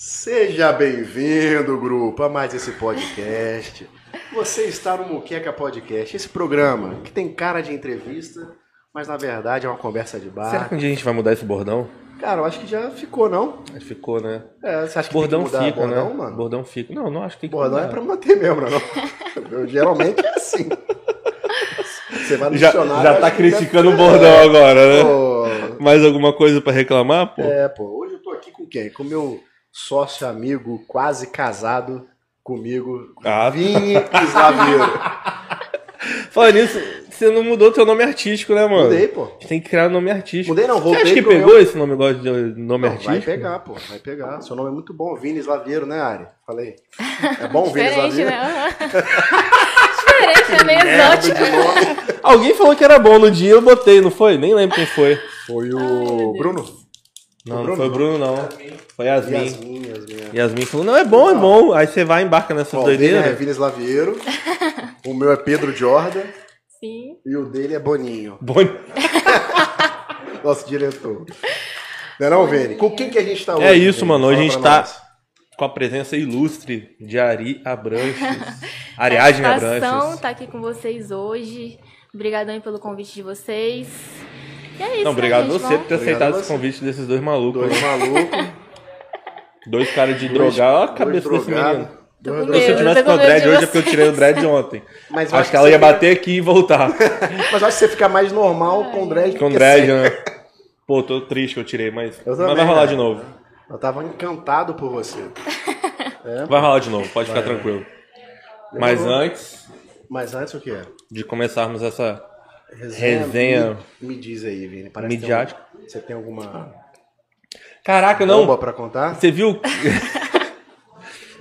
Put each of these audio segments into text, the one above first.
Seja bem-vindo, grupo, a mais esse podcast. Você está no Muqueca Podcast, esse programa que tem cara de entrevista, mas na verdade é uma conversa de bar. Será que um dia a gente vai mudar esse bordão? Cara, eu acho que já ficou, não? Ficou, né? É, você acha que Bordão tem que mudar fica, bordão, né? mano? Bordão fica. Não, não acho que tem que Bordão é mudar. pra manter mesmo, não? Eu, geralmente é assim. Você vai no Já, dicionário, já tá criticando o bordão agora, né? Pô, Mais alguma coisa pra reclamar, pô? É, pô, hoje eu tô aqui com quem? Com meu sócio amigo, quase casado comigo, Ah. Vini Slaveiro. Falando nisso, você não mudou teu nome artístico, né, mano? Mudei, pô. Você tem que criar nome artístico. Mudei não, Você voltei acha que pegou meu. esse nome agora de nome Não, artístico? vai pegar, pô, vai pegar. Seu nome é muito bom, Vini Slaveiro, né, Ari? Falei. É bom Vini Diferente, Slaveiro? né? Diferente, é meio exótico. Alguém falou que era bom no dia, eu botei, não foi? Nem lembro quem foi. Foi o Bruno. Não, Bruno? não foi o Bruno, não. Foi Yasmin. Yasmin, Yasmin. Yasmin falou, não, é bom, é bom. Aí você vai, embarca nessa Ó, o dele é doideira. Vini Slaveiro, o meu é Pedro Jordan Sim. e o dele é Boninho, Bom... nosso diretor. Não é não, Vini? Com quem que a gente tá hoje? É isso, Vini? mano. Hoje a gente tá nós. com a presença ilustre de Ari Abranches. Ariadne Satisfação Abranches. tá aqui com vocês hoje. Obrigadão aí pelo convite de vocês. E é isso, Não, né, obrigado gente? você Vamos- por ter Obrigado aceitado esse você. convite desses dois malucos. Dois né? malucos. Dois caras de dois- drogar. Olha a cabeça desse menino. Tô Se eu tivesse com o dread hoje é porque eu tirei o dread ontem. Mas Acho que ela ia fica- bater aqui e voltar. Mas eu acho que você fica mais normal com o dread. Com dread, sem. né? Pô, tô triste que eu tirei, mas, Eu mas também, vai rolar cara. de novo. Eu tava encantado por você. É, Vai rolar de novo, pode ficar tranquilo. Mas antes Mas antes o que é? de começarmos essa Resenha. Resenha. Me, me diz aí, Vini. Parece que Midiática. tem um- você tem alguma Caraca, não. bomba pra contar? Você viu?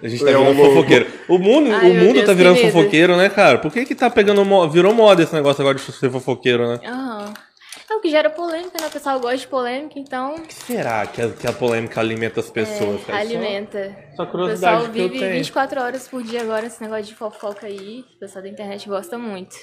A gente tá É um virando fofoqueiro. O mundo, Ai, o mundo Deus, tá virando medo. fofoqueiro, né, cara? Por que que tá pegando mo- virou moda esse negócio agora de ser fofoqueiro, né? Aham. É o que gera polêmica, né? O pessoal gosta de polêmica, então O que será que a, que a polêmica alimenta as pessoas? cara? Só- alimenta. Só, O curiosidade pessoal que eu vive tenho. 24 horas por dia agora esse negócio de fofoca aí. O pessoal da internet gosta muito.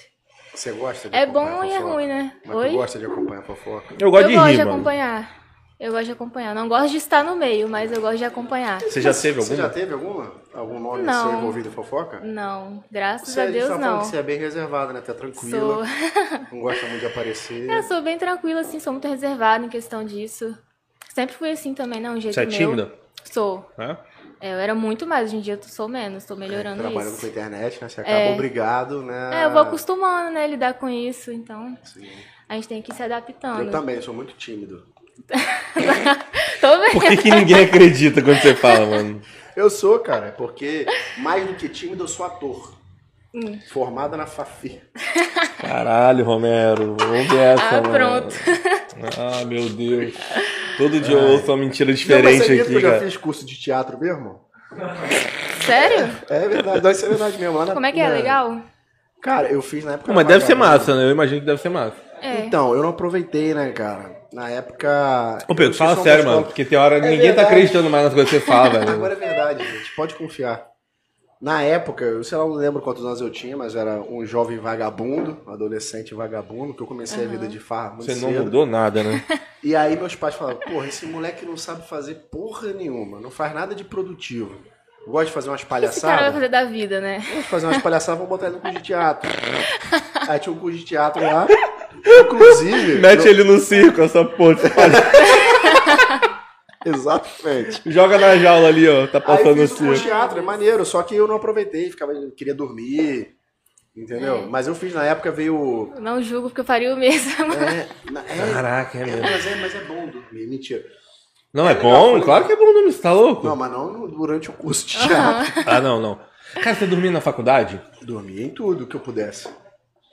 Você gosta de É bom e é ruim, né? Mas Oi? tu gosta de acompanhar fofoca? Eu gosto eu de gosto rir, de mano. acompanhar. Eu gosto de acompanhar. Não gosto de estar no meio, mas eu gosto de acompanhar. Você já teve Você já alguma? teve alguma? Algum nome Não. seu envolvido em fofoca? Não, graças Você, a gente Deus tá falando não. que você é bem reservada, né? Tá tranquila. Sou. Não gosta muito de aparecer. Eu sou bem tranquila, assim, sou muito reservada em questão disso. Sempre fui assim também, não, um jeito Você é meu. tímida? Sou. É? É, eu era muito mais, hoje em dia eu sou menos, tô melhorando Trabalhando isso. com internet, né? Você acaba É. obrigado, né? É, eu vou acostumando, né, lidar com isso, então Sim. a gente tem que ir se Eu adaptando. também, sou muito tímido. Tô vendo. Por que, que ninguém acredita quando você fala, mano? Eu sou, cara, porque mais do que tímido, eu sou ator. Hum. Formada na Fafi. Caralho, Romero. Vamos ver essa, Ah, mano. pronto. Ah, meu Deus. Todo dia eu ouço uma mentira Não, mas diferente que aqui, eu já cara. fiz curso de teatro mesmo? Sério? É verdade, não, isso é verdade mesmo. Lá na, Como é que é? na- Legal? Cara, eu fiz na época. Pô, mas deve ser massa, né? Eu imagino que deve ser massa. É. Então, eu não aproveitei, né, cara? Na época. Ô, Pedro, fala uma sério, escola- mano. Porque tem hora que É ninguém tá verdade. acreditando mais nas coisas que você fala, velho. Agora é verdade, gente. Pode confiar. Na época, eu sei lá, não lembro quantos anos eu tinha, mas era um jovem vagabundo, um adolescente vagabundo, que eu comecei a vida de farra muito Você não cedo. mudou nada, né? E aí meus pais falavam, porra, esse moleque não sabe fazer porra nenhuma, não faz nada de produtivo. Gosta de fazer umas O que esse cara vai palhaçadas. fazer da vida, né? Vamos fazer umas palhaçadas, vamos botar ele no curso de teatro. Aí tinha um curso de teatro lá. Inclusive. Mete no- ele no circo, essa porra. Você faz- Exatamente. Joga na jaula ali, ó. Tá Aí passando no fiz o teatro, é maneiro, só que eu não aproveitei, ficava, queria dormir. Entendeu? Mas eu fiz na época, veio. Eu Não julgo porque eu faria o mesmo. É, na- é, Caraca, é é, mesmo. mas, é, mas é bom dormir, mentira. Não, é legal, bom? foi Claro que é bom dormir, você tá louco? Não, mas não durante o curso de teatro. Ah, não, não. Cara, você dormia na faculdade? Dormia em tudo que eu pudesse.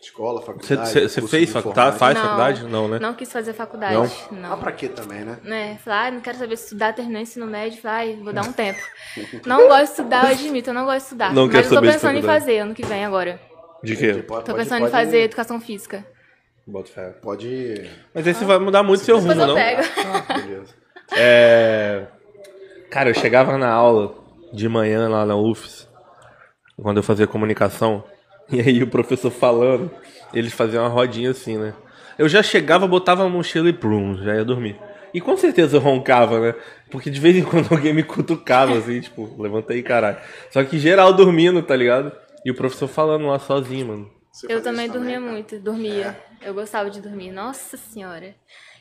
Escola, faculdade. você, fez de faculdade? informática. Faz Não. faculdade? Não, né? Não quis fazer faculdade. Ah, Não. pra quê também, né? né? Falar, ah, não quero saber estudar, terminar ensino médio, ai, vou dar um tempo. Não gosto de estudar, eu admito, eu não gosto de estudar. Não mas eu tô pensando em fazer ano que vem agora. De quê? Pode- Tô pode- pensando pode- em fazer educação física. Bota fé. Pode. Mas aí você vai mudar muito seu rumo, não? pego. Ah, beleza. É... Cara, eu chegava na aula de manhã lá na UFS, quando eu fazia comunicação, e aí o professor falando, eles faziam uma rodinha assim, né? Eu já chegava, botava a mochila e plum, já ia dormir. E com certeza eu roncava, né? Porque de vez em quando alguém me cutucava, assim, tipo, levanta aí, caralho. Só que geral dormindo, tá ligado? E o professor falando lá sozinho, mano. Você Eu também dormia cara? muito, dormia. Eu gostava de dormir. Nossa senhora.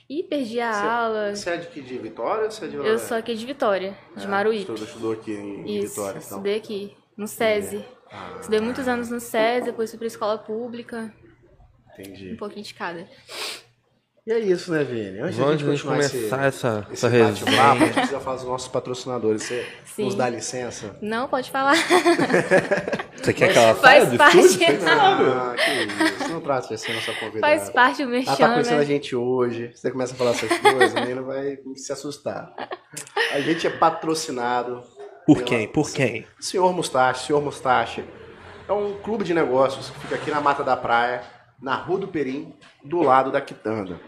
E perdi a aula. Você é de que? De Vitória ou você é de Eu sou aqui de Vitória, de É, Maruípe. Estudou, estudou aqui em Isso, Vitória, então. estudei aqui, no SESI. Ah, Estudei muitos anos no SESI, depois fui pra escola pública, entendi. um pouquinho de cada. E é isso, né, Vini? Antes Vamos de a gente começar continuar esse, essa, esse essa bate-papo, a gente precisa falar dos nossos patrocinadores. Você Sim. nos dá licença? Não, pode falar. Você quer que ela saia Faz do parte. estúdio? Ah, que isso. Não trate assim a nossa convidada. Faz parte do Ela merchan, tá conhecendo a né? gente hoje. Você começa a falar essas coisas, a menina vai se assustar. A gente é patrocinado. Por quem? Por quem? Senhor Mustache, Senhor Mustache. É um clube de negócios que fica aqui na Mata da Praia, na Rua do Perim, do lado da Quitanda.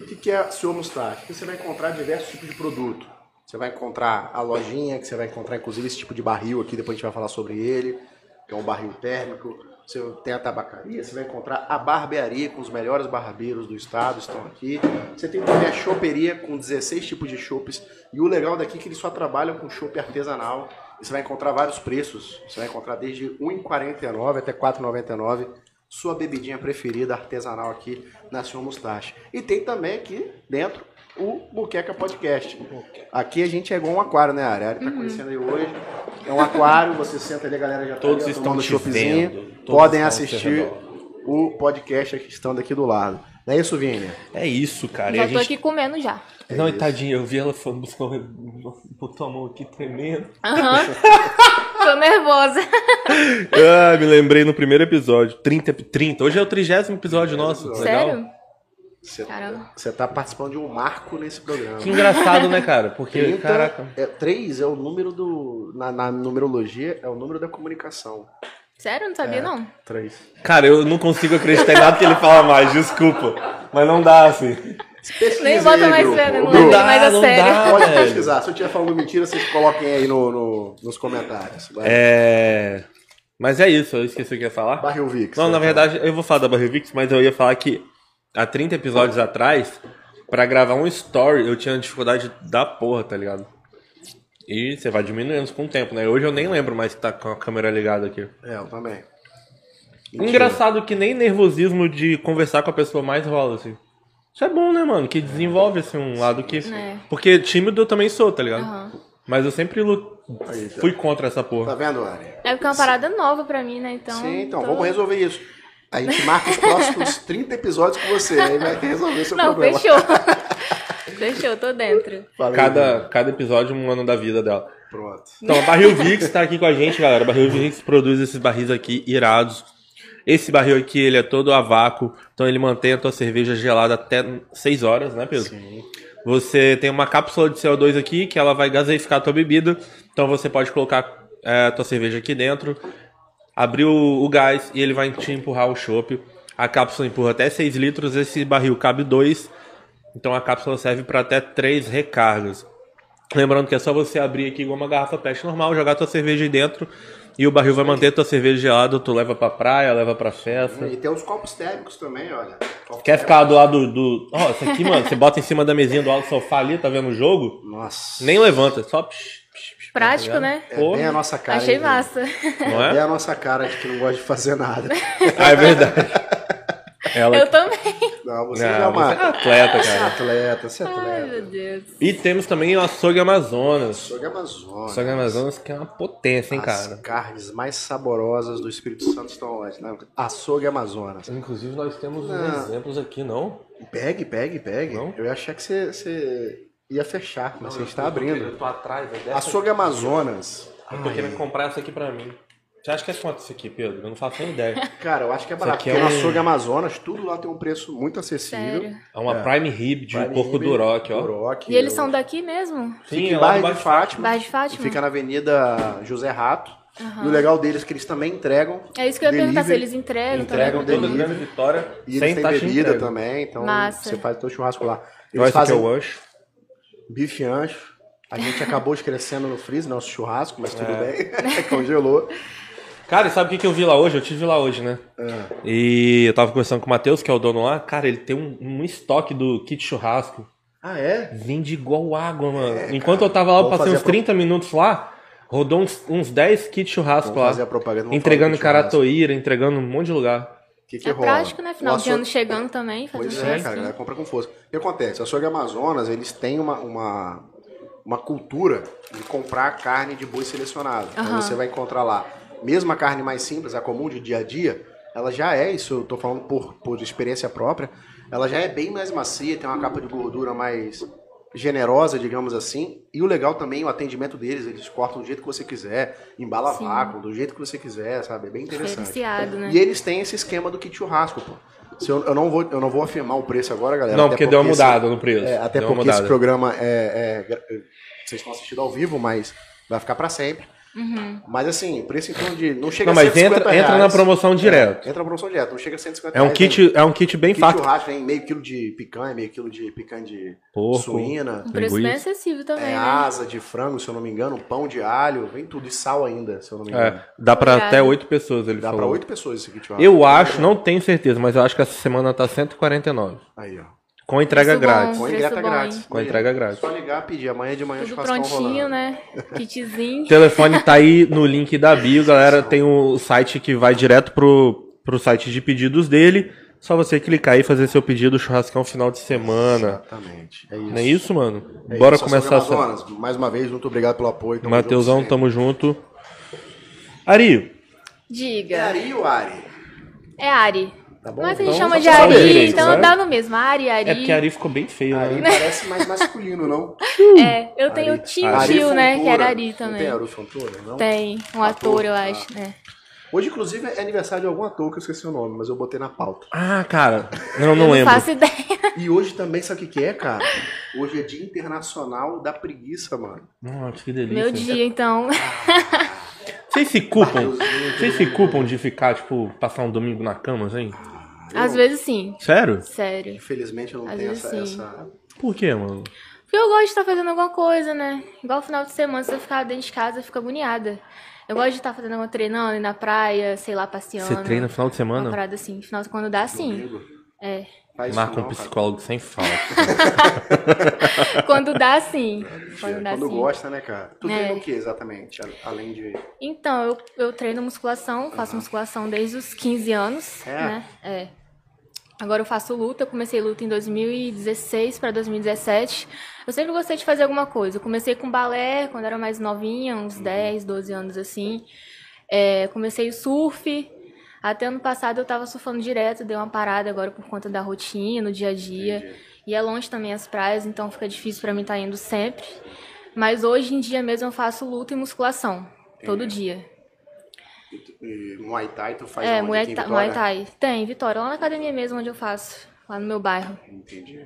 O que que é Senhor Mustache? Você vai encontrar diversos tipos de produto. Você vai encontrar a lojinha, que você vai encontrar inclusive esse tipo de barril aqui, depois a gente vai falar sobre ele, que é um barril térmico. Você tem a tabacaria, você vai encontrar a barbearia com os melhores barbeiros do estado, estão aqui. Você tem também a choperia com 16 tipos de chopes. E o legal daqui é que eles só trabalham com chopp artesanal. E você vai encontrar vários preços. Você vai encontrar desde R$ 1,49 até R$ 4,99. Sua bebidinha preferida artesanal aqui na Senhor Mustache. E tem também aqui dentro o Buqueca Podcast. Aqui a gente é igual um aquário, né, Ari? A Ari tá conhecendo aí hoje. É um aquário, você senta ali, a galera já tá Todos ali, estão te choppzinho. vendo, todos Podem estão assistir o podcast aqui estando aqui do lado. Não é isso, Vini? É isso, cara. E Já a tô gente... aqui comendo já. Não, e tadinha, eu vi ela falando, buscar botou a mão aqui tremendo. Aham. Tô nervosa. Ah, me lembrei no primeiro episódio. 30, 30. Hoje é o trigésimo episódio nosso. episódio. Legal. Você, você tá participando de um marco nesse programa. Que engraçado, né, cara? Porque, 30, caraca. é, 3 é o número do. Na, na numerologia, é o número da comunicação. Sério? Não sabia, não. 3. Cara, eu não consigo acreditar em nada que ele fala mais, desculpa. Mas não dá, assim. Nem bota mais fé, né? Não leva ele mais a não sério. dá, Pode pesquisar. Se eu estiver falando mentira, vocês coloquem aí no, no- nos comentários. Vai. É. Mas é isso, eu esqueci o que eu ia falar. Barril Vix. Não, né? na verdade, eu vou falar da Barril Vix, mas eu ia falar que há 30 episódios atrás, pra gravar um story, eu tinha dificuldade da porra, tá ligado? E você vai diminuindo com o tempo, né? Hoje eu nem lembro mais que tá com a câmera ligada aqui. É, eu também. Engraçado que nem nervosismo de conversar com a pessoa mais rola, assim. Isso é bom, né, mano? Que desenvolve, assim, um lado que... É. Porque tímido eu também sou, tá ligado? Aham. Mas eu sempre lu- Aí, tá. fui contra essa porra. Tá vendo, Ari? É porque é uma parada nova pra mim, né? Então. Sim, então, tô- vamos resolver isso. A gente marca os próximos 30 episódios com você. Aí vai resolver seu Não, problema. fechou. fechou, tô dentro. Falei, Cada, cada episódio um ano da vida dela. Pronto. Então, a Barril Vix tá aqui com a gente, galera. A Barril Vix produz esses barris aqui irados. Esse barril aqui, ele é todo a vácuo, então ele mantém a tua cerveja gelada até 6 horas, né, Pedro? Sim. Você tem uma cápsula de CO2 aqui que ela vai gaseificar a tua bebida. Então você pode colocar é, a tua cerveja aqui dentro, abrir o, gás e ele vai te empurrar o chopp. A cápsula empurra até 6 litros, esse barril cabe 2. Então a cápsula serve para até 3 recargas. Lembrando que é só você abrir aqui igual uma garrafa pet normal, jogar tua cerveja aí dentro e o barril vai manter tua cerveja gelada, tu leva pra praia, leva pra festa. E tem os copos térmicos também, olha. Copo Quer ficar do lado do. Ó, isso aqui, mano, você bota em cima da mesinha do lado do sofá ali, tá vendo o jogo? Nossa. Nem levanta, só. psh, Prático, tá né? É bem a nossa cara. Achei hein, massa. Não É é? a nossa cara de que não gosta de fazer nada. Ah, é verdade. Ela. Eu também. Não, você Não, é uma. você é atleta, Você é cara. atleta, você é Ai, atleta. meu Deus. E temos também o açougue Amazonas. Açougue Amazonas. Açougue Amazonas que é uma potência, hein, As cara. carnes mais saborosas do Espírito Santo estão onde? Né? Açougue Amazonas. Inclusive, nós temos Não. exemplos aqui, não? Pegue, pegue, pegue. Não? Eu ia achar que você, você ia fechar, mas você está abrindo. Eu tô atrás, é dessa Açougue Amazonas. Eu tô querendo comprar essa aqui pra mim. Você acha que é quanto isso aqui, Pedro? Eu não faço nem ideia. Cara, eu acho que é barato. aqui é Porque no um- açougue Amazonas, tudo lá tem um preço muito acessível. Sério. É uma Prime Rib de Prime porco Rib, do Rock, ó. Duroc, E eles eu- são daqui mesmo? Fica Sim, em é de Fátima. Bairro de Fátima? Fica na Avenida José Rato. E o legal deles é que eles também entregam. É isso que eu ia perguntar, se eles entregam, Entregam também. Toda delivery. vitória, E sem eles têm bebida entrega. também, então Massa. você faz o teu churrasco lá. Igual Eles aqui é fazem o ancho. Bife ancho. A gente acabou esquecendo no freezer nosso churrasco, mas tudo É. bem. Congelou. Cara, e sabe o que, eu vi lá hoje? Eu tive lá hoje, né? Ah, E eu tava conversando com o Matheus, que é o dono lá. Cara, ele tem um, um estoque do kit churrasco. Ah, é? Vende igual água, mano. Enquanto eu tava lá, eu passei uns a pro- 30 minutos lá, rodou uns, uns 10 kits churrasco Vamos lá. fazer a propaganda. Entregando em. Caratoíra, entregando um monte de lugar. O que, que É rola? prático, né? O Final de açougue- ano chegando também, Pois é, cara, galera compra com força. O que acontece? A Açougue Amazonas, eles têm uma, uma, uma cultura de comprar carne de boi selecionado. Então Aham. você vai encontrar lá, mesmo a carne mais simples, a comum de dia a dia, ela já é, isso eu tô falando por, por experiência própria, ela já é bem mais macia, tem uma capa de gordura mais generosa, digamos assim. E o legal também, o atendimento deles, eles cortam do jeito que você quiser, embala Sim. vácuo, do jeito que você quiser, sabe? É bem interessante. Né? E eles têm esse esquema do kit churrasco, pô. Se eu, eu, não vou, eu não vou afirmar o preço agora, galera. Não, até porque deu uma esse- mudada no preço. é, até Deu porque esse programa é, é Vocês estão assistindo ao vivo, mas vai ficar pra sempre. Mas assim, preço em torno de. Não chega Não, a mas 150 entra, entra na reais. promoção direto. É, entra na promoção direto, não chega a 150 É um reais, kit, é um kit bem fácil. churrasco, vem meio quilo de picanha, meio quilo de picanha de Porco. suína. Um preço bem acessível também, É né? asa de frango, se eu não me engano, pão de alho, vem tudo, e sal ainda, se eu não me engano. É, dá pra Obrigada. até 8 pessoas, ele Dá pra falou. oito pessoas esse kit churrasco. Eu acho, não tenho certeza, mas eu acho que essa semana tá 149. Aí, ó. Com entrega Preço bom. grátis. Com bom, grátis. hein? Com entrega grátis. Só ligar, pedir. Amanhã de manhã Tudo churrascão prontinho, rolando. né? Kitzinho. O telefone tá aí no link da bio, galera. Tem o site que vai direto pro, pro site de pedidos dele. Só você clicar aí e fazer seu pedido, churrascão final de semana. Exatamente. É isso. Não é isso, mano? É Bora isso, começar essa. Mais uma vez, muito obrigado pelo apoio. tamo Mateusão, junto tamo junto. Ari, sempre. É Diga. Ari ou Ari? É Ari. Tá bom? Mas a gente Então, chama só de Ari, direito, então né? dá no mesmo. Ari, Ari. é porque Ari ficou bem feio, Ari né? parece mais masculino, não? É, eu tenho Ari. tio, Ari tio, né? Que era Ari Não também. tem Ari Fontoura, não? Tem, um Ator? ator, eu Ah. acho, né? Hoje, inclusive, é aniversário de algum ator que eu esqueci o nome, mas eu botei na pauta. Ah, cara. Não, não eu lembro. não faço ideia. E hoje também, sabe o que que é, cara? Hoje é Dia Internacional da Preguiça, mano. Nossa, que delícia. Meu dia, então. Vocês se culpam? Vocês se culpam de ficar, tipo, passar um domingo na cama, assim? Às vezes sim. Sério? Sério. Infelizmente, eu não Às tenho essa, sim. essa... Por quê, mano? Porque eu gosto de estar fazendo alguma coisa, né? Igual no final de semana, se eu ficar dentro de casa, eu fico agoniada. Eu gosto de estar fazendo alguma treinando, ir na praia, sei lá, passeando. Você treina no final de Uma semana? parada assim. Final, quando dá, sim. Domingo. É. Faz Marca não, um cara. psicólogo sem falta. Quando dá, sim. Quando Quando, dá, sim. gosta, né, cara? Tu É. treina o que exatamente? Além de. Então, eu, eu treino musculação, faço musculação desde os 15 anos, É? né? É. Agora eu faço luta, eu comecei luta em 2016 para 2017. Eu sempre gostei de fazer alguma coisa. Eu comecei com balé quando era mais novinha, uns 10, 12 anos assim. É, comecei o surf. Até ano passado eu tava surfando direto, dei uma parada agora por conta da rotina, no dia a dia. Entendi. E é longe também as praias, então fica difícil para mim estar indo sempre. Mas hoje em dia mesmo eu faço luta e musculação, todo dia. E Muay Thai, tu faz É? Muay Vitória? Muay Thai. Tem, Vitória, lá na academia mesmo onde eu faço, lá no meu bairro. Entendi.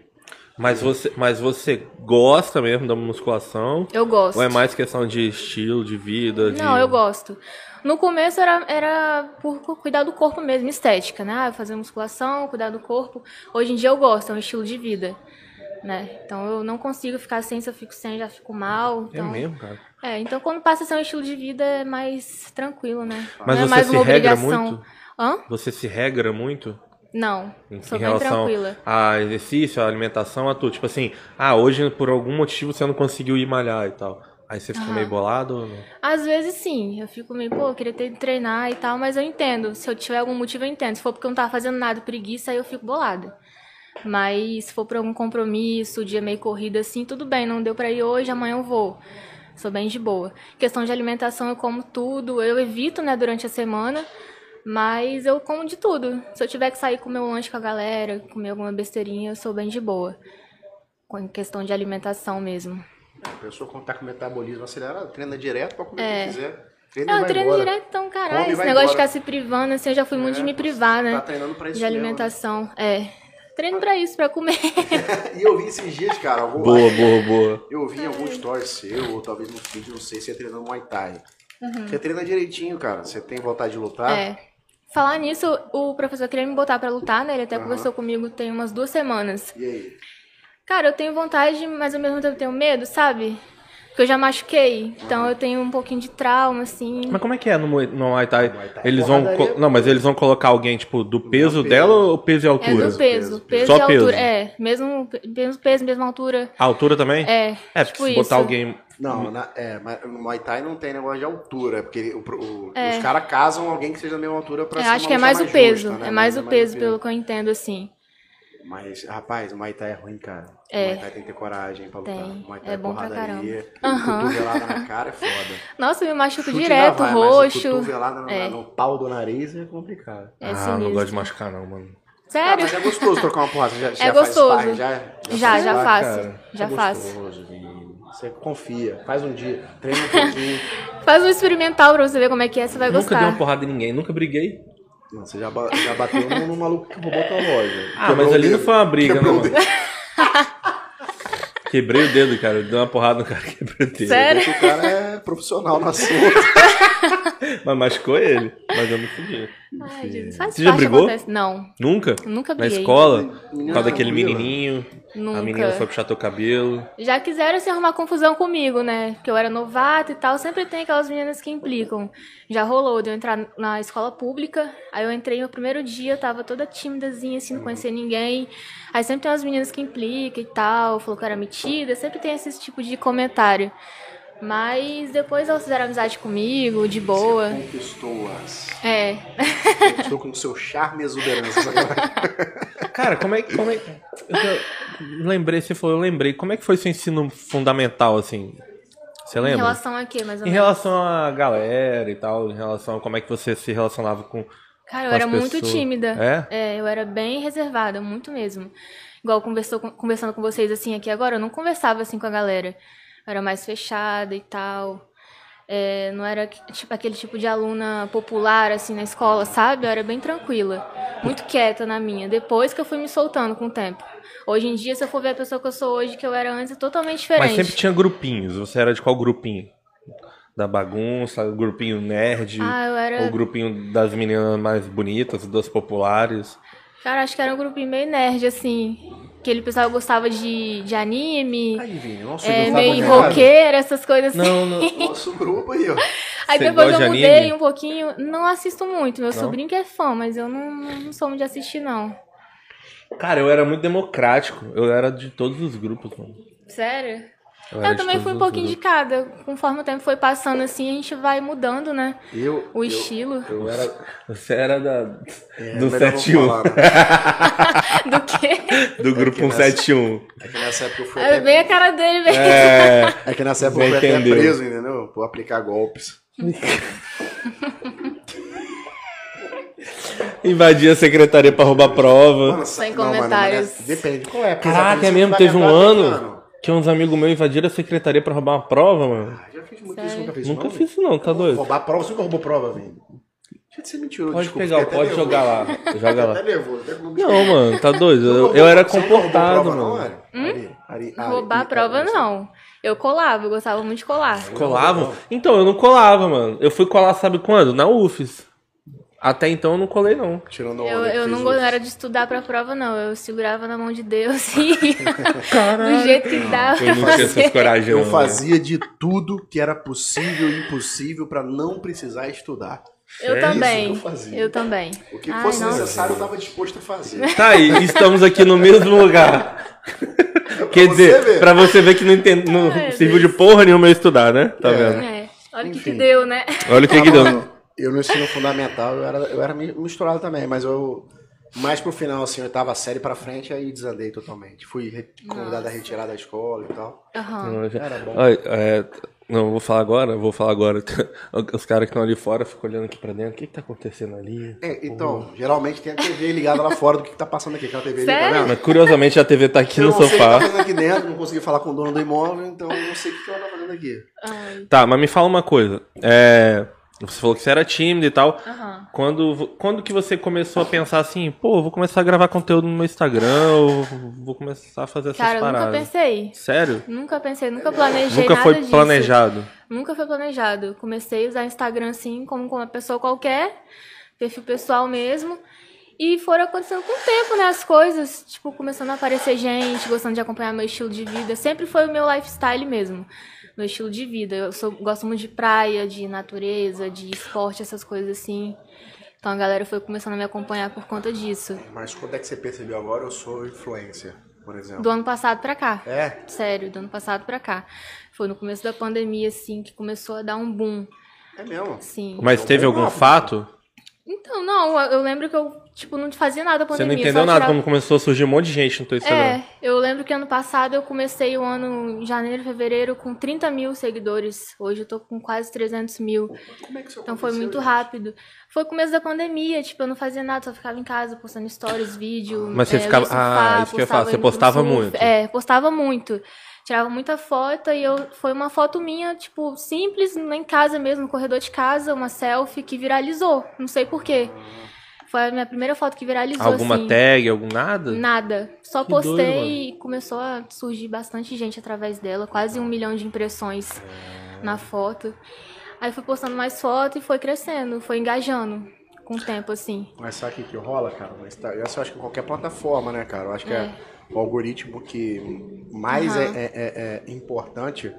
Mas você, mas você gosta mesmo da musculação? Eu gosto. Ou é mais questão de estilo, de vida? de- Não, eu gosto. No começo era, era por cu- cuidar do corpo mesmo, estética, né? Ah, fazer musculação, cuidar do corpo. Hoje em dia eu gosto, é um estilo de vida, né? Então eu não consigo ficar sem, se eu fico sem já fico mal. É Então, mesmo, cara. É, então quando passa a ser um estilo de vida é mais tranquilo, né? Mas não é você mais se uma regra obrigação. muito? Hã? Você se regra muito? Não, Em, sou em bem relação tranquila. a exercício, a alimentação, a tudo. Tipo assim, ah, hoje por algum motivo você não conseguiu ir malhar e tal. Aí você fica Aham. meio bolado ou não? Às vezes sim, eu fico meio, pô, eu queria ter treinar e tal, mas eu entendo. Se eu tiver algum motivo, eu entendo. Se for porque eu não tava fazendo nada, preguiça, aí eu fico bolada. Mas se for por algum compromisso, dia meio corrido assim, tudo bem, não deu pra ir hoje, amanhã eu vou. Sou bem de boa. Questão de alimentação, eu como tudo. Eu evito, né, durante a semana, mas eu como de tudo. Se eu tiver que sair comer um lanche com a galera, comer alguma besteirinha, eu sou bem de boa. Com questão de alimentação mesmo. A pessoa quando tá com metabolismo acelerado, treina direto pra comer o É. que quiser. Treina Não, eu treino embora. direto, então, caralho. Esse negócio de embora. ficar se privando, assim, eu já fui muito É, de me privar, né? Tá treinando pra isso de mesmo, alimentação. É. Treino pra isso, pra comer. E eu vi esses dias, cara, algum... Boa, boa, boa. eu vi em algum story seu, ou talvez no vídeo, não sei, você treinando Muay Thai. Você treina direitinho, cara. Você tem vontade de lutar? Uhum. É. Falar nisso, o professor queria me botar pra lutar, né? Ele até Aham. conversou comigo tem umas duas semanas. E aí? Cara, eu tenho vontade, mas ao mesmo tempo tenho medo, sabe? Porque eu já machuquei, então eu tenho um pouquinho de trauma, assim. Mas como é que é no, Muay- no Muay Thai? Muay Thai Eles vão. co- Não, mas eles vão colocar alguém, tipo, do peso peso. dela ou peso e É altura? do peso, peso Só e peso. altura. É, mesmo, mesmo peso, mesma altura. A altura também? É, É, porque tipo se isso. botar alguém. Não, na- é, mas no Muay Thai não tem negócio de altura, porque o- o- É. os caras casam alguém que seja da mesma altura pra Eu ser acho que é mais o peso, justa, né? é mais Mas o peso, pelo que eu entendo, assim. Mas, rapaz, o Muay Thai é ruim, cara. É. O Muay Thai tem que ter coragem pra lutar. Tem. O Muay Thai É bom pra porradaria, Aham. Cotovelada na cara é foda. Nossa, eu me machuco Chute direto, vai, roxo. Cotovelada no, É. no pau do nariz é complicado. É ah, não gosto de machucar, não, mano. Ah, Sério? mas é gostoso trocar uma porrada. Já, É já gostoso. Faz sparring, já, Já, já sparring? faço. cara. Já É faço. gostoso, Você confia. Faz um dia. Treina um pouquinho. Faz um experimental pra você ver como é que é, você vai Nunca gostar. dei uma porrada em ninguém, nunca briguei. Não, você já, ba- já bateu no, no maluco que roubou tua loja. Ah, Quebrou mas ali não foi uma briga, né, Quebrou o mano? dedo. Quebrei o dedo, cara. Dei uma porrada no cara, quebrei o dedo. Sério? O cara é profissional no assunto. Mas machucou ele. Mas eu não fudi. Ai, Jesus, faz Você já brigou? acontece. Não, Nunca? nunca Na briguei. escola? Por Menina causa daquele tranquila. Menininho. A Nunca. menina foi puxar teu cabelo. Já quiseram se arrumar confusão comigo, né? Porque eu era novata e tal. Sempre tem aquelas meninas que implicam. Já rolou de eu entrar na escola pública. Aí eu entrei no primeiro dia, tava toda tímidazinha, assim, não conhecia ninguém. Aí sempre tem umas meninas que implicam e tal. Falou que eu era metida. Sempre tem esse tipo de comentário. Mas depois elas fizeram amizade comigo, de boa. Conquistou-as. É. Conquistou com o seu charme e exuberância. sabe? Cara, como é que. Como é... Eu lembrei, você falou, eu lembrei. Como é que foi seu ensino fundamental, assim? Você Em lembra? relação a quê, mais ou Em menos? relação à galera e tal, em relação a como é que você se relacionava com. Cara, eu era muito pessoas. tímida. É? eu era bem reservada, muito mesmo. Igual conversou, com- conversando com vocês assim aqui agora, eu não conversava assim com a galera. Era mais fechada e tal. É, não era tipo aquele tipo de aluna popular assim na escola, sabe? Eu era bem tranquila, muito quieta na minha. Depois que eu fui me soltando com o tempo. Hoje em dia, se eu for ver a pessoa que eu sou hoje, que eu era antes, é totalmente diferente. Mas sempre tinha grupinhos. Você era de qual grupinho? Da bagunça, o grupinho nerd? Ah, eu era. Ou o grupinho das meninas mais bonitas, das populares? Cara, acho que era um grupinho meio nerd, assim. Aquele pessoal que gostava de, de anime, Aí, Vini, nosso é, grupo meio bom, roqueira, essas coisas assim. Não, não. Nosso grupo aí, ó. Aí Você depois eu de mudei anime? um pouquinho. Não assisto muito. Meu Não? sobrinho que é fã, mas eu não, não sou muito de assistir, não. Cara, eu era muito democrático. Eu era de todos os grupos, mano. Sério? Eu, de também fui um os pouquinho de grupos. cada. Conforme o tempo foi passando assim, a gente vai mudando, né? Eu, O eu- estilo. Eu era. Você era da, É, do melhor não 71. falar, né? Do quê? Do grupo nessa- 171. É que nessa época eu fui É bem a cara dele, velho. É. É que nessa época eu fui até preso, entendeu? Por aplicar golpes. Invadia a secretaria pra roubar prova. Mano, Sem não, mano, comentários. mas Depende. Qual é? Caraca, é mesmo? você Teve um ano que uns amigos meus invadiram a secretaria pra roubar uma prova, mano. Ah, Já fiz muito isso, nunca fiz isso. Nunca não, fiz isso não, tá doido? Roubar prova, você nunca roubou prova, velho. Deixa de ser mentiroso. Pode desculpa, pegar, fiquei pode até jogar lá. nervoso. Joga lá. Até nervoso. até com- Não, mano, tá doido. Eu, eu era você não roubou comportado, prova, não, mano. Ari? Ari, Ari, Ari, Roubar a Ari, prova, Ari, não. Eu colava, eu gostava muito de colar. Colavam? Então, eu não colava, mano. Eu fui colar, sabe quando? Na UFES. Até então eu não colei, não. Tirando Eu, que eu fez não era de estudar pra prova, não. Eu segurava na mão de Deus e do jeito que dava. Eu não tinha essas coragem, Eu não. fazia de tudo que era possível e impossível pra não precisar estudar. Eu É também. isso que eu fazia. Eu também. O que Ai, fosse nossa. necessário eu tava disposto a fazer. Tá aí, estamos aqui no mesmo lugar. Quer você dizer, ver. pra você ver que não, entende, não Ai, serviu Deus. de porra nenhuma eu estudar, né? Tá É. vendo? É. Olha o que, que deu, né? Olha o que que deu. Eu no ensino fundamental, eu era, eu era mi- misturado também, mas eu mais pro final, assim, oitava série pra frente, aí desandei totalmente. Fui re- convidado a retirar da escola e tal. Aham. Era bom. Olha, é, não, vou falar agora, vou falar agora. Os caras que estão ali fora ficam olhando aqui pra dentro. O que que tá acontecendo ali? É, então, geralmente tem a TV ligada lá fora do que, que tá passando aqui. Aquela TV ali, tá Sério? vendo? Mas curiosamente a TV tá aqui eu no não sei o que tá sofá. aqui dentro, não consegui falar com o dono do imóvel, então eu não sei o que que ela tá fazendo aqui. Ai. Tá, mas me fala uma coisa. É, você falou que você era tímido e tal. Aham. Quando, quando que você começou a pensar assim, pô, vou começar a gravar conteúdo no meu Instagram, ou vou começar a fazer essas Cara, eu nunca paradas? pensei. Sério? Nunca pensei, nunca planejei Nunca foi disso. planejado. Nunca foi planejado. Comecei a usar Instagram assim, como com uma pessoa qualquer, perfil pessoal mesmo. E foram acontecendo com o tempo, né? As coisas, tipo, começando a aparecer gente, gostando de acompanhar meu estilo de vida. Sempre foi o meu lifestyle mesmo. Meu estilo de vida. Eu sou, gosto muito de praia, de natureza, de esporte, essas coisas assim. Então a galera foi começando a me acompanhar por conta disso. Mas quando é que você percebeu agora eu sou influencer, por exemplo? Do ano passado pra cá. É? Sério, do ano passado pra cá. Foi no começo da pandemia, assim, que começou a dar um boom. É mesmo? Sim. Mas teve algum Rápido. fato? Então, não, eu lembro que eu, tipo, não fazia nada da Você pandemia. não só entendeu nada tirava- quando começou a surgir um monte de gente no teu Instagram. É, eu lembro que ano passado eu comecei o ano em janeiro, fevereiro com 30 mil seguidores. Hoje eu tô com quase 300 mil. Como é que isso Então foi muito gente? rápido. Foi começo da pandemia, tipo, eu não fazia nada, só ficava em casa postando stories, vídeo. Mas você é, ficava- surfar, ah, isso que eu ia falar, você postava surf. muito. É, postava muito. Tirava muita foto e eu foi uma foto minha, tipo, simples, em casa mesmo, no corredor de casa, uma selfie que viralizou. Não sei porquê. Foi a minha primeira foto que viralizou, Alguma assim. tag, algum nada? Nada. Só Que doido, postei mano. e começou a surgir bastante gente através dela. Quase um milhão de impressões na foto. Aí fui postando mais foto e foi crescendo, foi engajando com o tempo, assim. Mas sabe o que, que rola, cara? Instagram, Essa eu acho que em qualquer plataforma, né, cara? Eu acho que é, É. o algoritmo que mais Aham. é, é- é- importante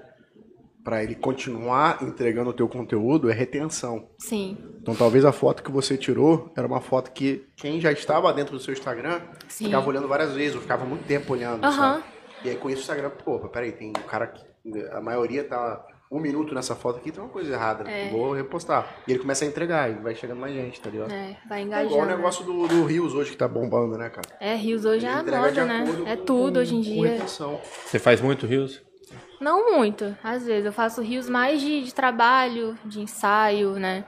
pra ele continuar entregando o teu conteúdo é retenção. Sim, Então talvez a foto que você tirou era uma foto que quem já estava dentro do seu Instagram Sim. ficava olhando várias vezes, ou ficava muito tempo olhando, Aham. sabe? E aí com isso o Instagram, pô, peraí, tem um cara que a maioria tá um minuto nessa foto aqui, tem uma coisa errada, É. vou repostar. E ele começa a entregar, e vai chegando mais gente, tá ligado? é, vai É engajando. igual o negócio do, do Rios hoje que tá bombando, né, cara? É, Rios hoje é Ele a entrega de moda, né? É com- tudo hoje em com dia. Você faz muito rios? Não muito, às vezes. Eu faço rios mais de, de trabalho, de ensaio, né?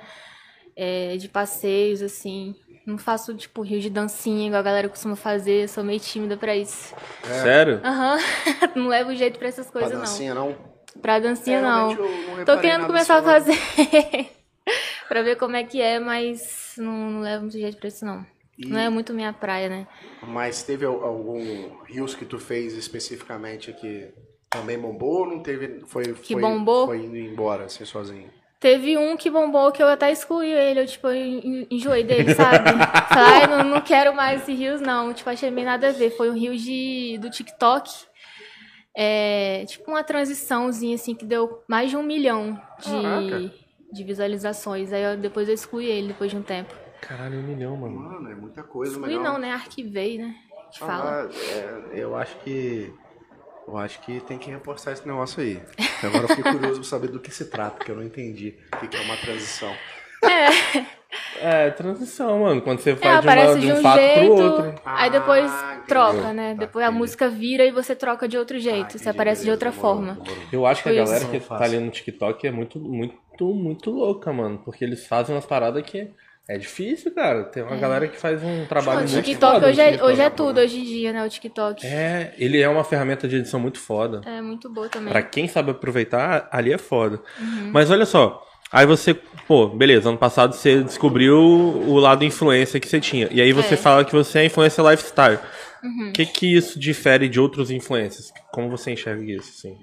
É, de passeios, assim. Não faço, tipo, rio de dancinha, igual a galera costuma fazer. Sou meio tímida pra isso. Sério? Aham. não levo jeito pra essas Pra coisas, não. dancinha, não? Pra dancinha, É, não. não Tô querendo começar a fazer. pra ver como é que é, mas não, não levo muito jeito pra isso, não. Não é muito minha praia, né? Mas teve al- algum Rios que tu fez especificamente que também bombou ou não teve? Foi, Que foi, bombou? Foi indo embora, assim, sozinho. Teve um que bombou que eu até excluí ele, eu, tipo, eu en- enjoei dele, sabe? Falei, não, não quero mais esse rios, não. Tipo, achei meio nada a ver. Foi um rio de, do TikTok. É, tipo uma transiçãozinha, assim, que deu mais de um milhão de, de visualizações. Aí eu, depois eu excluí ele, depois de um tempo. Caralho, um milhão, mano. Mano, é muita coisa, Excluí melhor. não, né? Arquivei, né? Que fala. Ah, é, eu acho que. Eu acho que tem que reforçar esse negócio aí. Agora eu fiquei curioso pra saber do que se trata, que eu não entendi o que que é uma transição. É, transição, mano. Quando você É, faz de, aparece uma, de de um um fato jeito, pro outro. aí depois Ah. Troca, né? Tá, depois a música vira e você troca de outro jeito. Ah, você entendi, aparece de outra forma. Eu acho que a galera que tá ali no TikTok é muito, muito, muito louca, mano. Porque eles fazem umas paradas que é difícil, cara. Tem uma galera que faz um trabalho É. O muito TikTok hoje é, TikTok. hoje é tudo, hoje em dia, né? O TikTok. É, ele é uma ferramenta de edição muito foda. É muito boa também. Pra quem sabe aproveitar, ali é foda. Uhum. Mas olha só, aí você, pô, beleza, ano passado você descobriu o lado influência que você tinha. E aí você É. fala que você é influencer lifestyle. Uhum. O que que isso difere de outros influencers? Como você enxerga isso, assim?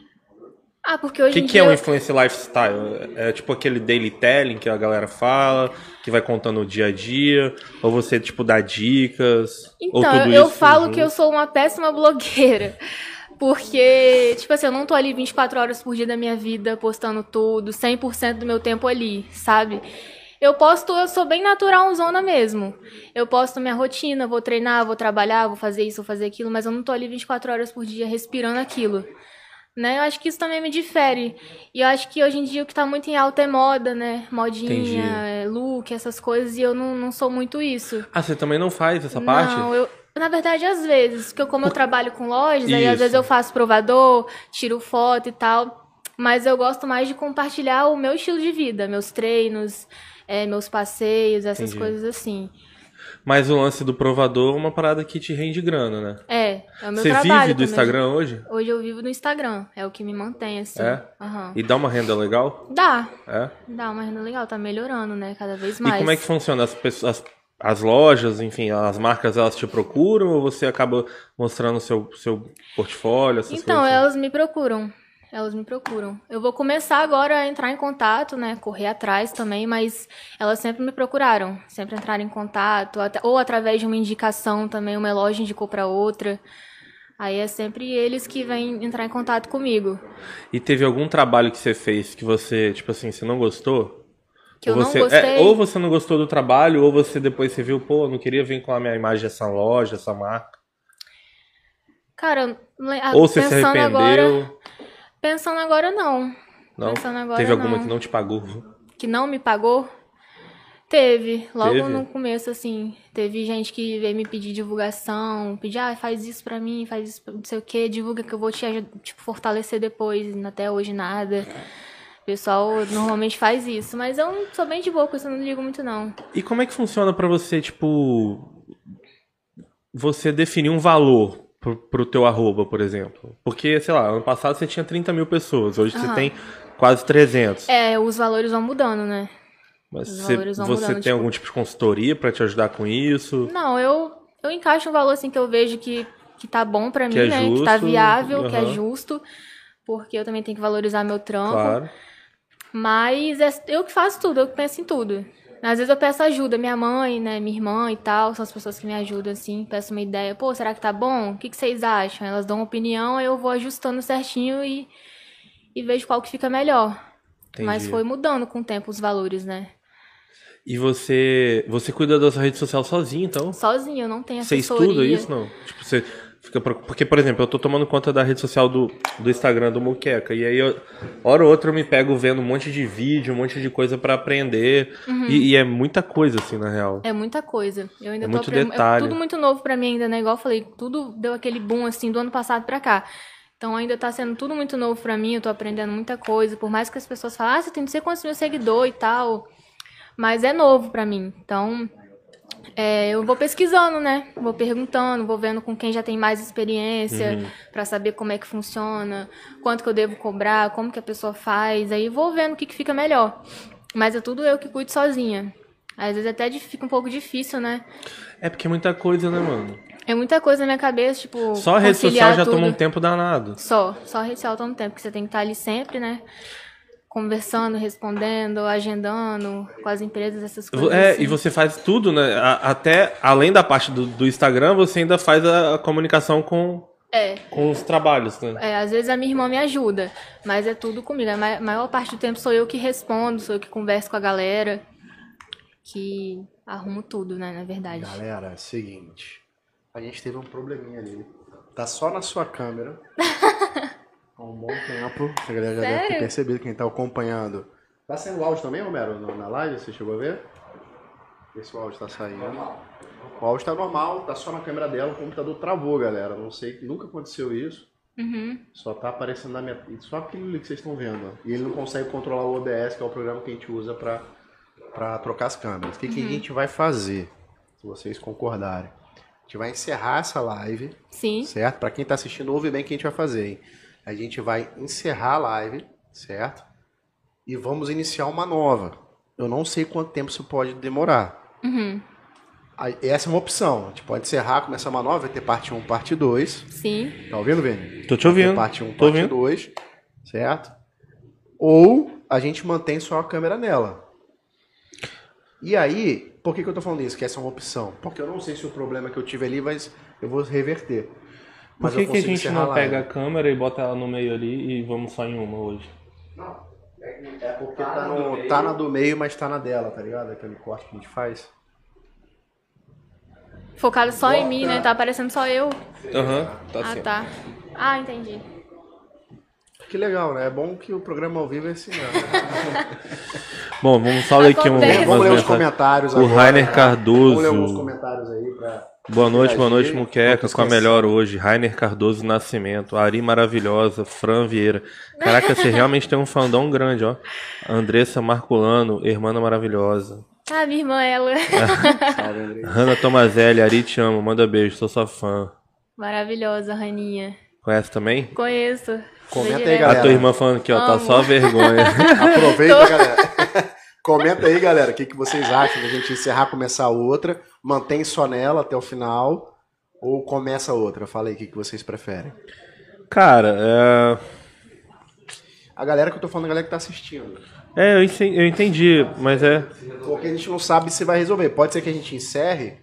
Ah, porque O hoje que, em que dia. é um influencer lifestyle? É tipo aquele daily telling que a galera fala, que vai contando o dia a dia? Ou você, tipo, dá dicas? ou Então, tudo eu, eu isso falo junto? que eu sou uma péssima blogueira. Porque, tipo assim, eu não tô ali 24 horas por dia da minha vida postando tudo, 100% do meu tempo ali, sabe? Eu posto, eu sou bem naturalzona mesmo. Eu posto minha rotina, vou treinar, vou trabalhar, vou fazer isso, vou fazer aquilo, mas eu não tô ali 24 horas por dia respirando aquilo. Né? Eu acho que isso também me difere. E eu acho que hoje em dia o que tá muito em alta é moda, né? Modinha, Entendi. é, look, essas coisas, e eu não, não sou muito isso. Ah, você também não faz essa parte? Não, eu. Na verdade, às vezes, porque eu, como eu trabalho com lojas, aí às Isso. vezes eu faço provador, tiro foto e tal. Mas eu gosto mais de compartilhar o meu estilo de vida, meus treinos, é, meus passeios, essas Entendi. coisas assim. Mas o lance do provador é uma parada que te rende grana, né? É, é o meu Você trabalho. vive do. Instagram hoje? Hoje eu vivo do Instagram, é o que me mantém, assim. É? Aham. E dá uma renda legal? Dá, É? dá uma renda legal, tá melhorando, né? Cada vez E mais. como é que funciona? As pessoas, as, as lojas, enfim, as marcas, elas te procuram ou você acaba mostrando o seu, seu portfólio, essas Então, coisas? assim? elas me procuram. Elas me procuram. Eu vou começar agora a entrar em contato, né? Correr atrás também, mas elas sempre me procuraram. Sempre entraram em contato, até- ou através de uma indicação também, uma loja indicou pra outra. Aí é sempre eles que vêm entrar em contato comigo. E teve algum trabalho que você fez que você, tipo assim, você não gostou? Que eu ou não você, gostei. é, ou você não gostou do trabalho, ou você depois você viu, pô, não queria vincular minha imagem dessa loja, essa marca. Cara, le- ah, ou você se arrependeu. agora, pensando agora não. Não? Pensando agora, Teve alguma não. que não te pagou? Que não me pagou? Teve, logo Teve? no começo, assim. Teve gente que veio me pedir divulgação, pedir, ah, faz isso pra mim, faz isso, pra não sei o que, divulga que eu vou te tipo, fortalecer depois, até hoje nada. O pessoal normalmente faz isso, mas eu não- sou bem de boa com isso, eu não ligo muito não. E como é que funciona pra você, tipo, você definir um valor pro, pro teu arroba, por exemplo? Porque, sei lá, ano passado você tinha 30 mil pessoas, hoje você tem quase 300. É, os valores vão mudando, né? Mas os você, valores vão você mudando, tem tipo- algum tipo de consultoria pra te ajudar com isso? Não, eu, eu encaixo um valor assim que eu vejo que, que tá bom pra Que mim, é né? que tá justo, viável, que é aham. justo, porque eu também tenho que valorizar meu trampo. Claro. Mas é eu que faço tudo, eu que penso em tudo. Às vezes eu peço ajuda, minha mãe, né, minha irmã e tal, são as pessoas que me ajudam, assim, peço uma ideia, pô, será que tá bom? O que, que vocês acham? Elas dão uma opinião, eu vou ajustando certinho e, e vejo qual que fica melhor. Mas Entendi. foi mudando com o tempo os valores, né? E você, você cuida da sua rede social sozinho, então? Sozinha, eu não tenho Você assessoria. estuda isso, não? Tipo, você porque, por exemplo, eu tô tomando conta da rede social do, do Instagram do Muqueca e aí, eu, hora ou outra eu me pego vendo um monte de vídeo, um monte de coisa pra aprender e, e é muita coisa assim, na real. É muita coisa. Eu ainda É tô muito aprendendo. detalhe. É tudo muito novo pra mim ainda, né? Igual eu falei, tudo deu aquele boom assim do ano passado pra cá. Então ainda tá sendo tudo muito novo pra mim, eu tô aprendendo muita coisa. Por mais que as pessoas falem, ah, você tem não sei quantos mil seguidores e tal. Mas é novo pra mim. Então, é, eu vou pesquisando, né? Vou perguntando, vou vendo com quem já tem mais experiência Uhum. pra saber como é que funciona, quanto que eu devo cobrar, como que a pessoa faz. Aí vou vendo o que, que fica melhor. Mas é tudo eu que cuido sozinha. Às vezes até fica um pouco difícil, né? É porque é muita coisa, né, mano? É muita coisa na minha cabeça, tipo. Só a rede social já tudo. toma um tempo danado. Só, só a rede social toma um tempo, porque você tem que estar ali sempre, né? Conversando, respondendo, agendando com as empresas, essas coisas. É, assim. e você faz tudo, né? Até além da parte do, do Instagram, você ainda faz a, a comunicação com, É, com os trabalhos, né? é, às vezes a minha irmã me ajuda, mas é tudo comigo. A ma- maior parte do tempo sou eu que respondo, sou eu que converso com a galera, que arrumo tudo, né, na verdade. Galera, é o seguinte. A gente teve um probleminha ali. Tá só na sua câmera. Há um bom tempo. A galera já deve ter percebido quem tá acompanhando. Tá saindo áudio também, Romero, na live? Você chegou a ver? Vê se o áudio tá saindo. O áudio tá normal, tá só na câmera dela. O computador travou, galera. Não sei, nunca aconteceu isso. Uhum. Só tá aparecendo na minha. Só aquilo ali que vocês estão vendo. ó. E ele não consegue controlar o OBS, que é o programa que a gente usa pra, pra trocar as câmeras. O que, que a gente vai fazer? Se vocês concordarem. A gente vai encerrar essa live, Sim. certo? Pra quem tá assistindo, ouve bem o que a gente vai fazer, hein? A gente vai encerrar a live, certo? E vamos iniciar uma nova. Eu não sei quanto tempo isso pode demorar. Uhum. Essa é uma opção. A gente pode encerrar, começar uma nova, vai ter parte 1, parte 2. Sim. Tá ouvindo, Vini? Tô te ouvindo. Parte 1, Tô parte ouvindo. 2, certo? Ou a gente mantém só a câmera nela. E aí, por que, que eu tô falando isso? Que essa é uma opção. Porque eu não sei se o problema que eu tive ali, mas eu vou reverter. Por que, que a gente não a pega a live. câmera e bota ela no meio ali e vamos só em uma hoje? Não, é é porque tá, no, tá na do meio, mas tá na dela, tá ligado? Aquele corte que a gente faz. Focado só em mim, né? Tá aparecendo só eu. Aham, tá Ah, assim. tá. Ah, entendi. Que legal, né? É bom que o programa ao vivo é assim, né? Bom, vamos só ler aqui um, Acontece. Vamos umas ler os comentários O agora. Rainer Cardoso. Vamos ler alguns comentários aí pra... Boa noite, boa noite, interagir. Muqueca, com a melhor hoje. Rainer Cardoso Nascimento, Ari Maravilhosa, Fran Vieira. Caraca, você realmente tem um fandom grande, ó. Andressa Marculano, Irmã Maravilhosa. Ah, minha irmã, ela. Salve. Hanna Tomazelli, Ari te amo, manda beijo, sou sua fã. Maravilhosa, Raninha. Conhece também? Conheço. Comenta aí, galera. A tua irmã falando aqui, ó, tá Amo. só vergonha. Aproveita, galera. Comenta aí, galera, o que, que vocês acham da gente encerrar, começar outra, mantém só nela até o final, ou começa outra? Fala aí o que, que vocês preferem. Cara, é... A galera que eu tô falando, a galera que tá assistindo. É, eu entendi, eu entendi, mas é... Porque a gente não sabe se vai resolver. Pode ser que a gente encerre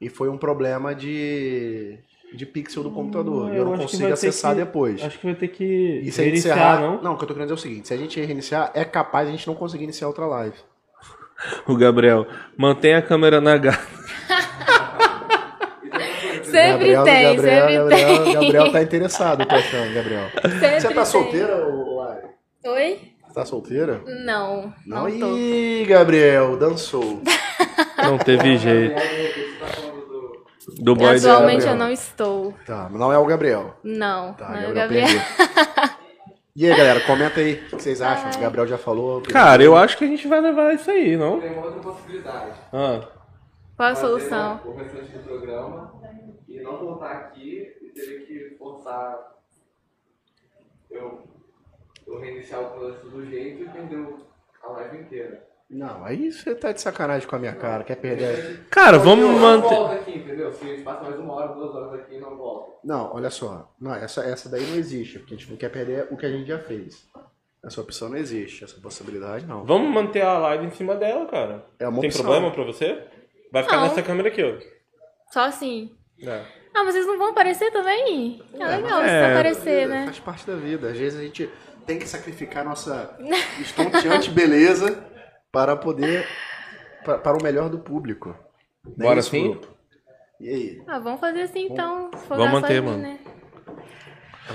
e foi um problema de. De pixel do computador. Ah, e eu não consigo acessar que- depois. Acho que vai ter que E se a gente reiniciar, encerrar. não? Não, o que eu tô querendo dizer é o seguinte: se a gente reiniciar, é capaz de a gente não conseguir iniciar outra live. O Gabriel, mantém a câmera na gata. Sempre Gabriel, tem, Gabriel, sempre Gabriel, tem. Gabriel tá interessado, eu tô achando, Gabriel. Sempre Você tá tem. solteira, ô, Lari? Oi? Você tá solteira? Não, Não, não, tô. Ih, Gabriel, dançou. Não teve jeito. Do boy Atualmente eu não estou. Tá, não é o Gabriel. Não, Tá, não é o Gabriel perdeu. E aí, galera, comenta aí o que vocês acham. O Gabriel já falou. Cara, eu acho que a gente vai levar isso aí, não? Tem uma outra possibilidade. Ah. Qual a solução? O restante do programa e não voltar aqui e ter que forçar eu, eu reiniciar o processo do jeito e perder o- a live inteira. Não, aí você tá de sacanagem com a minha cara. Quer perder. Cara, vamos Eu não manter. volto aqui, entendeu? Se a gente passa mais uma hora, duas horas aqui, não volta. Não, olha só. Não, essa, essa daí não existe, porque a gente não quer perder o que a gente já fez. Essa opção não existe, essa possibilidade não. Vamos manter a live em cima dela, cara. É uma Tem opção. problema pra você? Vai ficar Não. nessa câmera aqui, ó. Só assim. É. Ah, mas vocês não vão aparecer também? É legal é, vocês aparecer, né? Faz parte da vida. Às vezes a gente tem que sacrificar nossa estonteante beleza para poder. pa- para o melhor do público. É Bora sim? grupo? E aí? Ah, vamos fazer assim então. se for Vamos manter, mano. né?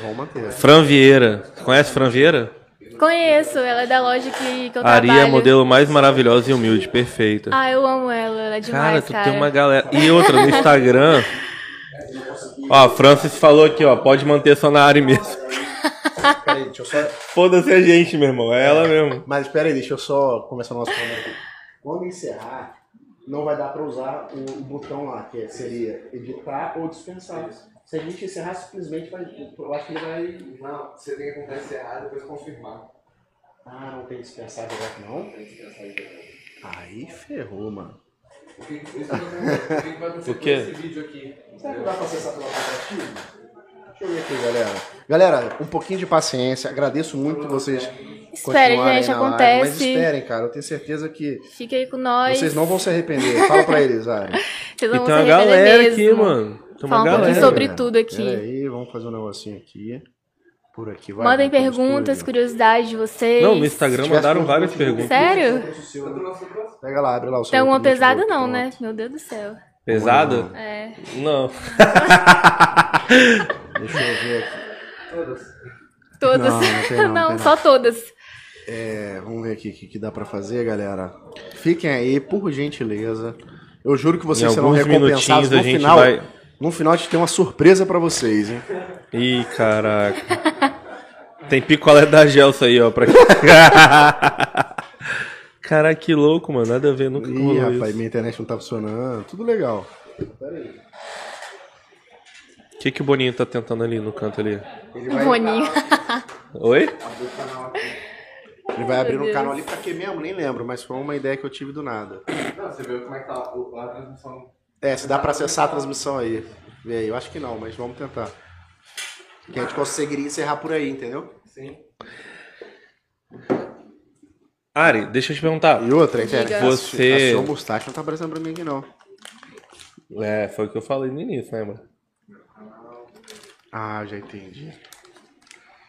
Vamos manter. Fran Vieira. Conhece Fran Vieira? Conheço, ela é da loja que, que eu Ari é a trabalho. modelo mais maravilhosa e humilde, perfeita. Ah, eu amo ela, ela é Cara, demais, tu cara. tem uma galera. E outra, no Instagram. Ó, a Francis falou aqui, ó. Pode manter só na área mesmo. Peraí, deixa eu só. Foda-se a gente, meu irmão. É ela mesmo. Mas espera aí, deixa eu só começar o nosso programa aqui. Quando encerrar, não vai dar para usar o, o botão lá, que é- seria editar ou dispensar. Se a gente encerrar, simplesmente vai. Eu acho que ele vai. Não, você tem que contar encerrar e depois confirmar. Ah, não tem dispensar direto, não? Tem que dispensar aí depois. Aí ferrou, mano. O que, isso que eu tô perguntando, o que vai acontecer com quê? esse vídeo aqui? Será que dá pra acessar pelo aplicativo? Deixa eu ver aqui, galera. Galera, um pouquinho de paciência. Agradeço muito vocês. Espere, continuarem gente, na live, acontece. mas esperem, cara. Eu tenho certeza que Fica aí com nós. vocês não vão se arrepender. Fala pra eles, Ari. Vocês E não tem vão uma se arrepender galera mesmo. aqui, mano. Tem uma Fala um galera. pouquinho sobre tudo aqui. Pera aí, vamos fazer um negocinho aqui. Por aqui, vai. Mandem pro perguntas, curiosidades de vocês. Não, no Instagram mandaram várias perguntas. Sério? Pega lá, abre lá o seu. Tem alguma pesada não, né? Meu Deus do céu. Pesada? É. Não. Deixa eu ver aqui. Todas. Não, não tem não, Não, tem só todas. É, vamos ver aqui o que, que dá pra fazer, galera. Fiquem aí, por gentileza. Eu juro que vocês Em serão recompensados no gente final. vai- No final a gente tem uma surpresa pra vocês, hein? Ih, caraca. Tem picolé da Gelsa aí, ó. Pra... Caraca, que louco, mano. Nada a ver, nunca Ih, rapaz, isso. minha internet não tá funcionando. Tudo legal. O que, que o Boninho tá tentando ali no canto ali? Ele vai, boninho. Oi? ele vai abrir um Deus. canal ali pra quê mesmo? Nem lembro, mas foi uma ideia que eu tive do nada. Não, você viu como é que tá a transmissão. É, se dá pra acessar a transmissão aí. Vê aí, eu acho que não, mas vamos tentar. Que a gente conseguiria encerrar por aí, entendeu? Sim. Ari, deixa eu te perguntar. E outra. Diga. Você- A sua mustache não tá aparecendo pra mim aqui, não. É, foi o que eu falei no início, né, mano? Ah, já entendi.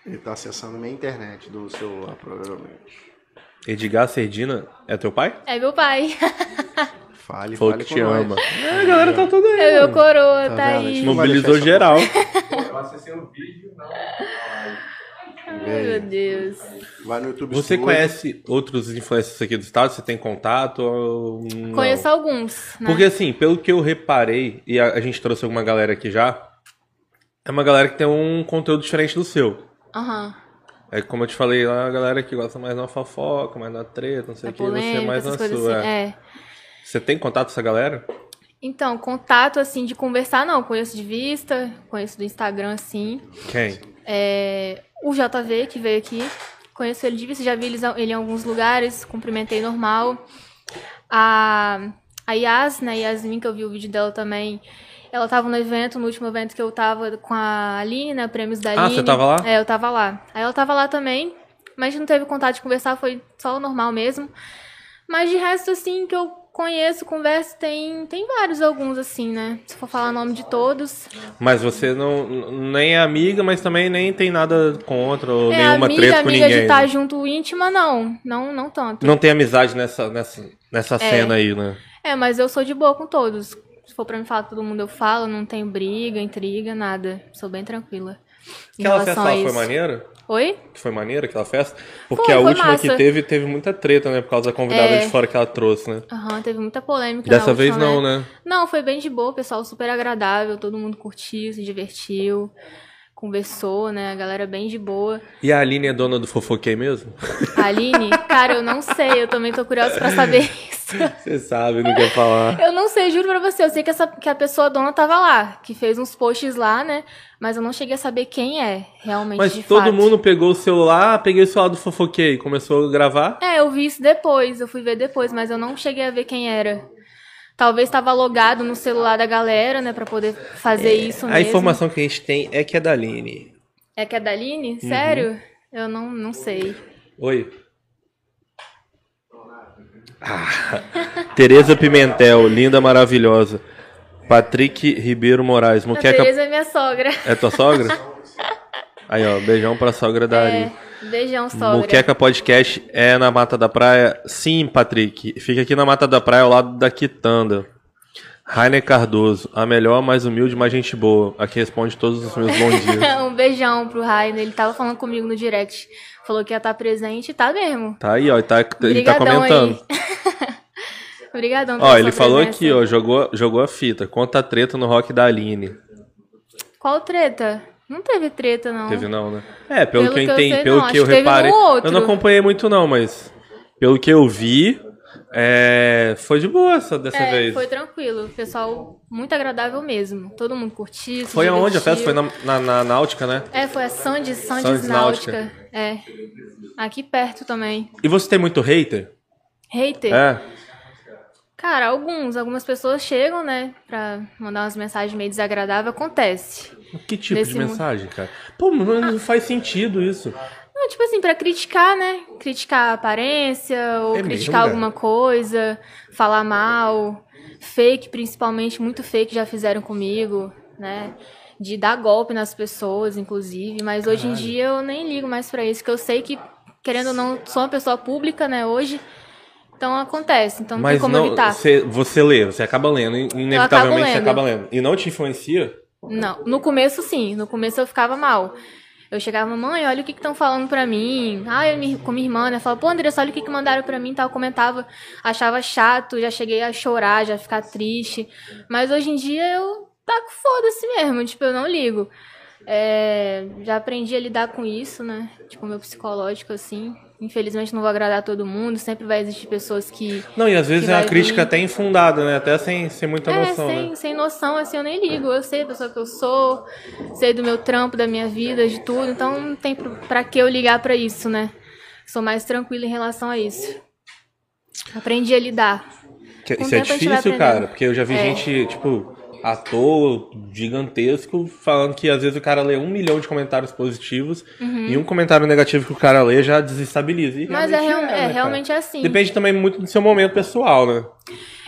Ele tá acessando minha internet do celular, provavelmente. Edgar Serdina é teu pai? É meu pai. Fale, Falou fale que com te nós. ama. É, a galera tá toda aí. É meu coroa, Tá tá, aí. Mobilizou geral. Eu acessei o vídeo, não. Ai, meu Deus. Vai no YouTube Você Studio. conhece outros influencers aqui do estado? Você tem contato? não? Conheço alguns, né? Porque assim, pelo que eu reparei, e a, a gente trouxe alguma galera aqui já, é uma galera que tem um conteúdo diferente do seu. Aham. É como eu te falei, lá a galera que gosta mais na fofoca, mais na treta, não sei É o que, você é mais na sua. assim. é. É. Você tem contato com essa galera? Então, contato, assim, de conversar, não. Conheço de vista, conheço do Instagram, assim. Quem? É, o JV, que veio aqui. Conheço ele de vista, já vi ele em alguns lugares, cumprimentei normal. A, a Yas, né, Yasmin, que eu vi o vídeo dela também, ela tava no evento, no último evento que eu tava com a Aline, né, prêmios da Ah, Aline. você tava lá? É, eu tava lá. Aí ela tava lá também, mas não teve contato de conversar, foi só o normal mesmo. Mas de resto, assim, que eu conheço, converso, tem, tem vários, alguns assim, né? Se for falar o nome de todos. Mas você não nem é amiga, mas também nem tem nada contra ou é, nenhuma amiga, treta com amiga ninguém. de estar junto íntima, não. Não, não tanto. Não tem amizade nessa, nessa, nessa cena aí, né? É, mas eu sou de boa com todos. For pra me falar todo mundo, eu falo, não tenho briga, intriga, nada. Sou bem tranquila. Aquela festa lá foi maneira? Oi? Que foi maneira aquela festa? Porque Foi, a foi última massa. que teve, teve muita treta, né? Por causa da convidada É. de fora que ela trouxe, né? Aham, teve muita polêmica. Dessa vez última, não, né? Não, foi bem de boa, pessoal super agradável, todo mundo curtiu, se divertiu, conversou, né? A galera bem de boa. E a Aline é dona do fofoquei mesmo? A Aline, cara, eu não sei, eu também tô curiosa pra saber isso. Você sabe, não quer falar. Eu não sei, juro pra você, eu sei que, essa, que a pessoa dona tava lá, que fez uns posts lá, né? Mas eu não cheguei a saber quem é, realmente, Mas todo fato. mundo pegou o celular, peguei o celular do fofoquei, começou a gravar. É, eu vi isso depois, eu fui ver depois, mas eu não cheguei a ver quem era. Talvez estava logado no celular da galera, né, pra poder fazer isso A mesmo. informação que a gente tem é que é da Aline. É que é da Aline? Uhum. Sério? Eu não, não sei. Oi. Ah, Tereza Pimentel, linda, maravilhosa. Patrick Ribeiro Moraes, A Muqueca. Tereza é minha sogra. É tua sogra? Aí, ó, beijão pra sogra da É, Ari. Beijão, sogra. Muqueca Podcast é na Mata da Praia? Sim, Patrick. Fica aqui na Mata da Praia, ao lado da Quitanda. Rainer Cardoso, a melhor, mais humilde, mais gente boa. Aqui responde todos os meus bons dias. um beijão pro Rainer, ele tava falando comigo no direct. Falou que ia estar presente, tá mesmo. Tá aí, ó, ele tá, ele tá Obrigadão comentando. Obrigadão Ó, ele falou presença. aqui, ó, jogou, jogou a fita. Conta a treta no rock da Aline. Qual treta? Não teve treta, não. Teve não, né? É, pelo, Pelo que eu que eu entendi, sei, pelo não. que eu que um reparei. outro. Eu não acompanhei muito não, mas pelo que eu vi, é, foi de boa essa dessa É, vez. foi tranquilo. Pessoal muito agradável mesmo. Todo mundo curtiu. Foi aonde a festa? Foi na, na, na Náutica, né? É, foi a Sandes, Sandes, Sandes Náutica. Náutica. É. Aqui perto também. E você tem muito hater? Hater? É. Cara, alguns. Algumas pessoas chegam, né? Pra mandar umas mensagens meio desagradáveis. Acontece. Que tipo Nesse de mensagem, cara? Pô, não, não faz sentido isso. Não, tipo assim, pra criticar, né? Criticar a aparência, ou É mesmo, criticar cara? alguma coisa, falar mal. Fake, principalmente, muito fake já fizeram comigo, né? De dar golpe nas pessoas, inclusive. Mas hoje em dia eu nem ligo mais pra isso, que eu sei que, querendo ou não, sou uma pessoa pública, né, hoje. Então acontece, então não Mas tem como não, evitar. você, você lê, você acaba lendo, inevitavelmente você lendo. acaba lendo. E não te influencia? Não, no começo sim, no começo eu ficava mal. Eu chegava, mãe, olha o que estão falando pra mim. Ah, eu com minha irmã, né? Falava, pô, Andressa, olha o que, que mandaram pra mim tal. Eu comentava, achava chato, já cheguei a chorar, já ficar triste. Mas hoje em dia eu taco foda-se mesmo, tipo, eu não ligo. É, já aprendi a lidar com isso, né? Tipo, meu psicológico, assim. Infelizmente não vou agradar todo mundo, sempre vai existir pessoas que. Não, e às vezes é uma crítica vir. até infundada, né? Até sem, sem muita É, noção, sem, né? sem noção, assim, eu nem ligo. Eu sei a pessoa que eu sou, sei do meu trampo, da minha vida, de tudo. Então não tem pra que eu ligar pra isso, né? Sou mais tranquila em relação a isso. Aprendi a lidar. Que- Isso é difícil, cara, porque eu já vi É. gente, tipo, ator gigantesco falando que às vezes o cara lê um milhão de comentários positivos e um comentário negativo que o cara lê já desestabiliza. E Uhum. Mas é, realmente real- é, né, cara? realmente é assim. Depende também muito do seu momento pessoal, né?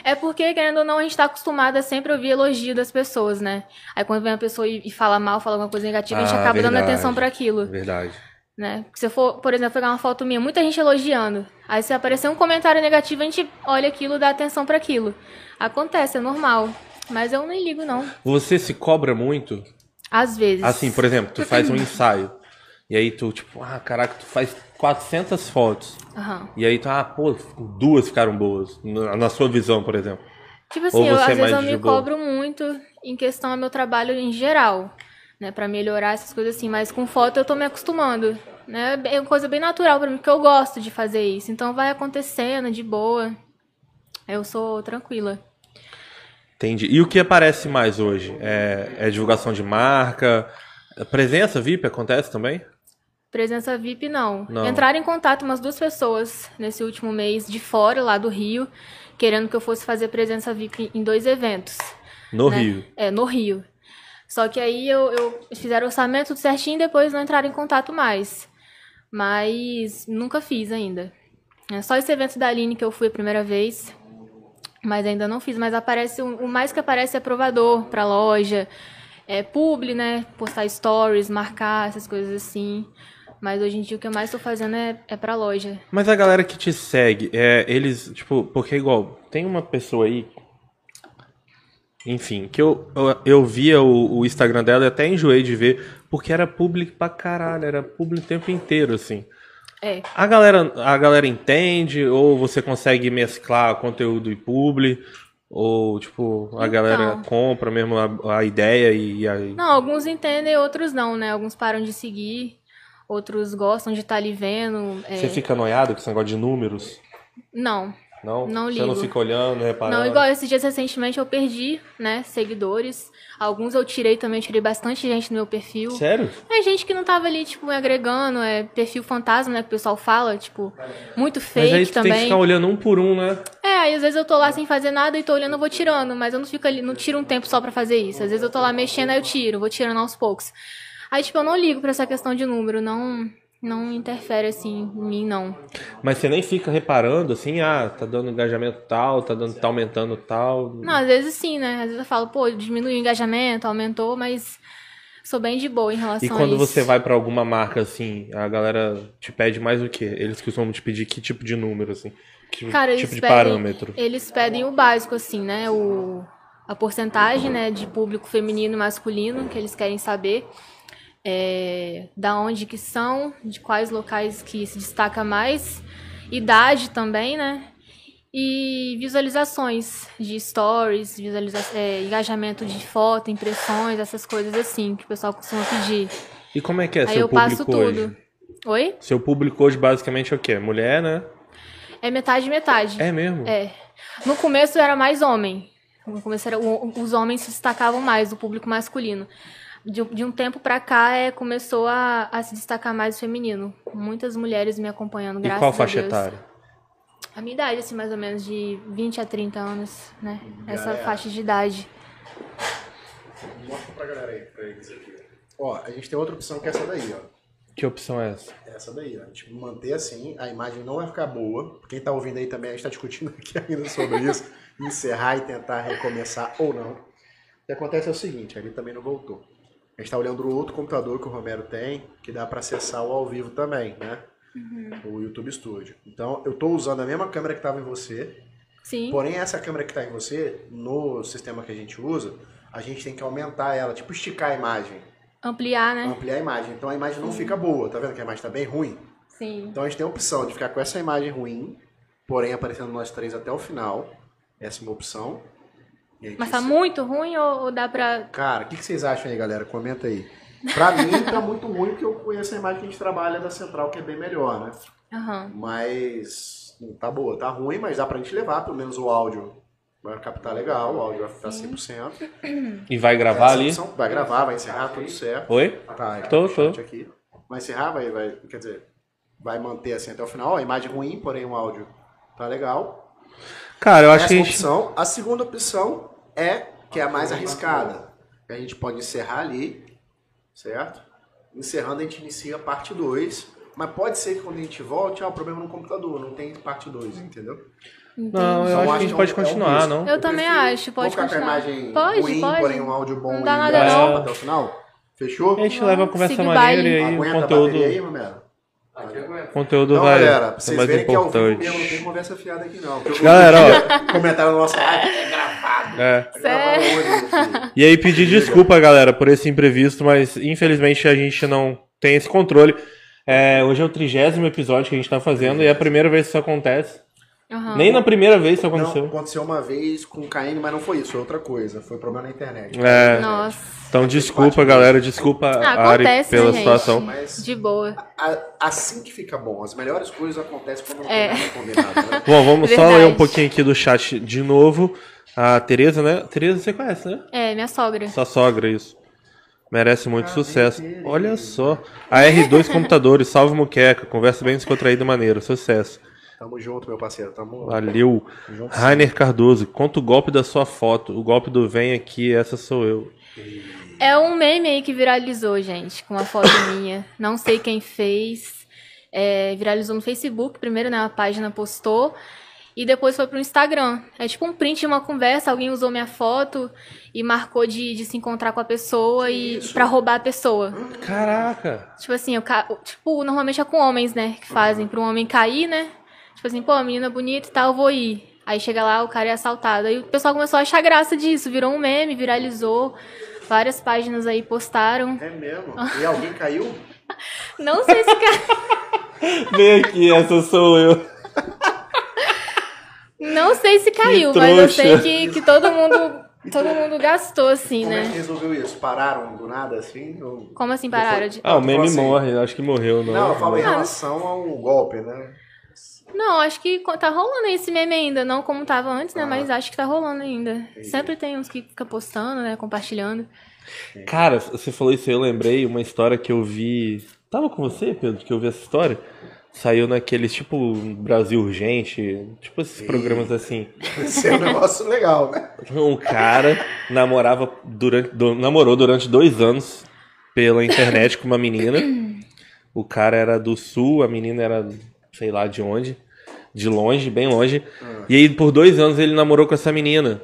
É porque, querendo ou não, a gente tá acostumado a sempre ouvir elogio das pessoas, né? Aí quando vem uma pessoa e, fala mal, fala alguma coisa negativa, a gente Ah, acaba dando verdade. atenção pra aquilo. Verdade. né? Se eu for, por exemplo, pegar uma foto minha, muita gente elogiando. Aí se aparecer um comentário negativo, a gente olha aquilo, dá atenção pra aquilo. Acontece, é normal. Mas eu nem ligo, não. Você se cobra muito? Às vezes. Assim, por exemplo, tu faz um ensaio. E aí tu, tipo, ah, caraca, tu faz 400 fotos. Aham. E aí tu, ah, pô, duas ficaram boas. Na sua visão, por exemplo. Tipo assim, eu, você às é vezes eu me boa? cobro muito em questão ao meu trabalho em geral. Né, pra melhorar essas coisas assim. Mas com foto eu tô me acostumando. Né? É uma coisa bem natural pra mim, porque eu gosto de fazer isso. Então vai acontecendo de boa. Eu sou tranquila. Entendi. E o que aparece mais hoje? É, é divulgação de marca? Presença VIP acontece também? Presença VIP, não. Não. Entraram em contato umas duas pessoas nesse último mês de fora, lá do Rio, querendo que eu fosse fazer presença VIP em dois eventos. No né? Rio. É, no Rio. Só que aí eu, eu fizeram o orçamento tudo certinho e depois não entraram em contato mais. Mas nunca fiz ainda. É só esse evento da Aline que eu fui a primeira vez. Mas ainda não fiz, mas aparece o mais que aparece é provador pra loja, é publi, né? Postar stories, marcar, essas coisas assim. Mas hoje em dia o que eu mais tô fazendo é, é pra loja. Mas a galera que te segue, é, eles, tipo, porque igual, tem uma pessoa aí. Enfim, que eu, eu, eu via o, o Instagram dela e até enjoei de ver, porque era público pra caralho, era público o tempo inteiro, assim. É. A galera, a galera entende, ou você consegue mesclar conteúdo e publi, ou, tipo, a galera Então. compra mesmo a, a ideia e aí. Não, alguns entendem, outros não, né? Alguns param de seguir, outros gostam de estar ali vendo. é. Você fica noiado com esse negócio de números? Não. Não? Não Você não fica olhando, reparando? Não, igual esses dias recentemente eu perdi, né, seguidores. Alguns eu tirei também, eu tirei bastante gente no meu perfil. Sério? É gente que não tava ali, tipo, me agregando, é perfil fantasma, né, que o pessoal fala, tipo, muito Mas fake aí tu também. tem que ficar olhando um por um, né? É, aí às vezes eu tô lá sem fazer nada e tô olhando, eu vou tirando, mas eu não fico ali, não tiro um tempo só pra fazer isso. Às vezes eu tô lá mexendo, aí eu tiro, vou tirando aos poucos. Aí, tipo, eu não ligo pra essa questão de número, não não interfere assim em mim, não. Mas você nem fica reparando assim, ah, tá dando engajamento tal, tá, dando, tá aumentando tal. Não, às vezes sim, né? Às vezes eu falo, pô, diminuiu o engajamento, aumentou, mas sou bem de boa em relação E quando a isso. você vai pra alguma marca assim, a galera te pede mais o quê? Eles costumam te pedir que tipo de número, assim? Que Cara, eles tipo de pedem, parâmetro? Eles pedem o básico, assim, né? O, a porcentagem né, de público feminino e masculino que eles querem saber. É, da onde que são, de quais locais que se destaca mais. Idade também, né? E visualizações de stories, visualiza é, engajamento de foto, impressões, essas coisas assim que o pessoal costuma pedir. E como é que é Aí seu eu passo público hoje? tudo. Oi? Seu público hoje basicamente é o quê? Mulher, né? É metade metade. É mesmo? É. No começo era mais homem. No começo era, os homens se destacavam mais, o público masculino. De, de um tempo pra cá é, começou a, a se destacar mais o feminino. Muitas mulheres me acompanhando, E graças qual a faixa Deus. etária? A minha idade, assim, mais ou menos, de 20 a 30 anos, né? Essa Galera. faixa de idade. Mostra pra galera aí, pra eles aqui. Ó, a gente tem outra opção que é essa daí, ó. Que opção é essa? Essa daí, ó. A gente manter assim, a imagem não vai ficar boa. Quem tá ouvindo aí também, a gente tá discutindo aqui ainda sobre isso. encerrar e tentar recomeçar ou não. O que acontece é o seguinte, ali também não voltou. Gente tá olhando o outro computador que o Romero tem, que dá pra acessar o ao vivo também, né? O YouTube Studio. Então, eu tô usando a mesma câmera que tava em você, Sim. Porém, essa câmera que está em você, no sistema que a gente usa, a gente tem que aumentar ela, tipo esticar a imagem, Ampliar, né? ampliar a imagem. Então a imagem não fica boa, tá vendo que a imagem está bem ruim? Sim. Então a gente tem a opção de ficar com essa imagem ruim, porém aparecendo nós três até o final. Essa é uma opção. Aí, Mas tá cê- muito ruim ou, ou dá pra. Cara, o que, que vocês acham aí, galera? Comenta aí. Pra mim tá muito ruim porque eu conheço a imagem que a gente trabalha da central, que é bem melhor, né? Aham. Mas não tá boa, tá ruim, mas dá pra gente levar, pelo menos o áudio vai captar legal, o áudio vai ficar 100%. E vai gravar Essa ali? Vai gravar, vai encerrar, tudo certo. Oi? Tá, é, Tô, tô. Aqui. Vai encerrar, vai, vai, quer dizer, vai manter assim até o final. Ó, a imagem ruim, porém o áudio tá legal. Cara, eu acho Essa que é a a gente. opção. A segunda opção é, que é a mais arriscada. A gente pode encerrar ali, certo? Encerrando, a gente inicia a parte 2. Mas pode ser que quando a gente volte, ah, o problema no computador, não tem parte 2, entendeu? Não, eu Então, acho que a gente que é pode é um continuar, não? Eu também acho, pode Vamos ficar com a continuar. imagem Pode, ruim, pode. porém um áudio bom Não dá e nada não. até o final? Fechou? A gente leva a conversa maneira e aí o conteúdo, aí, conteúdo Então, vai galera, pra vocês mais verem que é ao vivo importante. mesmo, não tem conversa fiada aqui não. Galera, ó. Comentaram na nossa live, é? E aí pedir desculpa, galera, por esse imprevisto, mas infelizmente a gente não tem esse controle. É, hoje é o trigésimo episódio que a gente tá fazendo e é a primeira vez que isso acontece. Aham. Nem na primeira vez isso Não, aconteceu. aconteceu uma vez com o KN, mas não foi isso, foi outra coisa. Foi problema na internet. É. Nossa. Então desculpa, galera, desculpa Ah, Ari acontece, pela né, gente? situação. Mas De boa. a- assim que fica bom. As melhores coisas acontecem quando não É. tem nada combinado, né? Bom, vamos só Verdade. ler um pouquinho aqui do chat de novo. A Tereza, né? Tereza você conhece, né? É, minha sogra. Sua sogra, isso. Merece muito Ah, sucesso. bem, Olha só. A R2 Computadores, salve muqueca. Conversa bem descontraída maneira. Sucesso. Tamo junto, meu parceiro. Tamo Valeu. junto. Rainer Cardoso, conta o golpe da sua foto. O golpe do vem aqui, essa sou eu. É um meme aí que viralizou, gente, com uma foto minha. Não sei quem fez. É, viralizou no Facebook, primeiro, né? A página postou. E depois foi pro Instagram. É tipo um print de uma conversa, alguém usou minha foto e marcou de, de se encontrar com a pessoa e para roubar a pessoa. Caraca. Tipo assim, eu, ca- tipo, normalmente é com homens, né, que fazem para um homem cair, né? Tipo assim, pô, menina bonita e tal, eu vou ir. Aí chega lá, o cara é assaltado. Aí o pessoal começou a achar graça disso, virou um meme, viralizou. Várias páginas aí postaram. É mesmo? E alguém caiu? Não sei se ca... Vem aqui, essa sou eu. Não sei se caiu, Que mas eu sei que, que todo mundo todo mundo gastou assim, Como é que né? resolveu isso? Pararam do nada assim? Ou- Como assim pararam de Ah, o meme Assim. morre, acho que morreu, não. Não, eu falo em relação ao golpe, né? Não, acho que tá rolando esse meme ainda, não como tava antes, né? Ah. Mas acho que tá rolando ainda. Sempre tem uns que fica postando, né? Compartilhando. Cara, você falou isso aí, eu lembrei uma história que eu vi. Tava com você, Pedro, que eu vi essa história? Saiu naqueles tipo Brasil Urgente, tipo esses programas assim. Esse é um negócio legal, né? Um cara namorava durante, do- namorou durante dois anos pela internet com uma menina. O cara era do sul, a menina era sei lá de onde, de longe, bem longe. E aí por dois anos ele namorou com essa menina.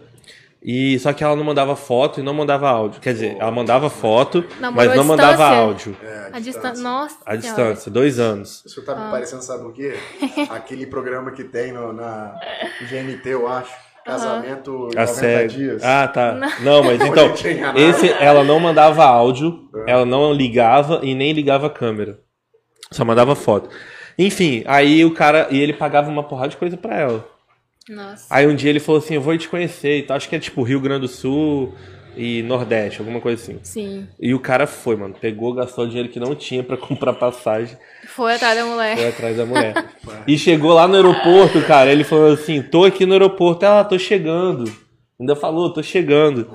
E só que ela não mandava foto e não mandava áudio. Quer dizer, ela mandava foto, Namorou mas não mandava distância? áudio. É, A distância. Nossa. A distância, dois anos. Isso tá me Ah. parecendo, sabe o quê? Aquele programa que tem no, na GNT, eu acho. Casamento A 90 série. dias. Ah, tá. Não, mas então, esse ela não mandava áudio, ela não ligava e nem ligava a câmera. Só mandava foto. Enfim, aí o cara. E ele pagava uma porrada de coisa pra ela. Nossa. Aí um dia ele falou assim: Eu vou te conhecer e tal. Acho que é tipo Rio Grande do Sul e Nordeste, alguma coisa assim. Sim. E o cara foi, mano. Pegou, gastou o dinheiro que não tinha pra comprar passagem. Foi atrás da mulher. Foi atrás da mulher. e chegou lá no aeroporto, cara. Ele falou assim: tô aqui no aeroporto. Ela, tô chegando. Ainda falou, tô chegando.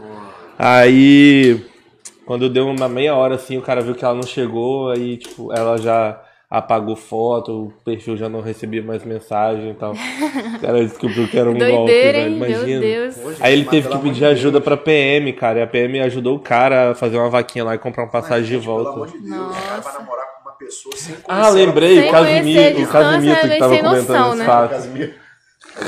Aí, quando deu uma meia hora assim, o cara viu que ela não chegou. Aí, tipo, ela já apagou foto, o perfil já não recebia mais mensagem e tal. O cara descobriu que era um golpe, Doideira, velho. hein? Meu Imagina. Deus. Hoje, Aí ele mas teve que pedir ajuda Deus. pra PM, cara. E a PM ajudou o cara a fazer uma vaquinha lá e comprar um passagem de Gente, Pelo amor volta. de Deus, o cara vai namorar com uma pessoa sem conhecer Ah, lembrei, Sem o Casimiro, o Casimiro é que meio tava comentando noção, esse né? fato. Casimiro.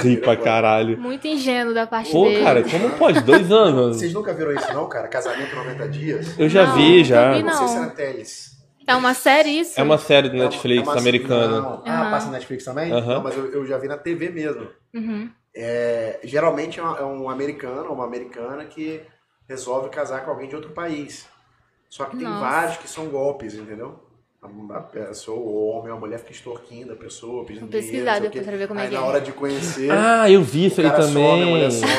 Ri pra caralho. Muito ingênuo da parte Pô, dele. cara, como pode? Dois anos. Vocês nunca viram isso não, cara? Casamento 90 dias? Eu já Não, vi, já. vi, Não sei Não. se era Teles. É uma série isso? É uma série do É uma- Netflix é uma- americana. Não. Ah, Aham. passa na Netflix também? Aham. Não, mas eu, eu já vi na TV mesmo. Uhum. É, geralmente é um, é um americano ou uma americana que resolve casar com alguém de outro país. Só que tem Nossa. vários que são golpes, entendeu? A, a pessoa, o homem ou a mulher fica extorquindo a pessoa, pedindo dinheiro. pesquisar depois pra ver como é Aí que na é. hora de conhecer, Ah, eu vi isso aí some, a também. mulher some,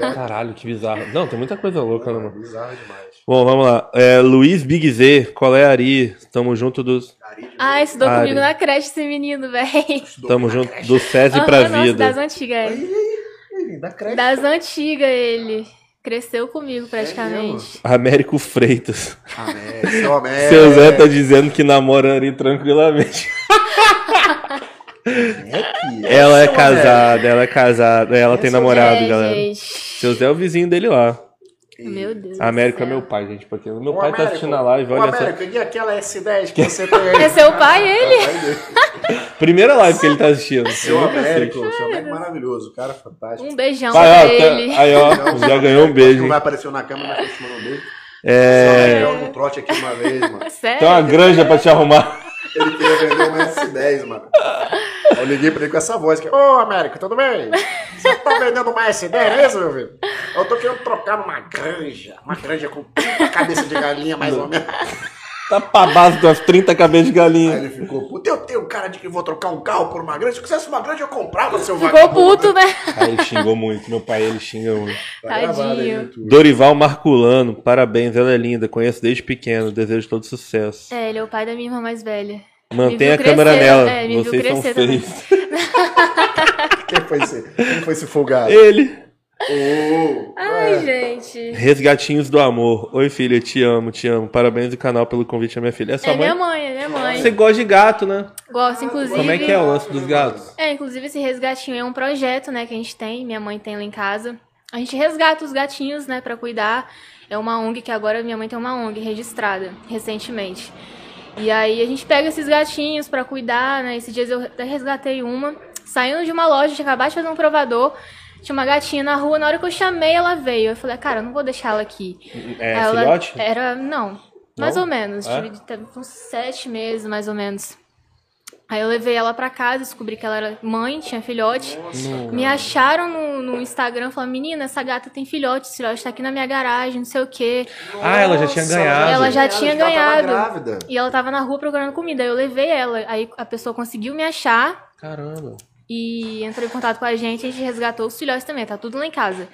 tá? Caralho, que bizarro. Não, tem muita coisa louca, né, Não, mano? bizarro demais. Bom, vamos lá. É, Luiz Big Z, qual é Ari? Tamo junto dos. Ah, estudou Ari. comigo na creche esse menino, velho. Tamo na junto creche. do SESI pra Aham, nossa, vida. das antigas. Aí, ele. aí, aí, da creche. Das antigas ele. Cresceu comigo É praticamente. Américo Freitas. América, seu América. Seu Zé tá dizendo que namora Ari tranquilamente. É que Ela é casada, ela é casada, ela tem é o namorado, é, galera. gente. Seu Zé é o vizinho dele lá. Meu Deus. Américo é meu pai, gente, porque o meu Ô, pai tá Américo, assistindo a live, olha só. Américo, e aquela S10 que você tem aí? É seu pai, ele? Vai ver. Primeira live que ele tá assistindo. Seu Eu nunca sei. Américo, seu Américo maravilhoso, cara fantástico. Um beijão Vai, pra ó, ele. tá- aí, ó, já ganhou um beijo. Não vai aparecer na câmera, mas eu te mando um beijo. É. Eu no trote aqui uma vez, mano. Sério? Tem uma granja pra te arrumar. Ele queria vender uma S10, mano. Eu liguei pra ele com essa voz aqui. Ô, Américo, tudo bem? Você tá vendendo uma S10, é isso, meu filho? Eu tô querendo trocar numa granja. Uma granja com 30 cabeça de galinha, mais ou menos. Tá pra base das 30 cabeças de Aí galinha. ele ficou, puta, eu tenho cara de que vou trocar um carro por uma granja. Se eu quisesse uma granja, eu comprava, seu Ficou vagabundo. puto, né? Aí ele xingou muito. Meu pai, ele xinga muito. Tá aí Tadinho. Dorival Marculano, parabéns, ela é linda. Conheço desde pequeno, desejo todo sucesso. É, ele é o pai da minha irmã mais velha. Mantenha a viu câmera crescer, nela. é, Vocês são crescer feios. Quem foi esse, quem foi esse folgado? Ele. Ô, Ai, é. gente. Resgatinhos do amor. Oi, filha, te amo, te amo. Parabéns do canal pelo convite à minha filha. É sua É mãe? minha mãe, é minha mãe. Você gosta de gato, né? Gosto, inclusive. Como é que é o lance dos gatos? É, inclusive esse resgatinho é um projeto, né, que a gente tem, minha mãe tem lá em casa. A gente resgata os gatinhos, né, pra cuidar. É uma ONG que agora minha mãe tem uma ONG registrada recentemente. E aí a gente pega esses gatinhos pra cuidar, né? Esses dias eu até resgatei uma saindo de uma loja, tinha acabado de fazer um provador. Tinha uma gatinha na rua, na hora que eu chamei, ela veio. Eu falei, cara, eu não vou deixar ela aqui. É ela filhote? Era, não, mais Não? ou menos. É? Tive uns sete meses, mais ou menos. Aí eu levei ela pra casa, descobri que ela era mãe, tinha filhote. Me acharam no, no Instagram, falando, menina, essa gata tem filhote, esse filhote tá aqui na minha garagem, não sei o quê. Ah, ela já tinha Nossa, ganhado. Ela já Ela tinha tava ganhado. grávida. E ela tava na rua procurando comida. Aí eu levei ela. Aí a pessoa conseguiu me achar Caramba. e entrou em contato com a gente. A gente resgatou os filhotes também. Tá tudo lá em casa.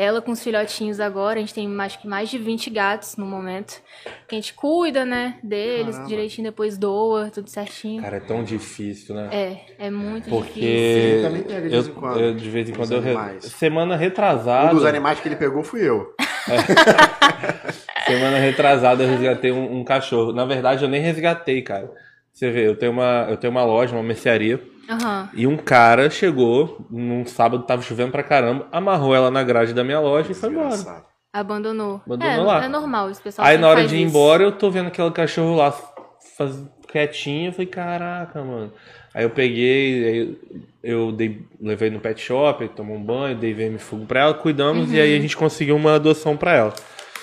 Ela com os filhotinhos agora. A gente tem acho que mais de 20 gatos no momento. Que a gente cuida, né? Deles Caramba. direitinho, depois doa, tudo certinho. Cara, é tão difícil, né? É, é muito difícil. Porque Sim, também pega de eu, vez em quando. eu, de vez em quando eu re- semana Um retrasada, dos animais que ele pegou fui eu. semana retrasada eu resgatei um, um cachorro. Na verdade, eu nem resgatei, cara. Você vê, eu tenho uma, eu tenho uma loja, uma mercearia, Aham. e um cara chegou num sábado, tava chovendo pra caramba, amarrou ela na grade da minha loja e foi embora. Abandonou. Abandonou é, lá. é normal, esse pessoal Aí na hora faz de ir isso. embora, eu tô vendo aquele cachorro lá faz... quietinho, eu falei, caraca, mano. Aí eu peguei, aí eu dei, levei no pet shop, tomou um banho, dei vermifugo pra ela, cuidamos e aí a gente conseguiu uma adoção pra ela.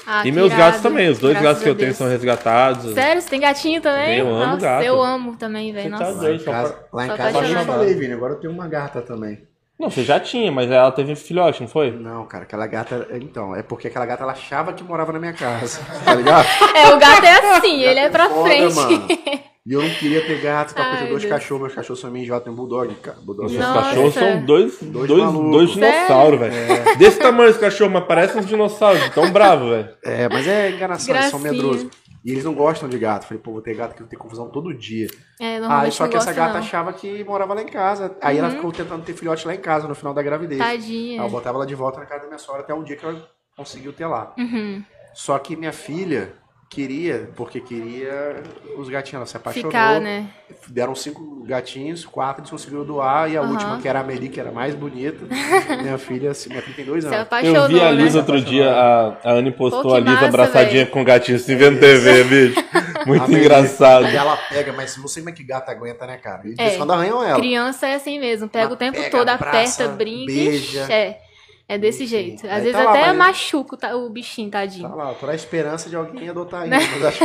Ah, e meus irado, gatos também, os dois graças gatos que eu tenho Deus. são resgatados. Sério, você tem gatinho também? Eu amo Nossa, gato. eu amo também, velho. Tá Nossa. Lá em casa, pra- lá em só casa eu já falei, Vini. Agora eu tenho uma gata também. Não, você já tinha, mas ela teve filhote, não foi? Não, cara, aquela gata. Então, é porque aquela gata ela achava que morava na minha casa. Tá ligado? É, o gato é assim, ele é pra Foda, frente. mano. E eu não queria ter gato, tá? Porque eu Ai, tenho dois cachorros, meus cachorros são já tem um bulldog, cara. Bulldog. Os Nossa. cachorros são dois, Dois dois, dois dinossauros, velho. Desse tamanho esse cachorro, mas parece uns dinossauros, tão bravo, velho. É, mas é enganação, eles são medrosos. E eles não gostam de gato. Falei, pô, vou ter gato que eu tenho confusão todo dia. É, Aí só que essa gosta, gata não. Uhum. achava que morava lá em casa. Aí ela ficou tentando ter filhote lá em casa no final da gravidez. Tadinha. Aí eu botava ela de volta na casa da minha sogra até um dia que ela conseguiu ter lá. Uhum. Só que minha filha queria, porque queria os gatinhos, ela se apaixonou. Ficar, né? Deram cinco gatinhos, quatro eles conseguiram doar, e a Aham. última, que era a Amelie, que era mais bonita, minha filha, assim, minha filha tem dois Se anos. apaixonou, Eu vi a né? Liz outro dia, a, a Anne postou Pô, a Liz massa, abraçadinha velho. com o gatinho assim vendo TV, bicho. Muito engraçado. E ela pega, mas não sei como é que gata aguenta, né, cara? E É. quando arranham ela. Criança é assim mesmo, pega Ela o tempo pega, todo, abraça, aperta, brinca. beija. É, é desse Enfim. jeito. Às Aí vezes tá lá, até mas- machuca o ta- o bichinho, tadinho. Tá lá, tô na esperança de alguém adotar ainda. Mas acho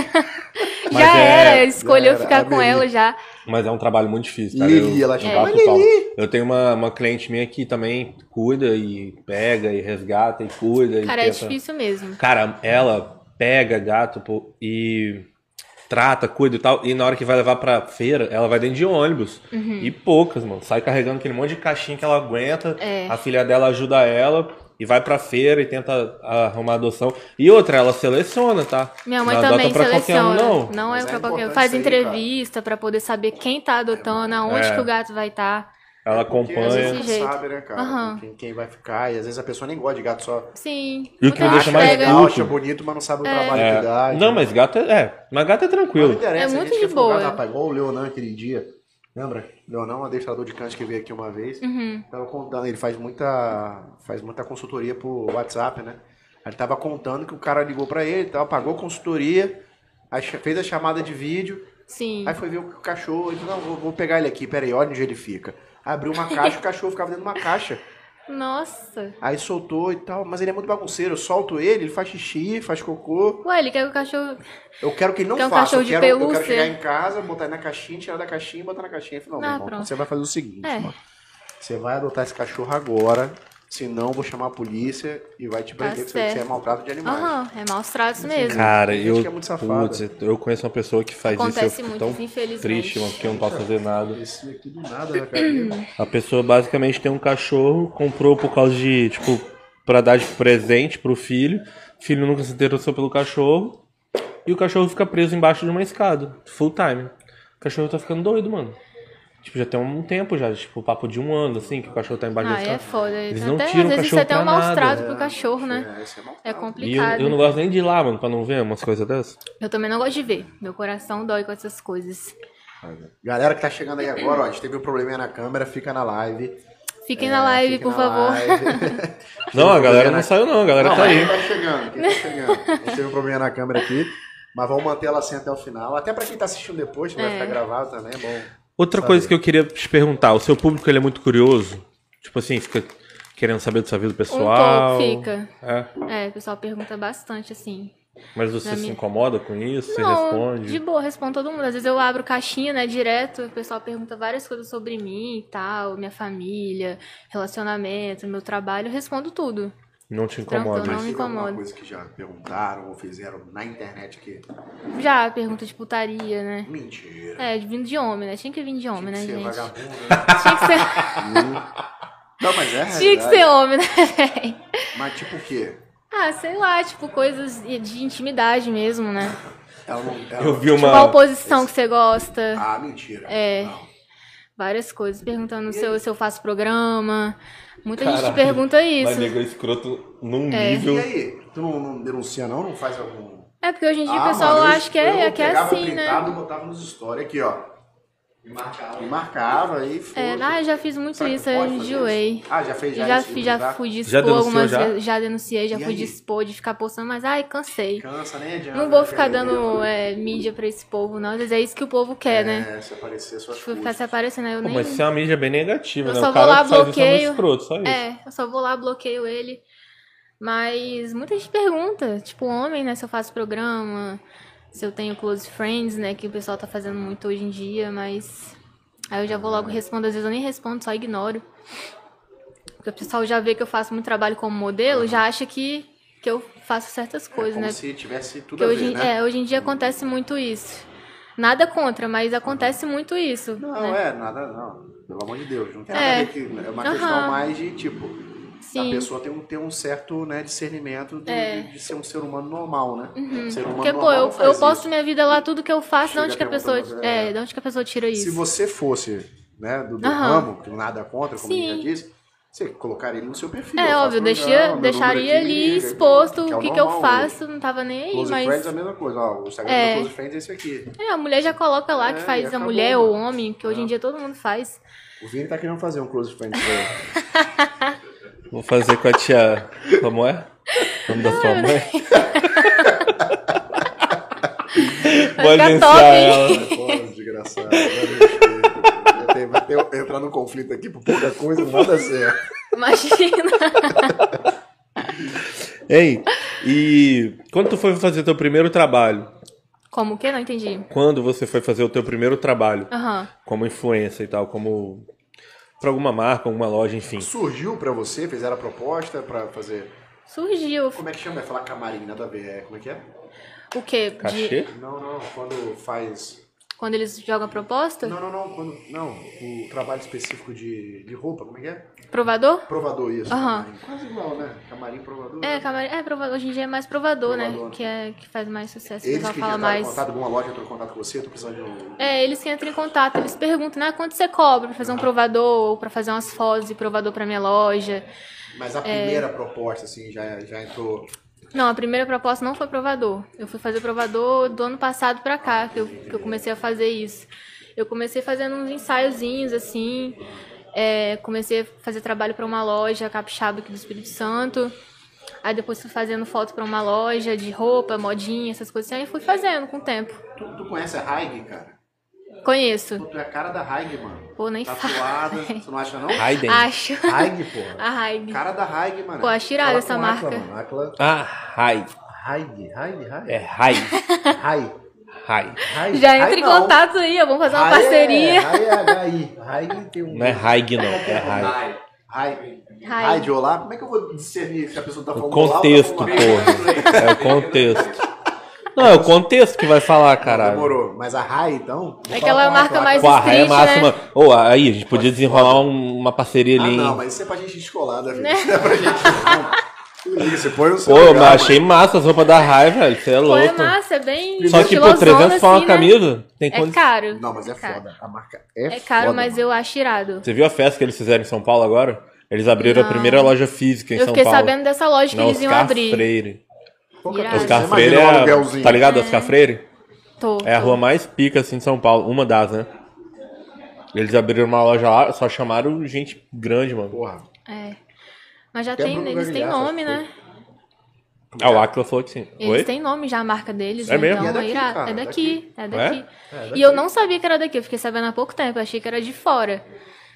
Mas já é- era, escolheu já era, ficar a com ela já. Mas é um trabalho muito difícil, cara. Lili, eu, ela eu chama bato Lili. Eu tenho uma, uma cliente minha que também cuida e pega e resgata e cuida. Cara, e é tenta- difícil mesmo. Cara, ela pega gato pô, e trata, cuida e tal. E na hora que vai levar pra feira, ela vai dentro de ônibus. Uhum. E poucas, mano. Sai carregando aquele monte de caixinha que ela aguenta. É. A filha dela ajuda ela. E vai pra feira e tenta arrumar adoção. E outra, ela seleciona, tá? Minha mãe Não adota também pra qualquer um, seleciona. não. Não Mas é é pra qualquer um. importante Faz isso aí, entrevista pra poder saber quem tá adotando, aonde É. que o gato vai estar. Ela Porque às acompanha. vezes não jeito. sabe, né, cara? Aham. Quem, quem vai ficar. E às vezes a pessoa nem gosta de gato só. Sim. E o que me deixa mais legal, puto. acha bonito, mas não sabe o É. trabalho que É. dá. Não, mas gato é. é. Mas gato é Não tranquilo. interessa, É a gente muito quer de boa. Rapaz, igual o Leonan aquele dia. Lembra? Leonan, um adestrador de cães que veio aqui uma vez. Uhum. Tava contando, ele faz muita, faz muita consultoria por WhatsApp, né? Aí Ele tava contando que o cara ligou pra ele, e tal, pagou a consultoria, fez a chamada de vídeo, Sim. aí foi ver o cachorro, ele falou, não, vou, vou pegar ele aqui, peraí, olha onde ele fica. Abriu uma caixa, o cachorro ficava dentro de uma caixa. Nossa. Aí soltou e tal, mas ele é muito bagunceiro. Eu solto ele, ele faz xixi, faz cocô. Ué, ele quer que o cachorro. Eu quero que ele não Quer um faça. cachorro eu, de quero, eu quero pelúcia? chegar em casa, botar ele na caixinha, tirar da caixinha e botar na caixinha. Ele falou, não, Ah, meu irmão, pronto. você vai fazer o seguinte, É. mano. Você vai adotar esse cachorro agora, senão eu vou chamar a polícia e vai te prender, porque você Tá é maltrato de animais. Aham, é maus tratos mesmo. Cara, Tem gente eu. que é muito safada. Putz, eu conheço uma pessoa que faz Acontece isso. Eu fico muito, tão infelizmente. triste, mano, porque eu não posso fazer nada. Esse aqui do nada na cadeira. A pessoa basicamente tem um cachorro, comprou por causa de, tipo, pra dar de presente pro filho. O filho nunca se interessou pelo cachorro. E o cachorro fica preso embaixo de uma escada, full time. O cachorro tá ficando doido, mano. Tipo, já tem um tempo já, tipo, papo de um ano, assim, que o cachorro tá embaixo da Ah, é escada. foda. Eles não até, tiram às o vezes é até um pra maus nada. tratos pro cachorro, né? É, é maltrato. É E eu, complicado. eu não gosto nem de ir lá, mano, pra não ver umas coisas dessas. Eu também não gosto de ver. Meu coração dói com essas coisas. Galera que tá chegando aí agora, ó, a gente teve um probleminha na câmera, fica na live. Fiquem É, na live, por na favor. live. Não, a galera não na- saiu não, a galera Não, tá aí. quem tá chegando, quem tá chegando. A gente teve um probleminha na câmera aqui, mas vamos manter ela assim até o final. Até pra quem tá assistindo depois, que vai É. ficar gravado também, é bom. Outra coisa que eu queria te perguntar, o seu público ele é muito curioso? Tipo assim, fica querendo saber da sua vida pessoal? Um pouco fica. É. É, o pessoal pergunta bastante, assim. Mas você se minha- incomoda com isso? Você Não, responde? de boa, respondo todo mundo. Às vezes eu abro caixinha, né, direto, o pessoal pergunta várias coisas sobre mim e tal, minha família, relacionamento, meu trabalho, eu respondo tudo. Não te incomoda? Tranquilo, não me incomoda. coisa que já perguntaram ou fizeram na internet que. Já, pergunta de putaria, né? Mentira. É, vindo de homem, né? Tinha que vir de homem, né, Ser gente? vagabundo, né? Tinha que ser, Não, mas é. tinha que ser homem, né, velho? Mas tipo o quê? Ah, sei lá, tipo, coisas de intimidade mesmo, né? Ela não. Ela... Eu vi Tipo, uma. oposição que você gosta. Ah, mentira. É. Não. Várias coisas. Perguntando se eu, se eu faço programa. Muita gente Caralho. pergunta Mas isso. negro escroto num É. E nível. aí? Tu não, não denuncia, não? Não faz algum. É porque hoje em dia Ah, o pessoal mano, eu- acha que é, eu que é assim, printado né? e botava nos stories aqui, ó. E marcava. E marcava aí. É, ah, eu já fiz muito Será isso, eu enjoei. isso? Ah, já fez já, Já, isso, fiz, já fui Já dispor algumas já? vezes, já denunciei, já E fui aí? dispor de ficar postando, mas ai, cansei. Cansa, nem adianta. Não vou né, ficar dando é, mídia pra esse povo, não. Às vezes é isso que o povo quer, né? É, se aparecer suas Tipo, ficar coisas. se aparecendo, aí eu Pô, nem. mas isso é uma mídia bem negativa, Eu né? só o vou lá, é muito bloqueio. escroto, só isso. É, eu só vou lá, bloqueio ele. Mas muita gente pergunta, tipo, homem, né, se eu faço programa, se eu tenho close friends, né, que o pessoal tá fazendo muito hoje em dia, mas aí eu já vou logo responder, às vezes eu nem respondo, só ignoro. Porque o pessoal já vê que eu faço muito trabalho como modelo, já acha que, que eu faço certas coisas, como né? se tivesse tudo Porque a ver, hoje, né? é, hoje em dia acontece muito isso. Nada contra, mas acontece muito isso. Não, né? é, nada, não. Pelo amor de Deus. Não tem É. nada a ver que. É uma questão Aham. mais de, tipo, Sim. a pessoa tem um, tem um certo né, discernimento de, É. de ser um ser humano normal, né? Ser humano Porque, pô, normal eu, faz eu isso. posto minha vida lá, tudo que eu faço, de Chega onde que a pessoa. é. É, de onde que a pessoa tira isso? Se você fosse, né, do, do Aham. ramo, que nada contra, como Sim. já disse, você colocaria ele no seu perfil. É Eu óbvio, deixia, meu deixaria ali liga, exposto é o que, o que eu normal faço, não tava nem aí, Close mas. Friends é a mesma coisa, ó, o Instagram É. do Close Friends é esse aqui. É, a mulher já coloca lá que É, e faz a acabou, mulher ou o homem, que hoje em dia todo mundo faz. O Vini tá querendo fazer um Close Friends. Vou fazer com a tia. Como é? O nome da sua mãe? Vou agenciar ela. Pô, desgraçado. vai mexer. Vai ter- Vai ter, entrar no conflito aqui por pouca coisa, nada certo. Imagina. Ei, e quando tu foi fazer teu primeiro trabalho? Como que? Não entendi. Quando você foi fazer o teu primeiro trabalho? Aham. Como influência e tal, como... Pra alguma marca, alguma loja, enfim. Surgiu pra você, fizeram a proposta pra fazer. Surgiu. Como é que chama? Vai falar camarim, nada a ver. É, como é que é? O quê? De- Cachê? Não, não, quando faz. Quando eles jogam a proposta? Não, não, não, quando. Não, o trabalho específico de, de roupa, como é que é? Provador? Provador, isso. Camarim. Quase igual, né? Camarim, provador. É, camarim, é provador. Hoje em dia é mais provador, Provador. né? Que, é, que faz mais sucesso. Eles que fala entraram em mais. contato, alguma loja entrou em contato com você, eu tô precisando de um. É, eles que entram em contato, eles perguntam, né? Quanto você cobra pra fazer um provador ou pra fazer umas fotos de provador pra minha loja? Mas É. a primeira proposta, assim, já, já entrou. Não, a primeira proposta não foi provador. Eu fui fazer provador do ano passado pra cá, que eu, que eu comecei a fazer isso. Eu comecei fazendo uns ensaiozinhos, assim. é, comecei a fazer trabalho pra uma loja capixaba aqui do Espírito Santo. Aí depois fui fazendo foto pra uma loja de roupa, modinha, essas coisas assim. Aí fui fazendo com o tempo. Tu, tu conhece a Haig, cara? Conheço. Pô, tu é a cara da Haig, mano. Pô, nem fala. Tatuada. Você não acha, não? Raiden. Acho. Haig, porra. A Haig. Cara da Haig, mano. Pô, acho irado Fala essa marca. Acla, mano. Acla... Ah, Rai. Haig, Haig, Haig. É Rai. Haig. Rai. Haig. Já Haig entra em não. contato aí, ó, vamos fazer uma Haig parceria. É, Haig é. Haig tem um... Não é Haig, não. É Rai. Ai, Haig. Haig. Haig de olá. Como é que eu vou discernir se a pessoa tá O falando olá tá contexto, falando porra. É o contexto. Não, é o contexto que vai falar, caralho. Demorou. Mas a Rai, então... É falar aquela com a marca mais Pô, a Rai é street, máxima. né? Ô, aí, a gente podia desenrolar um- uma parceria Ah, ali, não, hein? mas isso é pra gente descolada, velho. Isso é pra gente... Você põe no seu Pô, lugar, mas mano. achei massa as roupas da Rai, velho. Você é Pô, é louco. massa, é bem Só que, pô, estilosona, 300 pau uma assim, né? camisa. Tem É caro. Não, mas é caro. foda. A marca é, É caro, foda, mas mano. eu acho irado. Você viu a festa que eles fizeram em São Paulo agora? Eles abriram a Não. primeira loja física em Eu São fiquei Paulo. sabendo dessa loja que Na eles iam Oscar abrir. Freire. Pouca Irado. Oscar Você Freire um é... aluguelzinho. Tá ligado, Oscar Freire? Tô. É a tô. rua mais pica, assim, de São Paulo. Uma das, né? Eles abriram uma loja lá, só chamaram gente grande, mano. Porra. É. Mas já Até tem, eles têm nome, né? Ah, o Aquila falou que sim. Eles Oi? têm nome já, a marca deles. É né? mesmo? Então, é daqui, irado. cara, é daqui. É daqui. É? E eu não sabia que era daqui, eu fiquei sabendo há pouco tempo. Eu achei que era de fora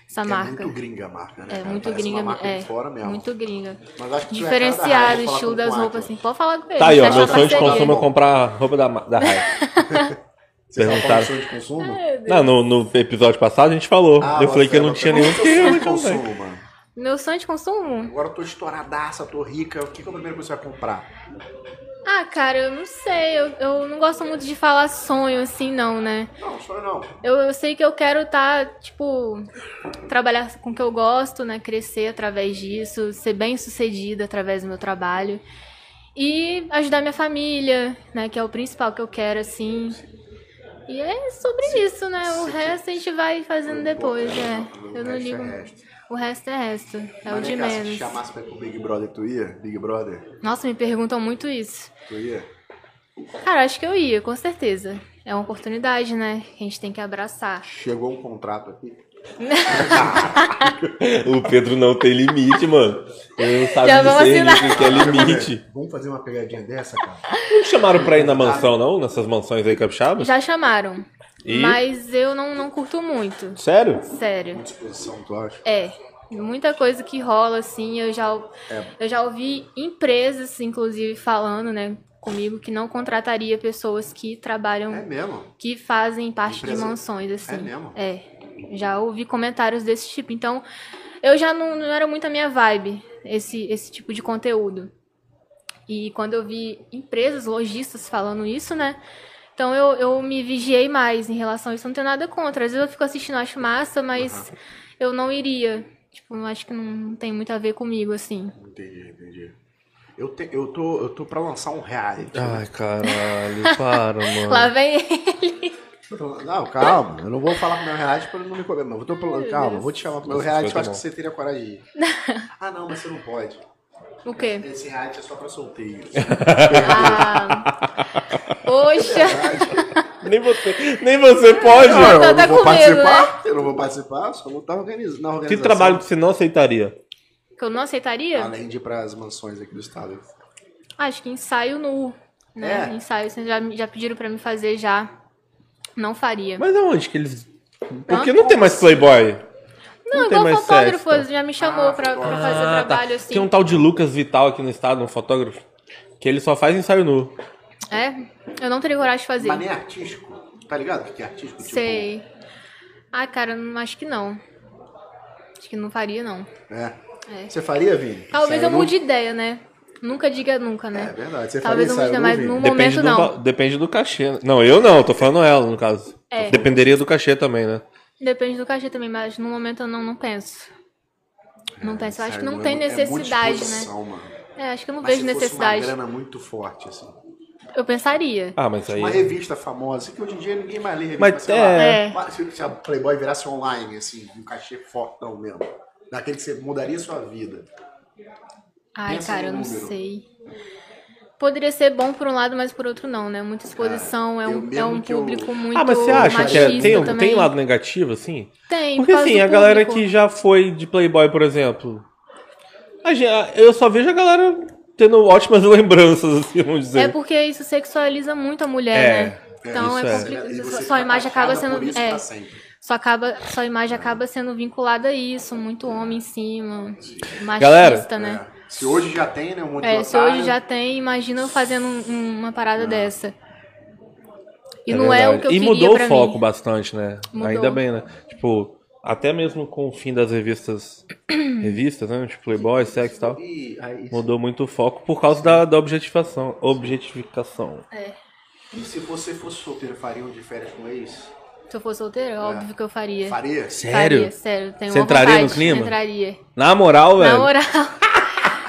essa É marca. muito gringa a marca, né? É cara? muito Parece gringa, uma marca é. de fora mesmo. Muito gringa. Mas acho que é Diferenciado, falar estilo das o roupas, Aquila. assim. Pode falar com ele. Tá aí, ó. Meu sonho de parceria. consumo é comprar roupa da, da Raia. Você tá Perguntaram. de de consumo? Não, no, no episódio passado a gente falou. Ah, eu falei que eu não tinha nenhum que eu de comprei. consumo, mano. Meu sonho de consumo? Agora eu tô estouradaça, tô rica. O que, que é o primeiro que você vai comprar? Ah, cara, eu não sei. Eu, eu não gosto muito de falar sonho assim, não, né? Não, sonho não. Eu, eu sei que eu quero estar, tipo, trabalhar com o que eu gosto, né? Crescer através disso, ser bem sucedida através do meu trabalho. E ajudar minha família, né? Que é o principal que eu quero, assim. E é sobre isso, né? O resto a gente vai fazendo depois, né? Eu não é ligo. O resto é resto. É o de cá, Se te menos. chamasse pra ir pro Big Brother, tu ia? Big Brother, Nossa, me perguntam muito isso. tu ia? Cara, acho que eu ia, com certeza. É uma oportunidade, né? Que a gente tem que abraçar. Chegou um contrato aqui. O Pedro não tem limite, mano. Ele não sabe Já assinar. o que é limite. Vamos fazer uma pegadinha dessa, cara? Não chamaram pra ir na mansão, não? Nessas mansões aí capixabas? Já chamaram. E? Mas eu não, não curto muito. Sério? Sério. Disposição, tu acha? É. Muita coisa que rola, assim, eu já, É. eu já ouvi empresas, inclusive, falando, né, comigo, que não contrataria pessoas que trabalham, É mesmo? que fazem parte Empresa- de mansões, assim. É mesmo? É. Já ouvi comentários desse tipo. Então, eu já não, não era muito a minha vibe, esse, esse tipo de conteúdo. E quando eu vi empresas, lojistas falando isso, né? Então eu, eu me vigiei mais em relação a isso. Não tenho nada contra. Às vezes eu fico assistindo, acho massa, mas eu não iria. Tipo, eu acho que não tem muito a ver comigo, assim. Entendi, entendi. Eu, te, eu, tô, eu tô pra lançar um reality. Ai, caralho, para, mano. Lá vem ele. Não, calma. Eu não vou falar pro meu reality pra ele não me comer. Mas eu tô falando, calma, Deus. vou te chamar pro meu reality. Eu acho bom. que você teria coragem de ir. Ah, não, mas você não pode. O quê? Esse reality é só pra solteiros. Ah. Poxa. Nem você, nem você pode, Não, mano. tá- eu tá não vou com medo, participar. Eu não vou participar, só vou estar organizando. Na Que organização. trabalho que você não aceitaria? Que eu não aceitaria? Além de ir pras mansões aqui do estado. Acho que ensaio nu. Né? É. Ensaio, vocês já, já pediram pra mim fazer já. Não faria. Mas aonde que eles. Por que não tem mais Playboy? Não, tem igual mais fotógrafo, sexta. já me chamou Ah, pra, pra fotógrafo. fazer Ah, tá. trabalho assim. Tem um tal de Lucas Vital aqui no estado, um fotógrafo, que ele só faz ensaio nu. É? Eu não teria coragem de fazer. Mas nem artístico. Tá ligado o que é artístico? Tipo, Sei. Ah, cara, não, acho que não. Acho que não faria, não. É. É. Você faria, Vini? Talvez Saiu eu mude de ideia, né? Nunca diga nunca, É né? verdade. Você Talvez eu faria mude saiu ideia, mas no Depende momento do, não. depende do cachê. Não, eu não, tô falando ela, no caso. É. Dependeria do cachê também, né? Depende do cachê também, mas no momento eu não, não penso. Não penso. Eu acho que não nu tem é mu- é necessidade, né? Mano. É, acho que eu não Mas vejo se fosse necessidade. uma grana muito forte, assim. Eu pensaria. Ah, mas aí. Uma revista famosa, que hoje em dia ninguém mais lê revista. Mas sei é- lá, É. Se, a Playboy virasse online, assim, um cachê fortão mesmo. Daquele que você mudaria sua vida. Ai, Pensa cara, eu não sei. Poderia ser bom por um lado, mas por outro não, né? Muita exposição, é um, é um que eu- público muito Ah, mas você acha que é, tem, um- também. tem lado negativo, assim? Tem, Porque por assim, a galera público. que já foi de Playboy, por exemplo. Eu só vejo a galera tendo ótimas lembranças, assim, vamos dizer. É porque isso sexualiza muito a mulher, É, né? Então isso é, é. complicado. Você Sua imagem acaba sendo. é, sua, acaba, sua imagem acaba sendo vinculada a isso, muito homem em cima. Machista, Galera, né? É. Se hoje já tem, né, um monte de É, se otário, hoje já tem, imagina eu fazendo um- um- uma parada dessa. E É não é o verdade. que eu E queria mudou pra o foco mim. bastante, né? Mudou. Ainda bem, né? Tipo, até mesmo com o fim das revistas. revistas, né? Tipo Playboy, sexo e tal. E Mudou muito o foco por causa da, da objetificação. Objetificação. e se você fosse solteiro, faria um de férias com ex? Se eu fosse solteira, óbvio que eu faria. Faria? Sério? Faria, sério. Tenho Você uma entraria no vontade, clima? Entraria. Na moral, velho. Na moral.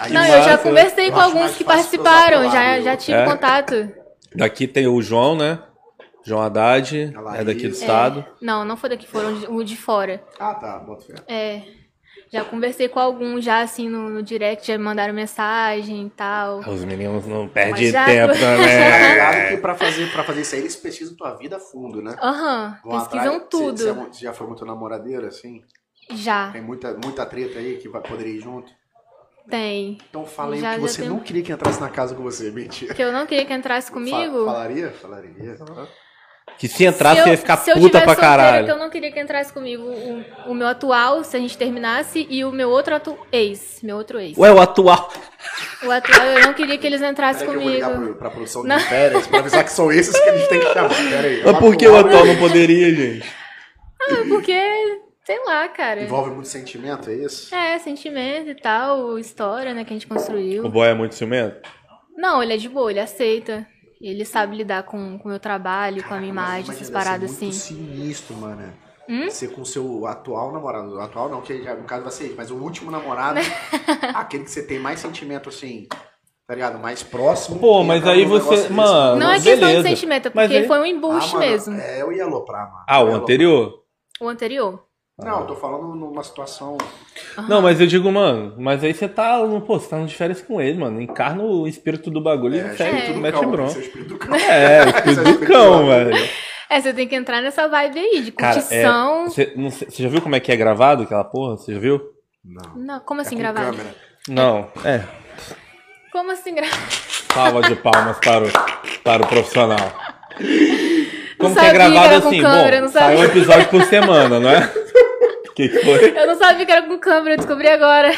Aí Não, eu já conversei com alguns que participaram, já, já tive É? contato. Daqui tem o João, né? João Haddad, é daqui do É. estado. Não, não foi daqui, foram de- o de fora. Ah, tá, bota fé. É. Já conversei com alguns já assim no, no direct, já me mandaram mensagem e tal. Os meninos não perdem já- tempo Tá também. ligado que pra fazer, pra fazer isso aí, eles pesquisam tua vida a fundo, né? Aham, Vão pesquisam atrás. tudo. Você, você já foi muito namoradeira, assim? Já. Tem muita, muita treta aí que vai poder ir junto? Tem. Então fala aí Já- o que você tem- não queria que entrasse na casa com você, mentira. Que eu não queria que entrasse comigo. Fa- falaria? Falaria. Que se entrasse, se eu, ia ficar se puta pra caralho. que eu não queria que entrasse comigo o, o meu atual, se a gente terminasse, e o meu outro atu... ex. Meu outro ex. Ué, o atual. O atual, eu não queria que eles entrassem Peraí que eu vou ligar comigo. pro, pra produção de Não. férias pra avisar que são esses que a gente tem que chamar. Pera aí. Mas por que o atual não poderia, gente? Ah, porque, sei lá, cara. Envolve muito sentimento, é isso? É, sentimento e tal, história, né, que a gente construiu. O boy é muito ciumento? Não, ele é de boa, ele aceita. Ele sabe lidar com o meu trabalho, com a minha imagem, essas paradas muito assim. sinistro, mano. Hum? Ser com o seu atual namorado. O atual não, que já, no caso vai ser ele, mas o último namorado, aquele que você tem mais sentimento assim, tá ligado? Mais próximo. Pô, mas aí você- mano, Não é questão de beleza. sentimento, é porque aí- foi um Ah, embuste mano, mesmo. É, eu ia aloprar, mano. Ah, Eu o anterior? O anterior. Não, eu tô falando numa situação. Não, mas eu digo, mano, mas aí você tá, pô, você tá no de férias com ele, mano. Encarna o espírito do bagulho É, e segue espírito tudo, do mete bronca. ser o espírito do cão. É, o espírito Esse é do cão, velho. É, você tem que entrar nessa vibe aí, de é, curtição. você, você já viu como é que é gravado aquela porra? Você já viu? Não. Não, como É assim com gravado? câmera. Não, é. Como assim gravado? Salva de palmas para o, para o profissional. Como que é que gravado era com assim? câmera, Bom, sai um episódio por semana, não é? que que foi? Eu não sabia que era com câmera, eu descobri agora.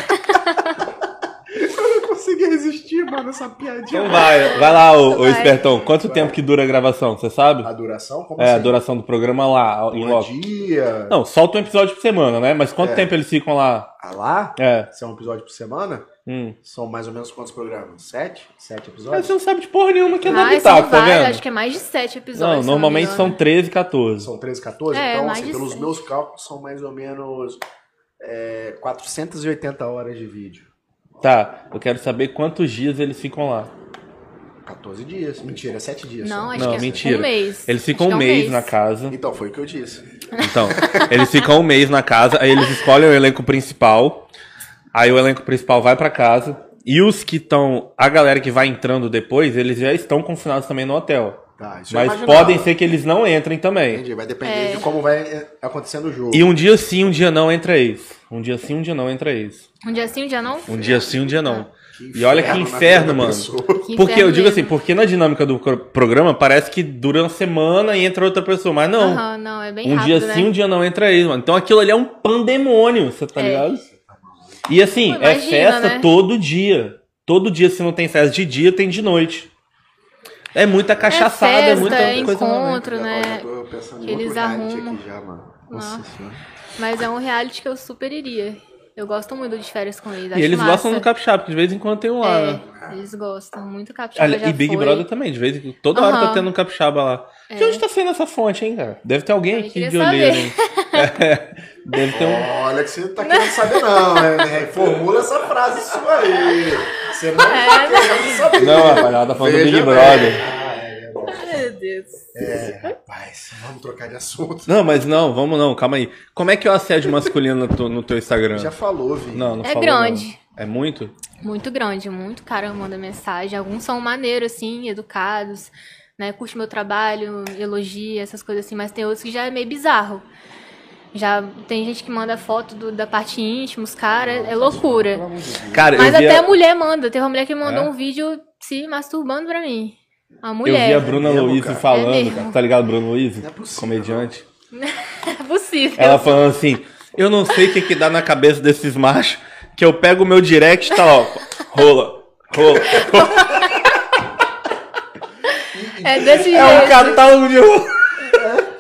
Eu não consegui resistir, mano, essa piadinha. Então vai, vai lá, ô, ô Vai. espertão. Quanto tempo que dura a gravação, você sabe? A duração? Como É, a assim? duração do programa lá, em Um loco. dia. Não, solta um episódio por semana, né? Mas quanto É. tempo eles ficam lá? Ah, lá? É. Se é um episódio por semana, Hum. são mais ou menos quantos programas? Sete? Sete Mas episódios? você não sabe de porra nenhuma que é Ai, Bitaco, são tá vendo? acho que é mais de sete Não, episódios. se normalmente me são engano. 13, 14. São 13, 14? É, então, assim, pelos sete. meus cálculos, são mais ou menos é, 480 horas de vídeo. Tá, eu quero saber quantos dias eles ficam lá. 14 dias. Mentira, 7 dias. Não, só. acho Não, que é mentira. um mês. Eles Acho ficam que é um mês na casa. Então, foi o que eu disse. Então, eles ficam um mês na casa, aí eles escolhem o elenco principal. Aí o elenco principal vai pra casa. E os que estão. A galera que vai entrando depois, eles já estão confinados também no hotel. Tá, isso eu Mas podem ser que eles não entrem também. Entendi, vai depender É. de como vai é, acontecendo o jogo. E um dia sim, um dia não entra ex. Um dia sim, um dia não entra ex. Um dia sim, um dia não? Um dia sim, um dia não. Que E olha que inferno, mano. Que Porque eu inferno digo assim, mesmo. porque na dinâmica do programa parece que dura uma semana e entra outra pessoa, mas não. Aham, não, é bem um rápido, dia né? sim, um dia não entra ex, mano. Então aquilo ali é um pandemônio, você tá É. ligado? E assim, Pô, é imagina, festa né? todo dia. Todo dia, se não tem festa de dia, tem de noite. É muita cachaçada, é, festa, muita é coisa. encontro, né? já tô pensando em que eles arrumam. aqui já, mano. Nossa Nossa. senhora. Mas é um reality que eu super iria. Eu gosto muito de férias com eles. E eles massa. gostam do capixaba, porque de vez em quando tem um lá, né? É, eles gostam muito capixaba. Olha, e Big foi. Brother também, de vez em quando. Toda hora tá tendo um capixaba lá. De onde tá saindo essa fonte, hein, cara? Deve ter alguém Também aqui de olheiro. É, deve ter um. Olha que você não tá querendo saber, não. né? Formula essa frase sua aí. Você não tá querendo saber. Não, rapaziada, tá falando do Veja Big bem. Brother. Ah, é, é meu Deus. É, rapaz, vamos trocar de assunto. Não, mas não, vamos não, calma aí. Como é que é o assédio masculino no, no teu Instagram? Já falou, Vi. Não, não É falou, grande. não. É muito? Muito grande, muito cara manda mensagem. Alguns são maneiros, assim, educados, né? Curte meu trabalho, elogia, essas coisas assim, mas tem outros que já é meio bizarro. Já tem gente que manda foto do- da parte íntima, os caras, é loucura. Cara, Mas eu até a, a mulher manda. Teve uma mulher que mandou É? um vídeo se masturbando pra mim. A eu mulher. vi a Bruna É Luiz falando, É cara. Tá ligado, Bruna Luiz? É possível, Comediante. É possível. Ela falando assim, eu não sei o que que dá na cabeça desses machos, que eu pego o meu direct e tá, ó, rola, rola. É desse É um jeito. catálogo de rola.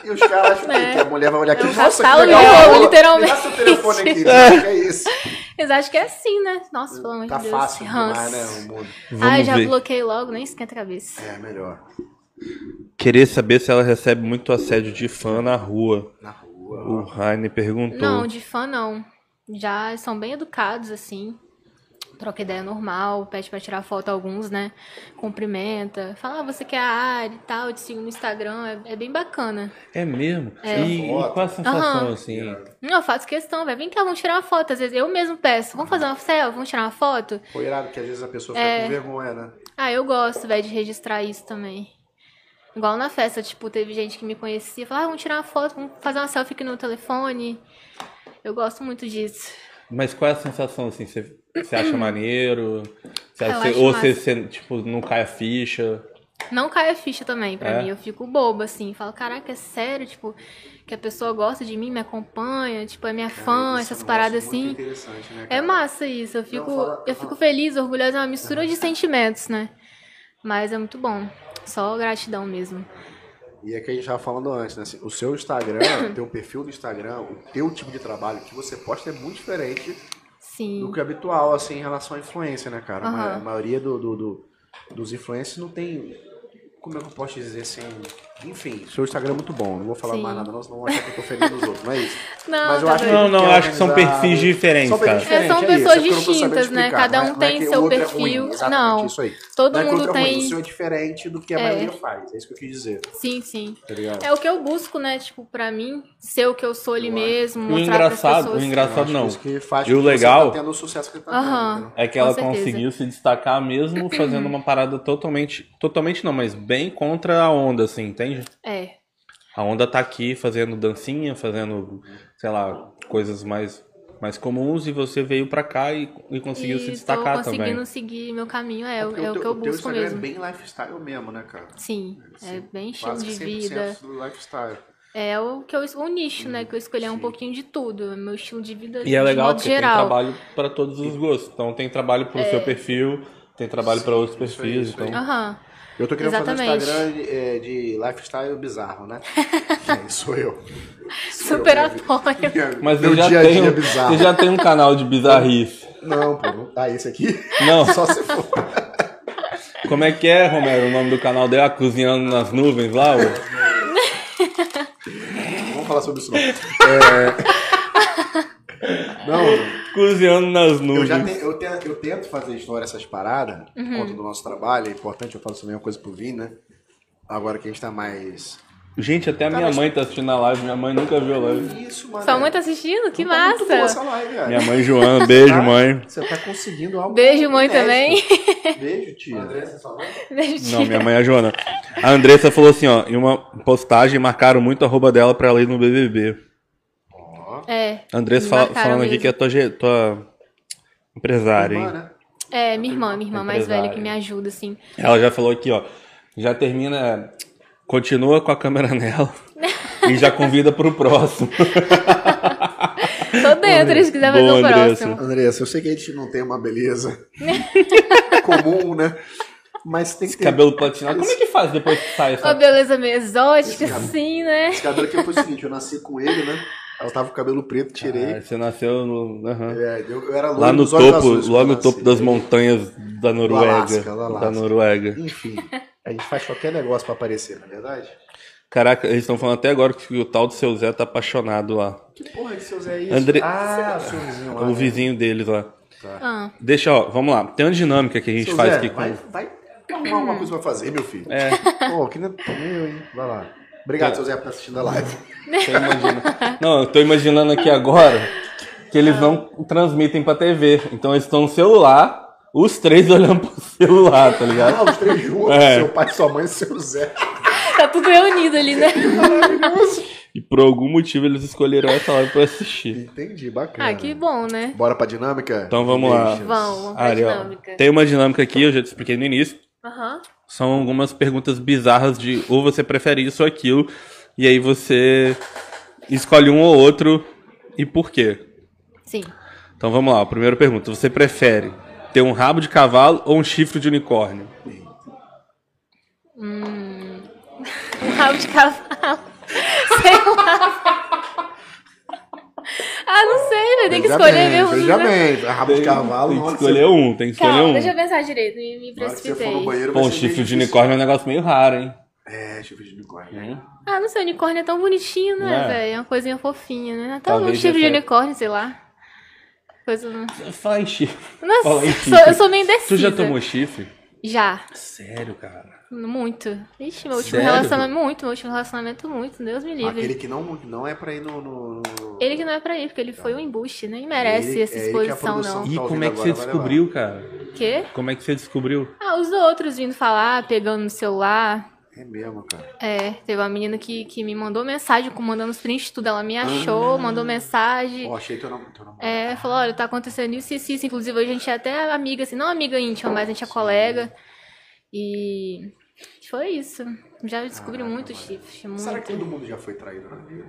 E os caras acham É. que a mulher vai olhar aqui É um nossa, que legal. rola. literalmente. Seu telefone aqui, que é isso. Eles acham que é assim, né? Nossa, pelo amor Tá de Deus. fácil ranço. demais, né, o mundo. Ai, Vamos já ver. bloqueei logo, nem esquenta a cabeça. É, melhor. Querer saber se ela recebe muito assédio de fã na rua. Na rua. O Raine perguntou. Não, de fã não. Já são bem educados, assim. Troca ideia normal, pede pra tirar foto alguns, né? Cumprimenta. Fala, ah, você quer a área e tal, te sigo no Instagram. É, é bem bacana. É mesmo? É. E, e qual a sensação, Aham. assim? Não, eu faço questão, velho. Vem cá, vamos tirar uma foto. Às vezes eu mesmo peço. Vamos fazer uma selfie? Vamos tirar uma foto? Foi irado que às vezes a pessoa fica É. com vergonha, né? Ah, eu gosto, velho, de registrar isso também. Igual na festa, tipo, teve gente que me conhecia, falava, ah, vamos tirar uma foto, vamos fazer uma selfie aqui no telefone. Eu gosto muito disso. Mas qual é a sensação, assim? Você, você acha maneiro? Você acha- acho ou você, você, tipo, não cai a ficha? Não cai a ficha também pra É? mim. Eu fico boba, assim. Falo, caraca, é sério? Tipo, que a pessoa gosta de mim, me acompanha, tipo, é minha fã, Cara, isso é essas paradas assim. interessante, né, É massa isso. Eu fico, fala- eu fico feliz, orgulhosa, é uma mistura de sentimentos, né? Mas é muito bom. Só gratidão mesmo. E é que a gente tava falando antes, né? assim, o seu Instagram, teu perfil do Instagram, o teu tipo de trabalho que você posta é muito diferente do Sim. que é habitual, assim, em relação à influência, né, cara? Aham. A maioria do, do- do- dos influencers não tem. Como é que eu posso dizer assim? Enfim, seu Instagram é muito bom. Não vou falar Sim. mais nada, não, senão achar que eu tô ofendendo os outros. Não é isso. Não, Mas eu tá acho. Não, não, acho que são perfis diferentes, São perfis cara. É, diferentes, são é isso, pessoas é distintas, né? Cada um é- é tem seu é ruim, perfil. Não. isso aí. Todo não mundo é tem- o seu é diferente do que a É. maioria faz. É isso que eu quis dizer, Sim, sim. tá? É o que eu busco, né? Tipo, pra mim, ser o que eu sou ali mesmo, O mostrar engraçado, pessoas. o engraçado não. E o legal- tá tendo o sucesso que ele tá tendo. É que ela conseguiu se destacar mesmo fazendo uma parada totalmente. Totalmente não, mas bem contra a onda, assim, entende? É. A onda tá aqui fazendo dancinha, fazendo, sei lá, coisas mais, mais comuns e você veio pra cá e, e conseguiu se e destacar tô conseguindo também. seguir meu caminho, é, Porque é o teu- que eu busco Instagram mesmo. é bem lifestyle mesmo, né, cara? Sim, é bem estilo de que 100% vida. do lifestyle. É o que eu o nicho, né? Que eu escolhi é um pouquinho de tudo. Meu estilo de vida E é legal porque geral. tem trabalho pra todos os gostos. Então tem trabalho pro seu perfil, tem trabalho pra outros isso aí, perfis. isso aí. Então... Aham. Eu tô querendo Exatamente. fazer um Instagram de, é, de lifestyle bizarro, né? é, sou eu. Sou Super eu, apoio. minha- Mas meu você já, dia a tem, dia bizarro. você já tem um canal de bizarrice. Não, pô, não tá esse aqui. Não. Só se for. Como é que é, Romero? O nome do canal dele é Cozinhando nas Nuvens lá? ô? Vamos falar sobre isso não. É... Não, Cozinhando nas eu, Nuvens. já te- eu, eu tento fazer história essas paradas, por Uhum. conta do nosso trabalho, é importante, eu falo também uma coisa pro Vini, né? Agora que a gente tá mais... Gente, até a minha mãe tá assistindo a live. Minha mãe nunca viu a live. Isso, mano. Sua mãe tá assistindo? Que Não tá muito boa essa massa! live, velho. Minha mãe Joana, beijo, Tá? mãe. Você tá conseguindo algo Beijo, mãe, também. Beijo, tia. Beijo, Não, tia. minha mãe é a Joana. A Andressa falou assim, ó, em uma postagem marcaram muito a arroba dela pra ela ir no BBB. É. A Andressa fala- falando aqui mesmo. que é tua, tua empresária, Irmã, hein? né? É, minha irmã, minha irmã mais velha que me ajuda, assim. Ela já falou aqui, ó. Já termina. Continua com a câmera nela. e já convida pro próximo. Tô dentro, se quiser fazer o próximo. Andressa, eu sei que a gente não tem uma beleza comum, né? Mas tem que Esse ter... cabelo platinado. Como é que faz depois que sai Uma essa. beleza meio exótica, assim, né? Esse cabelo aqui foi o seguinte, eu nasci com ele, né? Eu tava com o cabelo preto, tirei. Ah, você nasceu no. aham. É, eu, eu era Lá no topo, azuis logo eu no topo das montanhas da Noruega. Alasca, Alasca. Da Noruega. Enfim, a gente faz qualquer negócio pra aparecer, na é verdade? Caraca, eles estão falando até agora que o tal do seu Zé tá apaixonado lá. Que porra de seu Zé é isso? André- Ah, o seu vizinho lá. o né? vizinho deles lá. Ah, Deixa, ó, vamos lá. Tem uma dinâmica que a gente Seu faz Zé, aqui com. vai, vai arrumar alguma coisa pra fazer, meu filho. É, Pô, que não é meu, hein? Vai lá. Obrigado, seu Zé, por estar assistindo a live. Não, eu tô imaginando aqui agora que eles não transmitem pra TV. Então eles estão no celular, os três olhando pro celular, tá ligado? Ah, os três juntos, É. seu pai, sua mãe e seu Zé. tá tudo reunido ali, né? E por algum motivo eles escolheram essa live pra assistir. Entendi, bacana. Ah, que bom, né? Bora pra dinâmica? Então vamos lá. Vamos, vamos pra Ari, dinâmica. tem uma dinâmica aqui, eu já te expliquei no início. Aham. São algumas perguntas bizarras de ou você prefere isso ou aquilo. E aí você escolhe um ou outro e por quê. Sim. Então vamos lá, a primeira pergunta. Você prefere ter um rabo de cavalo ou um chifre de unicórnio? Um rabo de cavalo. Sei lá. Ah, não sei, vai ter que escolher bem, mesmo. Veja né? bem, rabo de cavalo. Tem que escolher um, tem que escolher Calma, um. deixa eu pensar direito, me, me precipitei. banheiro, um ser chifre de unicórnio é um negócio meio raro, hein? É, chifre de unicórnio. Ah, não sei, unicórnio é tão bonitinho, né, É. velho? É uma coisinha fofinha, né? Até um Talvez chifre de essa- unicórnio, sei lá. Coisa. Fala em chifre. Nossa, Fala em sou- chifre. eu sou meio indecisa. Tu já tomou chifre? Já. Sério, cara. Muito. Ixi, meu último Sério? relacionamento, muito. Meu último relacionamento, muito. Deus me livre. Aquele que não, não é pra ir no... no- no- Ele que não é pra ir, porque ele foi um embuste, nem merece Ele- essa é ele que a exposição, produção- não. E Tá como é que você vai descobriu, cara? Quê? Como é que você descobriu? Ah, os outros vindo falar, pegando no celular. É mesmo, cara. É, teve uma menina que, que me mandou mensagem, com- mandando os prints, tudo. Ela me achou, Ah. mandou mensagem. Ó, achei teu nome. Teu nome. É, falou, olha, tá acontecendo isso e isso, isso. Inclusive, hoje a gente é até amiga, assim, não amiga íntima, mas a gente é colega. E foi isso. Já descobri Caraca, muito mano. chifre, Será que todo mundo já foi traído na vida?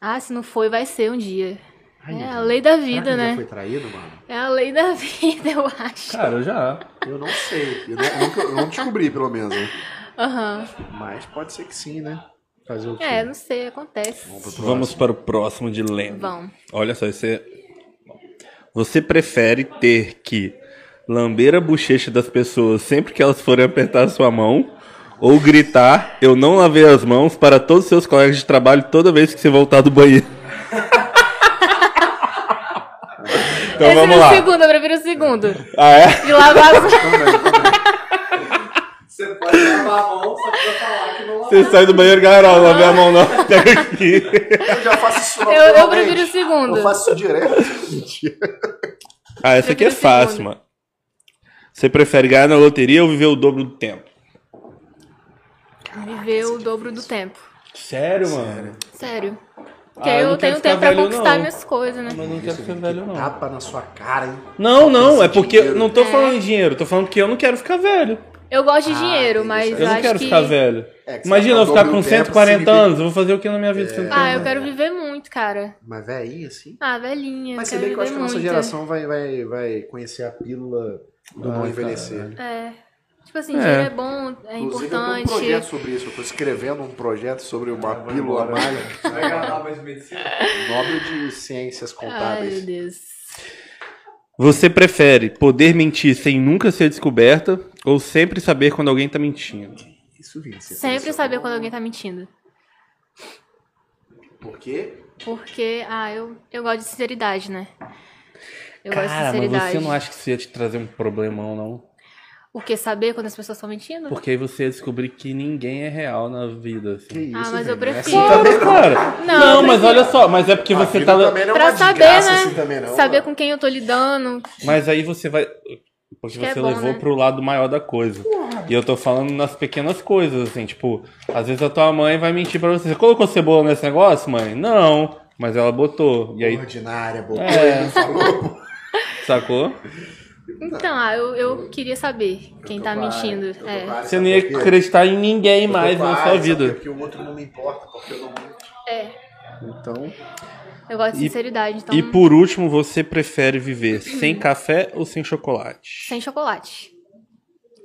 Ah, se não foi, vai ser um dia. Ai, É a lei da Será vida, que já né? foi traído, mano? É a lei da vida, eu acho. Cara, eu já. Eu não sei. Eu não, eu nunca- eu não descobri, pelo menos. né? Aham. Mas pode ser que sim, né? Fazer o quê? É, não sei, acontece. Vamos pro Vamos para o próximo dilema. Vão. Olha só, você. Você prefere ter que lamber a bochecha das pessoas sempre que elas forem apertar a sua mão? Ou gritar, eu não lavei as mãos para todos os seus colegas de trabalho toda vez que você voltar do banheiro? então Esse vamos é o lá. segundo, eu prefiro o segundo. Ah, é? De lavar as Você pode lavar a mão, só precisa falar que não lavou. Você sai do banheiro, galera, ó, lavei a mão não. Pega aqui. Eu já faço isso Eu, eu prefiro o segundo. Eu faço isso direto. Mentira. Ah, essa aqui é fácil, mano. Você prefere ganhar na loteria ou viver o dobro do tempo? Viver o dobro do tempo. Sério, mano? Sério. Porque Ah, eu não eu tenho ficar tempo pra velho, conquistar não. minhas coisas, né? Mas não quero ser velho, não. Tapa na sua cara, hein? Não, não, é porque dinheiro. não tô É. falando em dinheiro, tô falando que eu não quero ficar velho. Eu gosto de Ah, dinheiro, entendi. mas Eu Eu não acho quero que... ficar velho. É, que você Imagina eu ficar ficar o com do tempo, 140 significa- anos, eu vou fazer o que na minha vida? Ah, eu quero viver muito, cara. Mas velhinho, assim. Ah, velhinha, Mas se quero bem que eu acho que a nossa muito. geração vai, vai, vai conhecer a pílula do não Ai, envelhecer. É. Tipo assim, É. dinheiro é bom, é Inclusive, eu tenho um projeto importante. sobre isso. Eu tô escrevendo um projeto sobre uma vai pílula mágica. Vai gravar mais medicina? Nobel de Ciências Ai, meu Contábeis. Deus. Você prefere poder mentir sem nunca ser descoberta ou sempre saber quando alguém tá mentindo? Isso, Vini. você Sempre saber bom. quando alguém tá mentindo. Por quê? Porque, ah, eu, eu gosto de sinceridade, né? Eu gosto de Cara, mas sinceridade. você não acha que isso ia te trazer um problemão, não? O que? Saber quando as pessoas estão mentindo? Porque aí você ia descobrir que ninguém é real na vida, assim. Que isso, Ah, mas eu é prefiro. assim também, Claro, não. cara. Não, Não, mas prefiro. olha só, mas é porque A você tá. também não é Pra uma saber, desgraça né? assim também, não. Saber mano. com quem eu tô lidando. Mas aí você vai. Porque que é você bom, levou né? pro lado maior da coisa. E eu tô falando nas pequenas coisas, assim, tipo, às vezes a tua mãe vai mentir pra você. Você colocou cebola nesse negócio, mãe? Não. Mas ela botou. E aí, Ordinária, botou É. falou. sacou? Então, ah, eu, eu queria saber quem Eu tá mentindo. É. Você não ia acreditar em ninguém mais na sua vida. Porque o outro não me importa, porque eu não minto. é. Então, Eu gosto de E- sinceridade, então. E por último, você prefere viver sem café ou sem chocolate? Sem chocolate.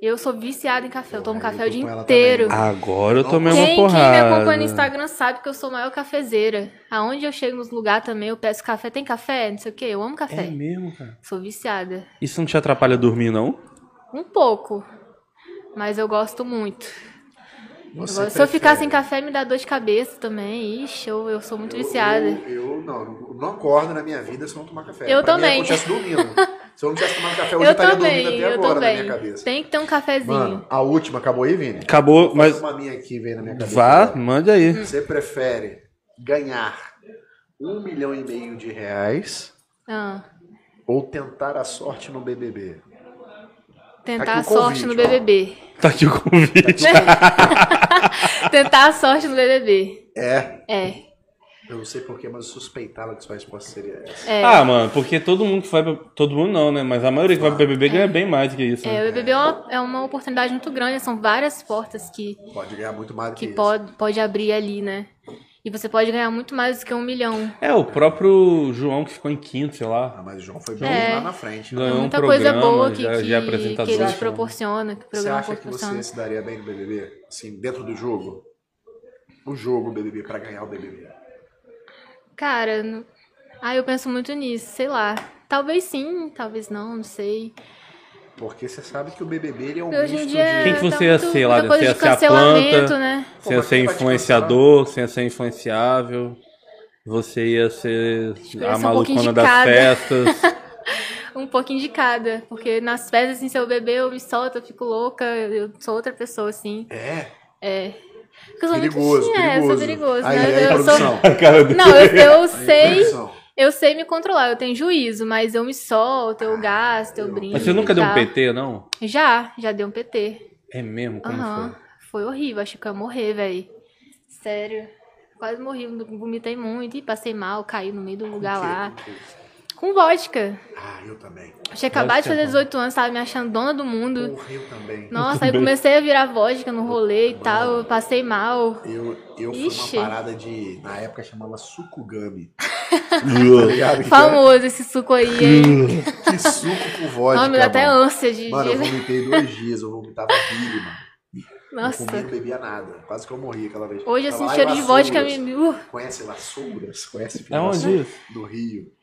Eu sou viciada em café. Eu tomo eu café tô o dia inteiro. também. Agora eu tomei Quem, uma quem me porrada. acompanha no Instagram sabe que eu sou a maior cafezeira. Aonde eu chego nos lugares também, eu peço café. Tem café? Não sei o quê. Eu amo É café. mesmo, cara. Sou viciada. Isso não te atrapalha dormir, não? Um pouco. Mas eu gosto muito. Eu você Se eu ficar sem café, me dá dor de cabeça também. Ixi, eu, eu sou muito viciada. Eu, eu não, eu não acordo na minha vida se eu não tomar café. Eu Pra mim é também. eu estivesse dormindo. Se eu não tivesse tomado café, hoje eu, Eu estaria também, dormindo até eu agora na também. minha cabeça. Tem que ter um cafezinho. Mano, a última acabou aí, Vini? Acabou, mas. Uma minha aqui veio na minha cabeça. Vá, agora. mande aí. Você prefere ganhar um milhão e meio de reais Ah, ou tentar a sorte no BBB? Tentar Aqui a sorte convite, no ó. BBB. Tá aqui o convite. tentar a sorte no BBB. É. É. Eu não sei porquê, mas eu suspeitava que sua resposta seria essa. É. Ah, mano, porque todo mundo que vai pra... Todo mundo não, né? Mas a maioria que vai pro BBB ganha bem mais do que isso. É, né? o BBB é uma, é uma oportunidade muito grande, são várias portas que, Pode ganhar muito mais do que, que isso. pode, pode abrir ali, né? E você pode ganhar muito mais do que um milhão. É, o próprio João que ficou em quinto, sei lá. Ah, mas o João foi bem É. lá na frente. Ganhou um Muita programa, coisa boa que, já, que, já é que ele te proporciona, que o Você programa acha que você se daria bem no BBB? Assim, dentro do jogo? O jogo BBB, pra ganhar o BBB. Cara, ah, eu penso muito nisso, sei lá. Talvez sim, talvez não, não sei. Porque você sabe que o BBB ele é um Hoje misto dia Quem que tá você ia ser lá Você ia de ser a planta? cancelamento, né? Você ia ser influenciador, você ia ser influenciável, você ia ser eu a um malucona de das cada. festas. Um pouquinho de cada. Porque nas festas, assim, se eu beber, eu me solto, eu fico louca, eu sou outra pessoa, assim. É, É. Porque eu sou perigoso, muito... É, eu perigoso. sou perigoso, aí, né? Aí, eu. A cara dele. Não, eu, eu Aí, sei... produção. Eu sei me controlar, eu tenho juízo, mas eu me solto, eu gasto, eu brinco. Mas você nunca deu um. PT, não? Já, já dei um PT. É mesmo? Como Aham. foi? foi horrível. Achei que eu ia morrer, velho. Sério. Quase morri, vomitei muito e passei mal, caí no meio do lugar lá. Com vodka. Ah, eu também. Tinha acabado de Vodka, fazer 18 anos, tava me achando dona do mundo. Porra, eu também. Nossa, aí comecei a virar vodka no rolê e tal, eu passei mal. Eu, eu fui Ixi. uma parada de. Na época chamava? Que Famoso esse suco aí, hein? é- Que suco com vodka. Não, me dá até mano. ânsia de. Mano, eu vomitei dois dias, eu vomitava bile, mano. Não Nossa. comia, não bebia nada. Quase que eu morri aquela vez. Hoje, assim, cheiro de vodka me. Uh, Conhece Vassouras? Conhece É onde isso? Do Rio.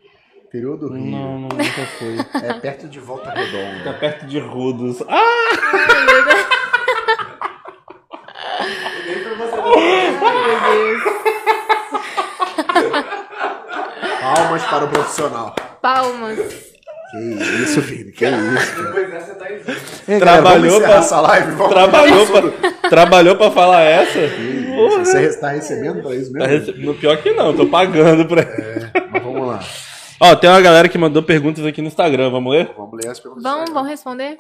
Interior do Rio. Não, não, nunca fui. É perto de Volta Redonda. Tá perto de Rudos. Ah! Palmas para o profissional. palmas. Que isso, Vini, que isso. cara. Depois dessa tá vamos Trabalhou pra- essa live? Vamos. Trabalhou pra, trabalhou pra falar essa? Porra. Você está recebendo pra isso Tá mesmo? rece- No pior que não, tô pagando pra. Mas vamos lá. Ó, tem uma galera que mandou perguntas aqui no Instagram, vamos ler? Vamos ler as perguntas. Vamos, vamos responder?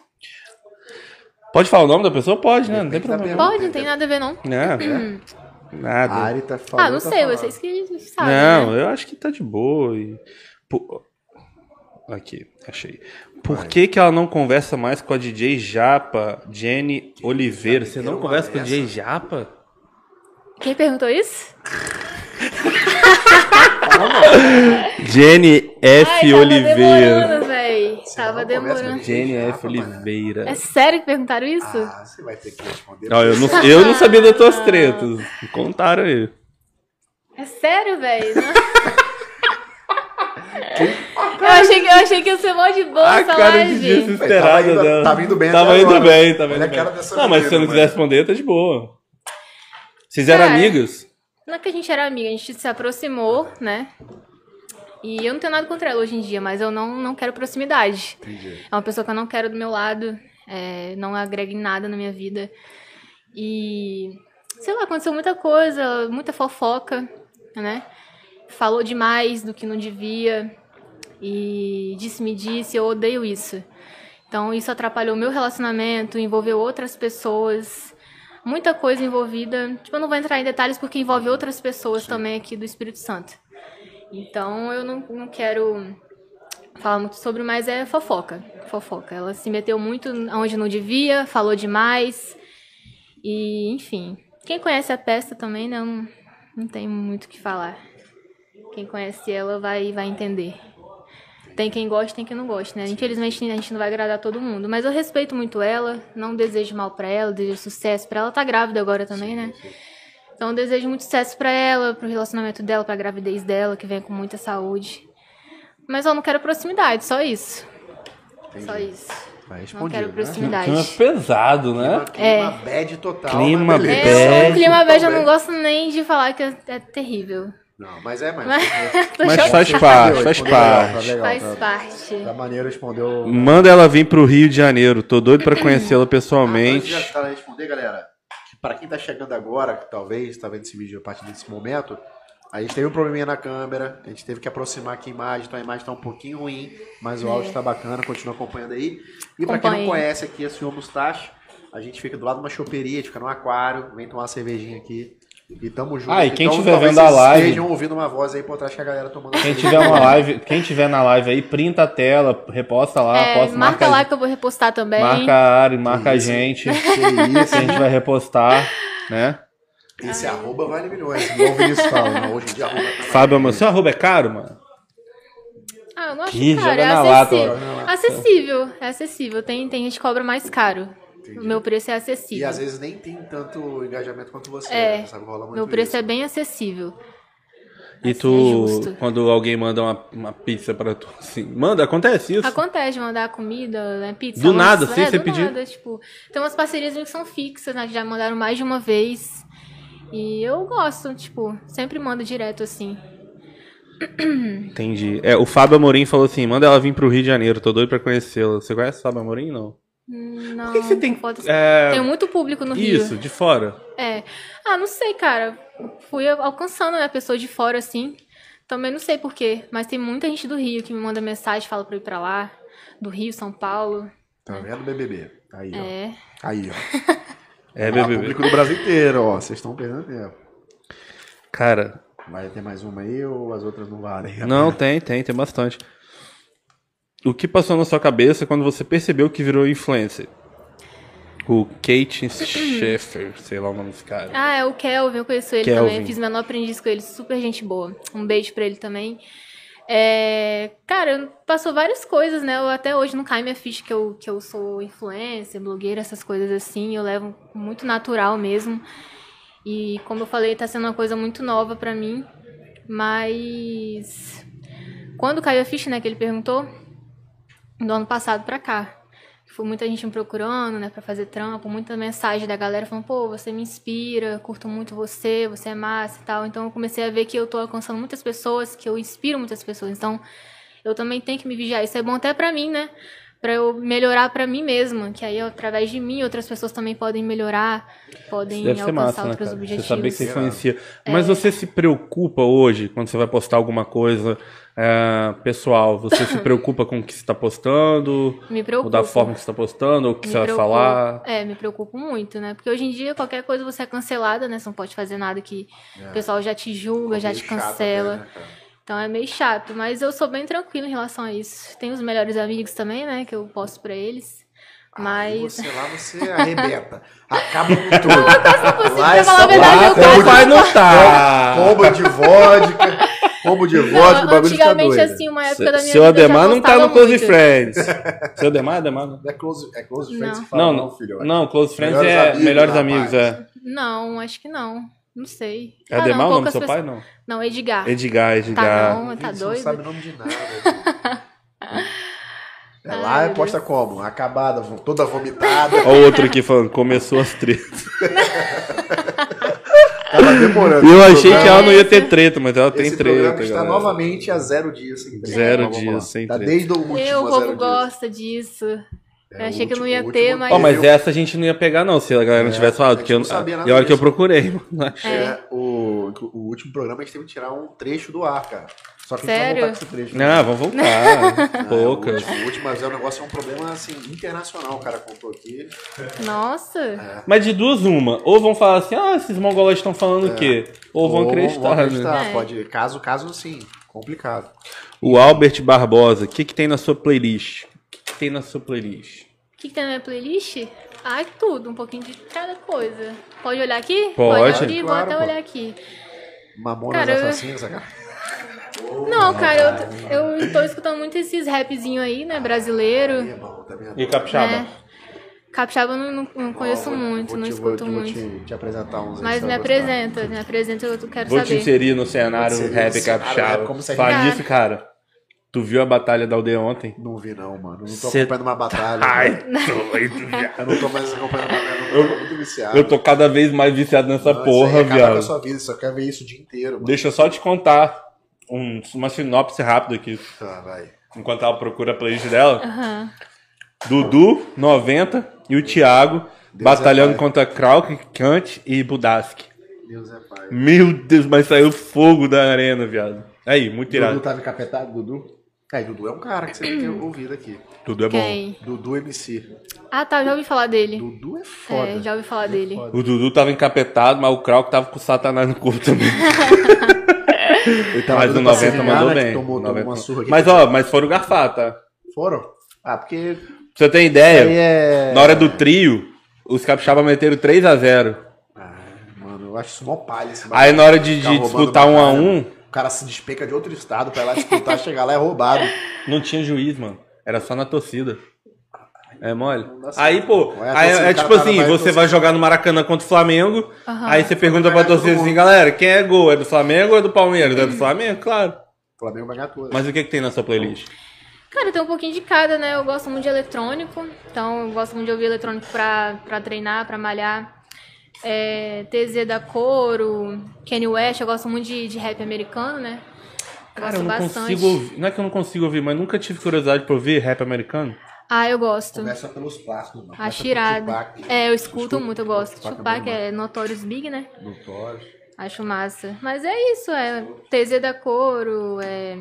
Pode falar o nome da pessoa? Pode, né? Não tem problema. Pode, não tem nada a ver, não. Não, A nada. Ari tá falando. Ah, não tá sei, falando. vocês que sabem. Não, né? eu acho que tá de boa. E... Pô, Aqui, achei. Por que, que ela não conversa mais com a DJ Japa, Jenny Oliveira? Você não conversa com a DJ? Japa? Quem perguntou isso? Jenny F. Ai, tava Oliveira. demorando, véi. Tava demorando. Jenny F. mano. Oliveira. É sério que perguntaram isso? Ah, você vai ter que responder. Não, eu, não, eu não sabia das tuas tretas. Me Contaram aí. É sério, velho? eu, achei que, eu achei que ia ser mó de boa A essa cara de live. desesperada Tava indo- dela. tava indo bem Tava indo agora. bem, tava indo bem. Não, mas se você não quiser responder, tá de boa. Vocês eram Cara, amigas? Não é que a gente era amiga, a gente se aproximou, né? E eu não tenho nada contra ela hoje em dia, mas eu não, não quero proximidade. Entendi. É uma pessoa que eu não quero do meu lado, é, não agrega em nada na minha vida. E, sei lá, aconteceu muita coisa, muita fofoca, né? Falou demais do que não devia e disse-me disse, eu odeio isso. Então isso atrapalhou meu relacionamento, envolveu outras pessoas, muita coisa envolvida. Tipo, eu não vou entrar em detalhes porque envolve outras pessoas também aqui do Espírito Santo. Então eu não, não quero falar muito sobre, mas é fofoca. Fofoca. Ela se meteu muito onde não devia, falou demais. E, enfim. Quem conhece a peça também, né? Não, não tem muito o que falar. Quem conhece ela vai, vai entender. Tem quem gosta, tem quem não gosta, né? Infelizmente a gente não vai agradar todo mundo. Mas eu respeito muito ela, não desejo mal pra ela, desejo sucesso pra ela. Tá grávida agora também, né? Então eu desejo muito sucesso pra ela, pro relacionamento dela, pra gravidez dela, que venha com muita saúde. Mas eu não quero proximidade, só isso. Só isso. Vai Não quero né? proximidade. Clima pesado, né? Clima bad total. Clima bad. É, o clima beijo eu não gosto nem de falar que é, é terrível. Não, mas é, mas. Mas chocada. faz parte, faz respondeu legal, parte. tá legal, Faz tá- parte. Da maneira respondeu. Manda ela vir pro Rio de Janeiro. Tô doido pra conhecê-la Ah, antes pessoalmente. de já responder, galera, que para quem tá chegando agora, que talvez tá vendo esse vídeo a partir desse momento, a gente teve um probleminha na câmera, a gente teve que aproximar aqui a imagem, então a imagem tá um pouquinho ruim, mas o áudio tá bacana, continua acompanhando aí. E para quem não conhece aqui, é o Senhor Mustache, a gente fica do lado de uma choperia, a gente fica num aquário, vem tomar uma cervejinha aqui. E tamo junto. Ah, e quem Então, tiver talvez vendo a vocês live- Estejam ouvindo uma voz aí por trás que a galera tomando Quem tiver uma live, quem tiver na live aí, printa a tela, reposta lá, É, posta, marca marca, lá que eu vou repostar também. marca a Ari, marca a gente, que Que isso, a gente vai repostar, né? Esse arroba vale milhões, igual o Vinícius fala, né? Hoje em dia arroba tá Fábio, mano, seu arroba é caro, mano? Ah, eu não acho Ih, caro, é na lata, acessível. lata. acessível, é acessível. Tem, tem gente que cobra mais caro. Entendi. O meu preço é E acessível. às vezes nem tem tanto engajamento quanto você. É, né? Sabe, rola muito Meu preço isso. é bem acessível. E Assim, tu, é quando alguém manda uma, uma pizza pra tu, assim, manda, acontece isso? Acontece de mandar comida, né, pizza. Do nada, sem é, você do pedir? Nada, tipo, tem umas parcerias que são fixas, né, que já mandaram mais de uma vez. E eu gosto, tipo, sempre mando direto assim. Entendi. É, o Fábio Amorim falou assim, manda ela vir pro Rio de Janeiro, tô doido pra conhecê-la. Você conhece o Fábio Amorim, não? Não, Por que, que você tem... pode- é, Tem muito público no Rio. Isso, de fora. É. Ah, não sei, cara. Fui alcançando né, a pessoa de fora, assim. Também não sei porquê, mas tem muita gente do Rio que me manda mensagem, fala pra eu ir pra lá. Do Rio, São Paulo. Tá vendo, BBB? Aí, ó. É. Aí, ó. É Ó, BBB. público do Brasil inteiro, ó. Vocês estão perdendo tempo. Cara, Vai ter mais uma aí ou as outras não valem? não, tem, tem, tem bastante. O que passou na sua cabeça quando você percebeu que virou influencer? O Kate Sheffer, sei lá o nome desse cara. Ah, é o Kelvin, eu conheço ele Kelvin. também. Fiz menor aprendiz com ele, super gente boa. Um beijo pra ele também. É, cara, passou várias coisas, né? Eu, até hoje não cai minha ficha que eu, que eu sou influencer, blogueira, essas coisas assim. Eu levo muito natural mesmo. E como eu falei, tá sendo uma coisa muito nova pra mim. Mas quando caiu a ficha, né, que ele perguntou, do ano passado pra cá. Foi muita gente me procurando, né, pra fazer trampo, muita mensagem da galera falando, pô, você me inspira, curto muito você, você é massa e tal. Então eu comecei a ver que eu tô alcançando muitas pessoas, que eu inspiro muitas pessoas. Então eu também tenho que me vigiar. Isso é bom até pra mim, né? Pra eu melhorar pra mim mesma, que aí através de mim outras pessoas também podem melhorar, podem Deve ser alcançar massa, né, outros? Você objetivos. saber que você influencia. É. Mas você se preocupa hoje, quando você vai postar alguma coisa é, pessoal, você se preocupa com o que você está postando? Me Ou preocupa. da forma que você está postando, ou o que Me você vai preocupa. falar? É, me preocupo muito, né? Porque hoje em dia qualquer coisa você é cancelada, né? Você não pode fazer nada que o pessoal já te julga, já te cancela. até, né? Então é meio chato, mas eu sou bem tranquila em relação a isso. Tenho os melhores amigos também, né? Que eu posto pra eles. Aí Mas. você lá, você arrebenta. Acaba com tudo. lá pra falar a verdade, lá, eu Vai não tá! De vodka. Combo de o Não, bagulho antigamente, doido. assim, uma época da minha Seu vida. eu já Ademar não tá no Close muito. Friends. Seu Ademar, Ademar. não. Não é close, é close Não. friends que fala, Não, não, não, filho. não, Close Friends Melhores é amigos, melhores amigos, é. Não, acho que não. Não sei. É Ah, não, Ademar o nome do seu pessoas- pai? Não. Não, Edgar. Edgar, Edgar. Tá não, tá Você não doido? sabe o nome de nada. É Ai, lá é meu posta como? Acabada, toda vomitada. Olha o outro aqui falando, começou as tretas. Tava demorando. E eu achei que programa- ela não ia ter treta, mas ela tem Esse programa treta, está galera. novamente a zero dias sem treta. Zero Vamos dias sem Tá treta. desde o último Eu, o povo dias. gosta disso. É, eu achei o que não último- ia o ter, último mas. Ó, mas Eu- essa a gente não ia pegar, não, se a galera não É, tivesse a falado. Porque eu, não sabia nada e a hora que eu procurei, mano. É, o, o último programa a gente teve que tirar um trecho do ar, cara. Só que a gente vai Sério? voltar com esse trecho. Não, vamos voltar. Ah, Pouca. O último, mas é um negócio, é um problema assim, internacional, o cara contou aqui. Nossa. Mas de duas, uma. Ou vão falar assim, ah, esses mongolões estão falando o quê? Ou vão acreditar, vão né? acreditar, É. Pode, caso, caso sim, complicado. O Albert Barbosa, o que, que tem na sua playlist? O que, que tem na sua playlist? O que, que tem na minha playlist? Ai, tudo, um pouquinho de cada coisa. Pode olhar aqui? Pode. abrir, vou Claro, até pô. olhar aqui. Mamonas Cara, assassinas, cara. Não, cara, eu, eu tô escutando muito esses rapzinho aí, né? Brasileiro. Irmão, tá? E Capixaba? Né? Capixaba eu não, não, não conheço Vou- muito, vou não te- vou- escuto vou muito. te, te apresentar uns aí, Mas você me vai gostar. apresenta, me apresenta, eu quero Vou te saber. inserir no cenário Vou te inserir rap no cenário capixaba. rap, como se a Fala gente- nisso, cara. Tu viu a batalha da aldeia ontem? Não vi não, mano. Não tô Cê- acompanhando uma batalha. Ai, doido, viado. Eu não tô mais acompanhando uma batalha. Eu tô muito viciado. Eu tô cada vez mais viciado nessa Não, porra, isso aí acaba com a viado. sua vida, você só quer ver isso o dia inteiro, mano. Deixa eu só te contar um- uma sinopse rápida aqui, Tá, vai. enquanto ela procura a playlist dela. Aham. Dudu, 90, e o Thiago, Deus batalhando é contra Krauk, Kant e Budaski. Deus é pai. Meu Deus, mas saiu fogo da arena, viado. Aí, muito Dudu irado. tava encapetado, Dudu? É, Dudu é um cara que você tem que ouvido aqui. Tudo é bom. Quem? Dudu MC. Ah, tá, já ouvi falar dele. Dudu é foda. É, já ouvi falar dele. Foda. O Dudu tava encapetado, mas o Krauk tava com o Satanás no corpo também. Mas o doido pra se 90 vingar, mandou né, que bem. Tomou, tomou 90. uma surra aqui. Mas ó, mas foram garfar, tá? Pra Foram? Ah, porque você ter ideia, é... na hora do trio, os capixaba meteram 3x0. Ah, mano, eu acho isso mó palha esse Aí na hora de, de disputar um a batalha, um, O cara se despeca de outro estado pra ir lá disputar, chegar lá é roubado. não tinha juiz, mano. Era só na torcida. É mole? Aí, pô, é a aí torcida? é O tipo assim, vai você vai jogar no Maracanã contra o Flamengo, Aham. aí você pergunta pra torcida assim, galera, quem é gol? É do Flamengo ou é do Palmeiras? É do Flamengo? Claro. O Flamengo vai ganhar tudo. Mas o que que tem na sua playlist? Cara, tem um pouquinho de cada, né? Eu gosto muito de eletrônico, então eu gosto muito de ouvir eletrônico pra, pra treinar, pra malhar. É, TZ da Coro, Kanye West, eu gosto muito de, de rap americano, né? Eu Cara, eu gosto não bastante. consigo ouvir. Não é que eu não consigo ouvir, mas nunca tive curiosidade pra ouvir rap americano. Ah, eu gosto. Começa pelos pelo irado. Tupac, É, eu escuto muito, eu gosto. Tupac é Tupac é Notorious Big, né? Notório. Acho massa. Mas é isso, é TZ da Coro, é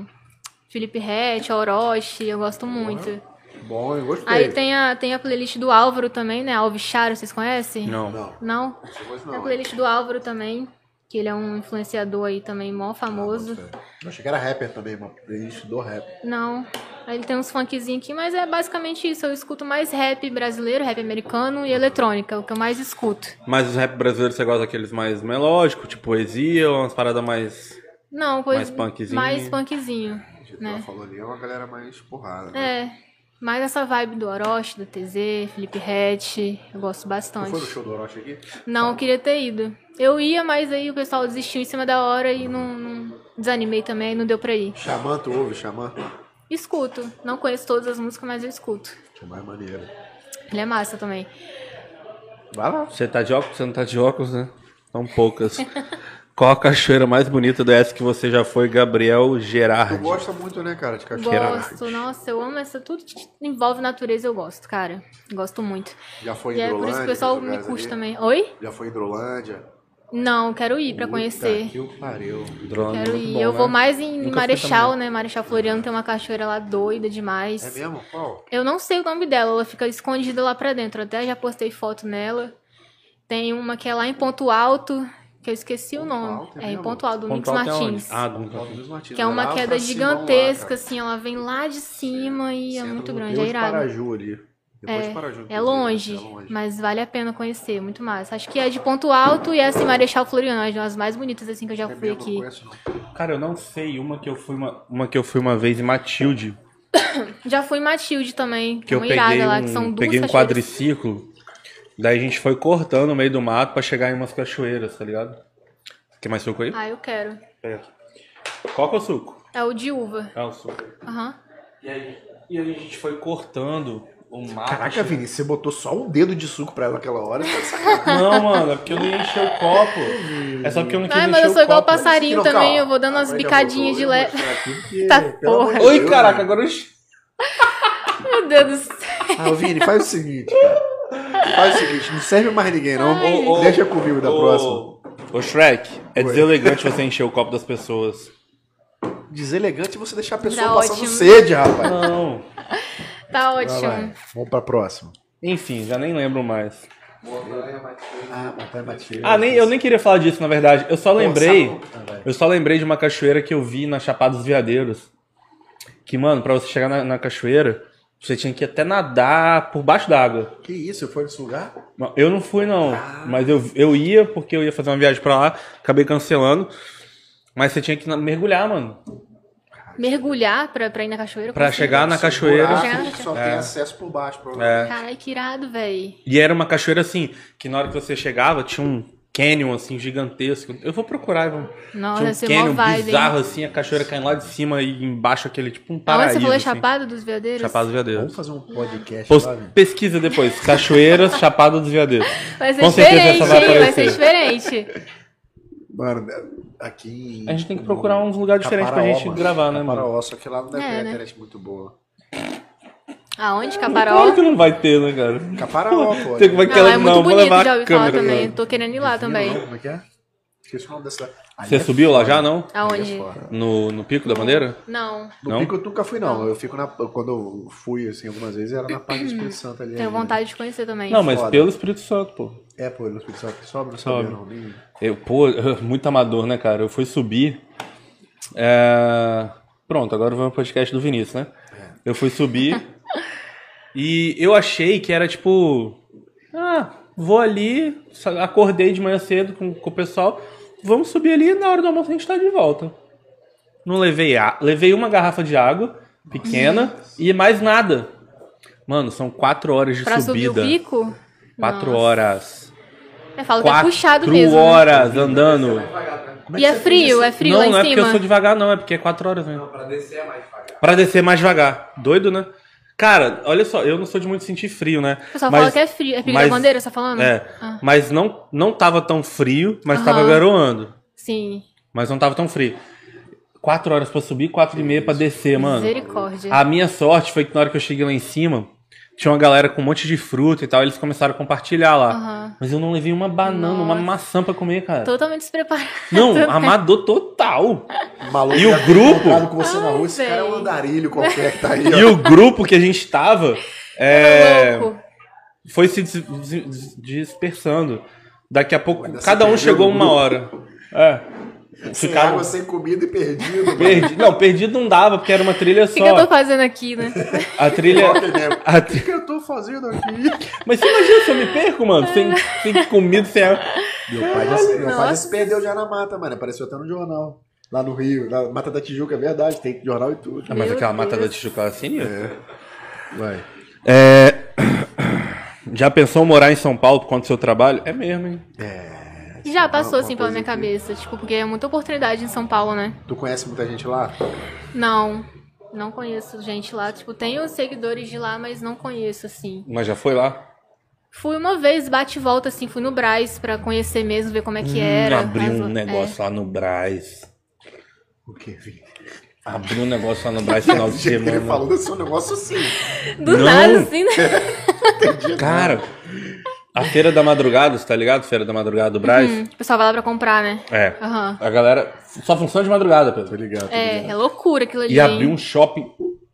Felipe Rett, Orochi, eu gosto muito. Bom, eu gostei. Aí tem a, tem a playlist do Álvaro também, né? Alvicharo, vocês conhecem? Não. Não, Não? isso Tem a não. playlist do Álvaro também, que ele é um influenciador aí também, mó famoso. Eu achei que era rapper também, uma playlist do rap. Não. Aí ele tem uns funkzinhos aqui, mas é basicamente isso. Eu escuto mais rap brasileiro, rap americano e eletrônica, o que eu mais escuto. Mas os rap brasileiros você gosta daqueles mais melódicos, tipo poesia, ou umas paradas mais. Não, coisa Mais punkzinho. Mais punkzinho, né? falou ali é uma galera mais porrada. Né? É, mais essa vibe do Orochi, do TZ, Felipe Rett, eu gosto Você bastante. foi no show do Orochi aqui? Não, eu queria ter ido. Eu ia, mas aí o pessoal desistiu em cima da hora e não, não- desanimei também, não deu pra ir. Xamã, tu ouve Xamã? Escuto, não conheço todas as músicas, mas eu escuto. Xamã é maneiro. Ele é massa também. Vai lá. Você tá de óculos? Você não tá de óculos, né? São poucas. Qual a cachoeira mais bonita dessa que você já foi, Gabriel Tu Gerardi? gosta muito, né, cara, de cachoeira? Gosto, nossa, eu amo essa. Tudo que envolve natureza eu gosto, cara. Gosto muito. Já foi em E é por Hidrolândia? isso que o pessoal me curte ali? também. Oi? Já foi em Hidrolândia? Não, quero ir pra conhecer. Que o pariu. Drone, Quero muito ir. bom, eu né? vou mais em Nunca Marechal, né? Marechal Floriano tem uma cachoeira lá doida demais. É mesmo? Qual? Eu não sei o nome dela, ela fica escondida lá pra dentro. Até já postei foto nela. Tem uma que é lá em Ponto Alto, que eu esqueci o nome. Alto, é é, em? Ponto Alto, é onde? Martins. Ah, Qual Martins. que é uma Lá queda gigantesca, lá, assim, ela vem lá de cima e é muito grande, é de irado. Paraju ali. Depois de Paraju, É longe, é longe. mas vale a pena conhecer, muito massa. Acho que é de Ponto Alto e essa em Marechal Floriano, as duas mais bonitas assim que eu já É fui mesmo, aqui. conheço. Cara, eu não sei uma que eu fui uma, uma que eu fui uma vez em Matilde, Já fui em Matilde também, que eu uma peguei irada lá, que são um, duas peguei um quadriciclo, daí a gente foi cortando no meio do mato pra chegar em umas cachoeiras, tá ligado? Quer mais suco aí? Ah, eu quero. É. Qual que é o suco? É o de uva. É o suco. Aham. E aí, e aí a gente foi cortando o mato. Caraca, Vini, você botou só um dedo de suco pra ela naquela hora. Tá. Não, mano, é porque eu não ia encher o copo. É só porque eu não quis Ai, encher mas eu o sou igual copo. passarinho Não, também, calma. eu vou dando umas bicadinhas de leve. Tá porra. Oi, Deus, caraca, né? agora eu... Meu Deus do céu. Ah, Vini, faz o seguinte, cara. Faz o seguinte, não serve mais ninguém, não. Ô, ô, Deixa comigo da ô, próxima. Ô, Shrek, é Oi. deselegante você encher o copo das pessoas. Deselegante você deixar a pessoa Tá passando ótimo. sede, rapaz. Não. Tá Vai, ótimo. vai. Vamos pra próxima. Enfim, já nem lembro mais. Ah, Montanha Matilde. Ah, nem, eu nem queria falar disso, na verdade. Eu só lembrei. vai. Eu só lembrei de uma cachoeira que eu vi na Chapada dos Veadeiros. Que, mano, pra você chegar na, na cachoeira, você tinha que até nadar por baixo d'água. Que isso, foi nesse lugar? Eu não fui, não. Mas eu, eu ia, porque eu ia fazer uma viagem pra lá, acabei cancelando. Mas você tinha que mergulhar, mano. Mergulhar pra, pra ir na cachoeira? Pra Como chegar na cachoeira. buraco Só tem acesso por baixo, É. provavelmente. Caralho, que irado, véi. E era uma cachoeira assim, que na hora que você chegava, tinha um canyon assim gigantesco. Eu vou procurar, vamos. Nossa, tinha um canyon vibe, bizarro hein? assim, a cachoeira caindo lá de cima e embaixo aquele tipo um paraíso. você falou? É assim. Chapada dos Veadeiros? Chapada dos Veadeiros. Vamos fazer um podcast Pos- lá, Vini? pesquisa depois, cachoeiras, Chapada dos Veadeiros. Vai ser Com diferente, vai hein? Vai ser diferente. Mano, aqui... A gente tem que procurar uns lugares diferentes pra gente gravar, né, mano? Caparaó, só que lá não deve É, ter né? internet muito boa. Aonde? Claro Caparó? que não vai ter, né, cara? Caparaó, pô. Tem que vai Não, querer- é muito não, vou bonito, levar já a ouvi falar câmera. também. Tô querendo ir lá também. Não, como é que é? Esqueci o nome dessa Você é subiu lá foda. já, não? Aonde? É. No, no Pico da Bandeira? Não. No Não? pico eu nunca fui, não. Eu fico na. Quando eu fui, assim, algumas vezes, era na parte do Espírito Santo ali. Tenho vontade de conhecer também. Não, mas foda. pelo Espírito Santo, pô. É, pô, no Espírito Santo. Sobe, não Sobe. Nem... Eu, pô, muito amador, né, cara? Eu fui subir. é, Pronto, agora vamos pro podcast do Vinícius, né? Eu fui subir e eu achei que era tipo. Ah, vou ali, acordei de manhã cedo com, com o pessoal, vamos subir ali e na hora do almoço a gente tá de volta. Não levei a... levei uma garrafa de água pequena e mais nada. Mano, são quatro horas de Pra subir o subida. pico? Quatro Nossa. horas. É, falo que é Quatro puxado mesmo. né? horas andando. Como E é frio, é frio não, lá em não é porque eu sou devagar, não. É porque é quatro horas mesmo. Pra descer é mais devagar. Pra descer mais devagar. Doido, né? Cara, olha só, eu não sou de muito sentir frio, né? O pessoal Mas- fala que é frio. É frio mas- da bandeira, você tá falando? É, Ah, mas não, não tava tão frio, mas Aham. tava garoando. sim. Mas não tava tão frio. Quatro horas pra subir, quatro e meia pra descer, mano. Misericórdia. A minha sorte foi que na hora que eu cheguei lá em cima, tinha uma galera com um monte de fruta e tal, eles começaram a compartilhar lá. Aham. Mas eu não levei uma banana, uma Nossa. maçã pra comer, cara. Totalmente despreparado. Não, amador total. Maluco E o grupo? com você na Ai, rua. Esse cara é um andarilho qualquer que tá aí. E ó. o grupo que a gente tava é, Louco. foi se dispersando. Daqui a pouco, cada um chegou uma hora. É. Sem Ficaram água, sem comida e perdido. mano. perdi... Não, perdido não dava, porque era uma trilha O que, que eu tô só. fazendo aqui, né? A trilha. O tri- que eu tô fazendo aqui? Mas você imagina se eu me perco, mano? Sem, sem comida, sem água. Meu pai, já, se- meu pai já se perdeu já na mata, mano. Apareceu até no jornal. Lá no Rio, na Mata da Tijuca, é verdade. Tem jornal e tudo. Ah, mas Meu aquela mata da Deus. Tijuca assim, Vai. É. Já pensou morar em São Paulo por conta do seu trabalho? É mesmo, hein? Já passou assim pela minha que- cabeça, tipo, porque é muita oportunidade em São Paulo, né? Tu conhece muita gente lá? Não, não conheço gente lá. Tipo, tenho seguidores de lá, mas não conheço, assim. Mas já foi lá? Fui uma vez, bate e volta, assim, fui no Braz pra conhecer mesmo, ver como é que era. Abri Mas, um é, negócio lá no Braz. O quê, Vini? Abri um negócio lá no Braz final de Ele semana. falou desse negócio assim. Do Não. nada, assim, né? Cara, a Feira da Madrugada, você tá ligado? Feira da Madrugada do Braz? Hum, o pessoal vai lá pra comprar, né? É. Aham. A galera só funciona de madrugada, Tô Pedro. ligado, tô É, ligado. é loucura aquilo ali. E abriu um shopping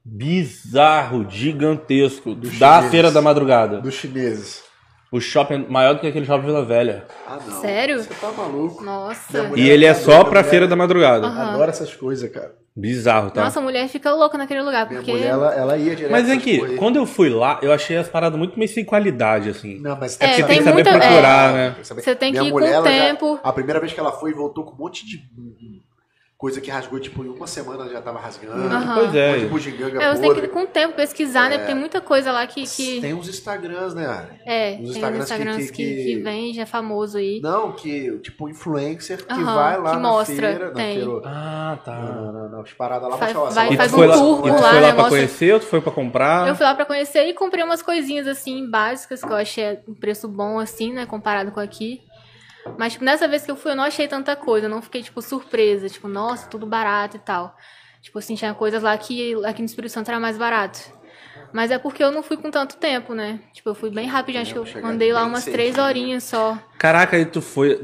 bizarro, gigantesco, da chineses. Feira da Madrugada. Dos chineses. O shopping é maior do que aquele shopping Vila Velha. Ah, não. Sério? Você tá maluco. Nossa. Mulher E ele é só pra minha Feira mulher- da Madrugada. Adoro essas coisas, cara. Bizarro, tá? Nossa, a mulher fica louca naquele lugar, Minha porque. mulher, ela, ela ia direto. Mas é que, coisas. quando eu fui lá, eu achei as paradas muito meio sem qualidade, assim. Não, mas É, Você tem tem que saber muita- procurar, é. né? Você tem que Minha ir com mulher, o ela já- tempo. a primeira vez que ela foi, voltou com um monte de coisa que rasgou, tipo, em uma semana já tava rasgando. Aham. Pois Um monte de é. bugiganga É, você tem que com o tempo pesquisar, né? Porque tem muita coisa lá que. que... Tem uns Instagrams, né, Ari? É, Os tem uns Instagrams Instagrams que- que, que- que, vende, é famoso aí. Não, que, tipo, influencer que Aham, vai lá que na mostra, feira, na tem. feira, Ah, tá. na, na, nas paradas lá, Faz- lá, vai- faz foi um lá, tour e por tu lá, foi lá né? pra Mostra- conhecer ou tu foi pra comprar? Eu fui lá pra conhecer e comprei umas coisinhas assim, básicas, que eu achei um preço bom, assim, né? Comparado com aqui. Mas, tipo, nessa vez que eu fui, eu não achei tanta coisa. Eu não fiquei, tipo, surpresa. Tipo, nossa, tudo barato e tal. Tipo assim, tinha coisas lá que aqui no Espírito Santo era mais barato. Mas é porque eu não fui com tanto tempo, né? Tipo, eu fui bem rapidinho. Acho que eu andei lá umas três horinhas só. Caraca, aí tu foi.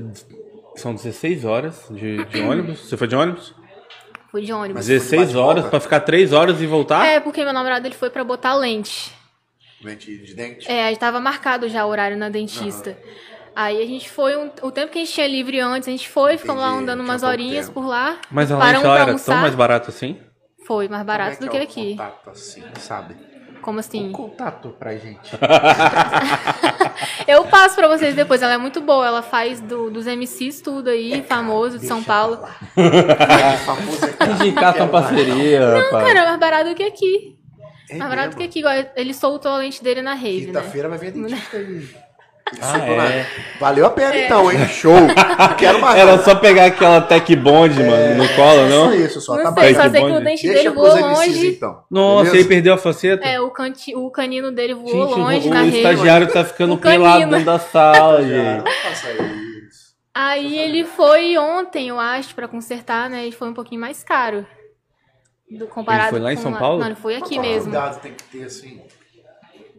São 16 horas de, de ônibus? Você foi de ônibus? Fui de ônibus. Mas foi de 16 bate-volta? horas pra ficar 3 horas e voltar? É, porque meu namorado ele foi pra botar lente. Lente de dente. É, aí tava marcado já o horário na dentista. Aí a gente foi, um- o tempo que a gente tinha livre antes, a gente foi, ficamos lá andando tinha umas horinhas tempo. por lá. Mas a lente lá era tão mais barato assim? Foi mais barato Como do é que que é o aqui. Contato assim, sabe? Como assim? Um contato pra gente. Eu passo pra vocês depois, ela é muito boa. Ela faz do- dos MCs tudo aí, famoso de São Paulo. famoso é Indicar tua parceria, rapaz. Cara, é mais barato do que aqui. É mais barato do que aqui. Igual ele soltou a lente dele na rave, né? Quinta-feira vai vir a dentista aí. Ah, é. Valeu a pena então, hein? Show. Quero mais. Era só pegar aquela Tech Bond, mano, no colo, Só não? isso, só. Não tá sei, só sei que o dente Deixa dele voou MCs longe. então. Nossa, beleza? aí perdeu a faceta? É, o, canti, o canino dele voou Gente, longe o, na o rede. estagiário tá ficando O pelado dentro da sala, Já, gente. Isso. Aí ele foi ontem, eu acho, pra consertar, né? E foi um pouquinho mais caro. Do, comparado foi lá em com São Paulo? Não, ele foi aqui Qual mesmo. cuidado tem que ter assim?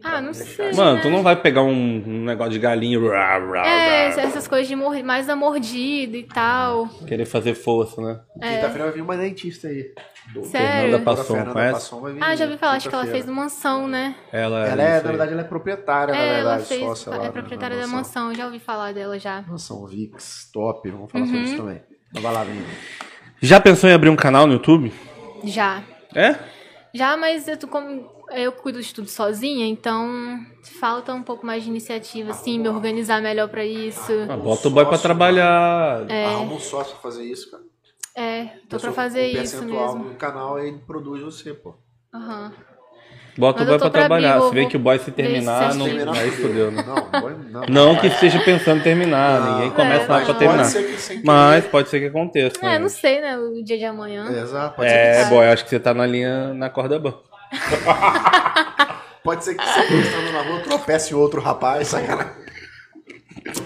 Ah, não sei. Mano, né? tu não vai pegar um, um negócio de galinha rá, rá, É, rá, essas coisas de mor mais da mordida e tal. querer fazer força, né? Quinta-feira vai vir uma dentista aí. Sério? Fernanda Passon, Fernanda conhece? Passon vai vir Ah, já ouvi falar, acho que ela fez mansão, né? Ela, Ela é, na verdade, ela é proprietária, na é, ela verdade, fez. sócia é na- proprietária na da mansão, já ouvi falar dela já. Mansão VIX, top, vamos falar Uhum. sobre isso também. Então vai lá, Vini. Já pensou em abrir um canal no YouTube? Já. É? Já, mas eu, tô como eu cuido de tudo sozinha, então falta um pouco mais de iniciativa, assim, me organizar melhor pra isso. Ah, bota o boy pra trabalhar. É. Arruma um sócio pra fazer isso, cara. É, tô pra Pessoal, fazer o isso percentual mesmo. do canal ele produz você, pô. Aham. Bota Mas o boy pra trabalhar. Se vê que o boy se terminar, se não. terminar Aí fodeu, né? Não, boy, não. Não que esteja pensando em terminar, ninguém começa É, nada pra não. terminar. Pode ser que sem Mas pode ser que aconteça. É, né? não sei, né, o dia de amanhã. É, exato. Pode, ser É, que, boy, acho que você tá na linha na corda bamba. pode ser que você estando na rua tropece outro rapaz, sacanagem.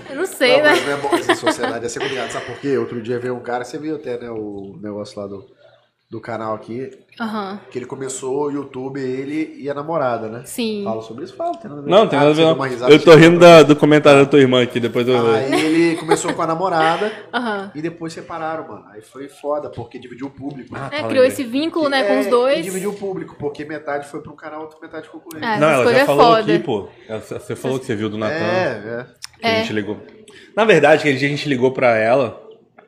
Eu não sei, Não, né? mas não é bom essa sociedade, é ser complicado. Sabe por quê? Outro dia veio um cara, você viu até, né, o negócio lá do... do canal aqui, Aham. que ele começou o YouTube, ele e a namorada, né? Sim. Fala sobre isso? Fala, tem nada a ver. Não, tem Ah, nada a ver. não. risada, Eu tô você- rindo da- do comentário da tua irmã aqui, depois eu. Aí ele começou com a namorada Aham. e depois separaram, mano. Aí foi foda, porque dividiu o público. Ah, É, tá, criou esse vínculo, né, com É, os E dois. dividiu o público, porque metade foi um canal, outra metade ficou com ele. É. Não, Essas ela já é falou foda. aqui, pô. Você falou que você viu do Natan. É, é. Que a É. gente ligou. Na verdade, aquele dia a gente ligou pra ela,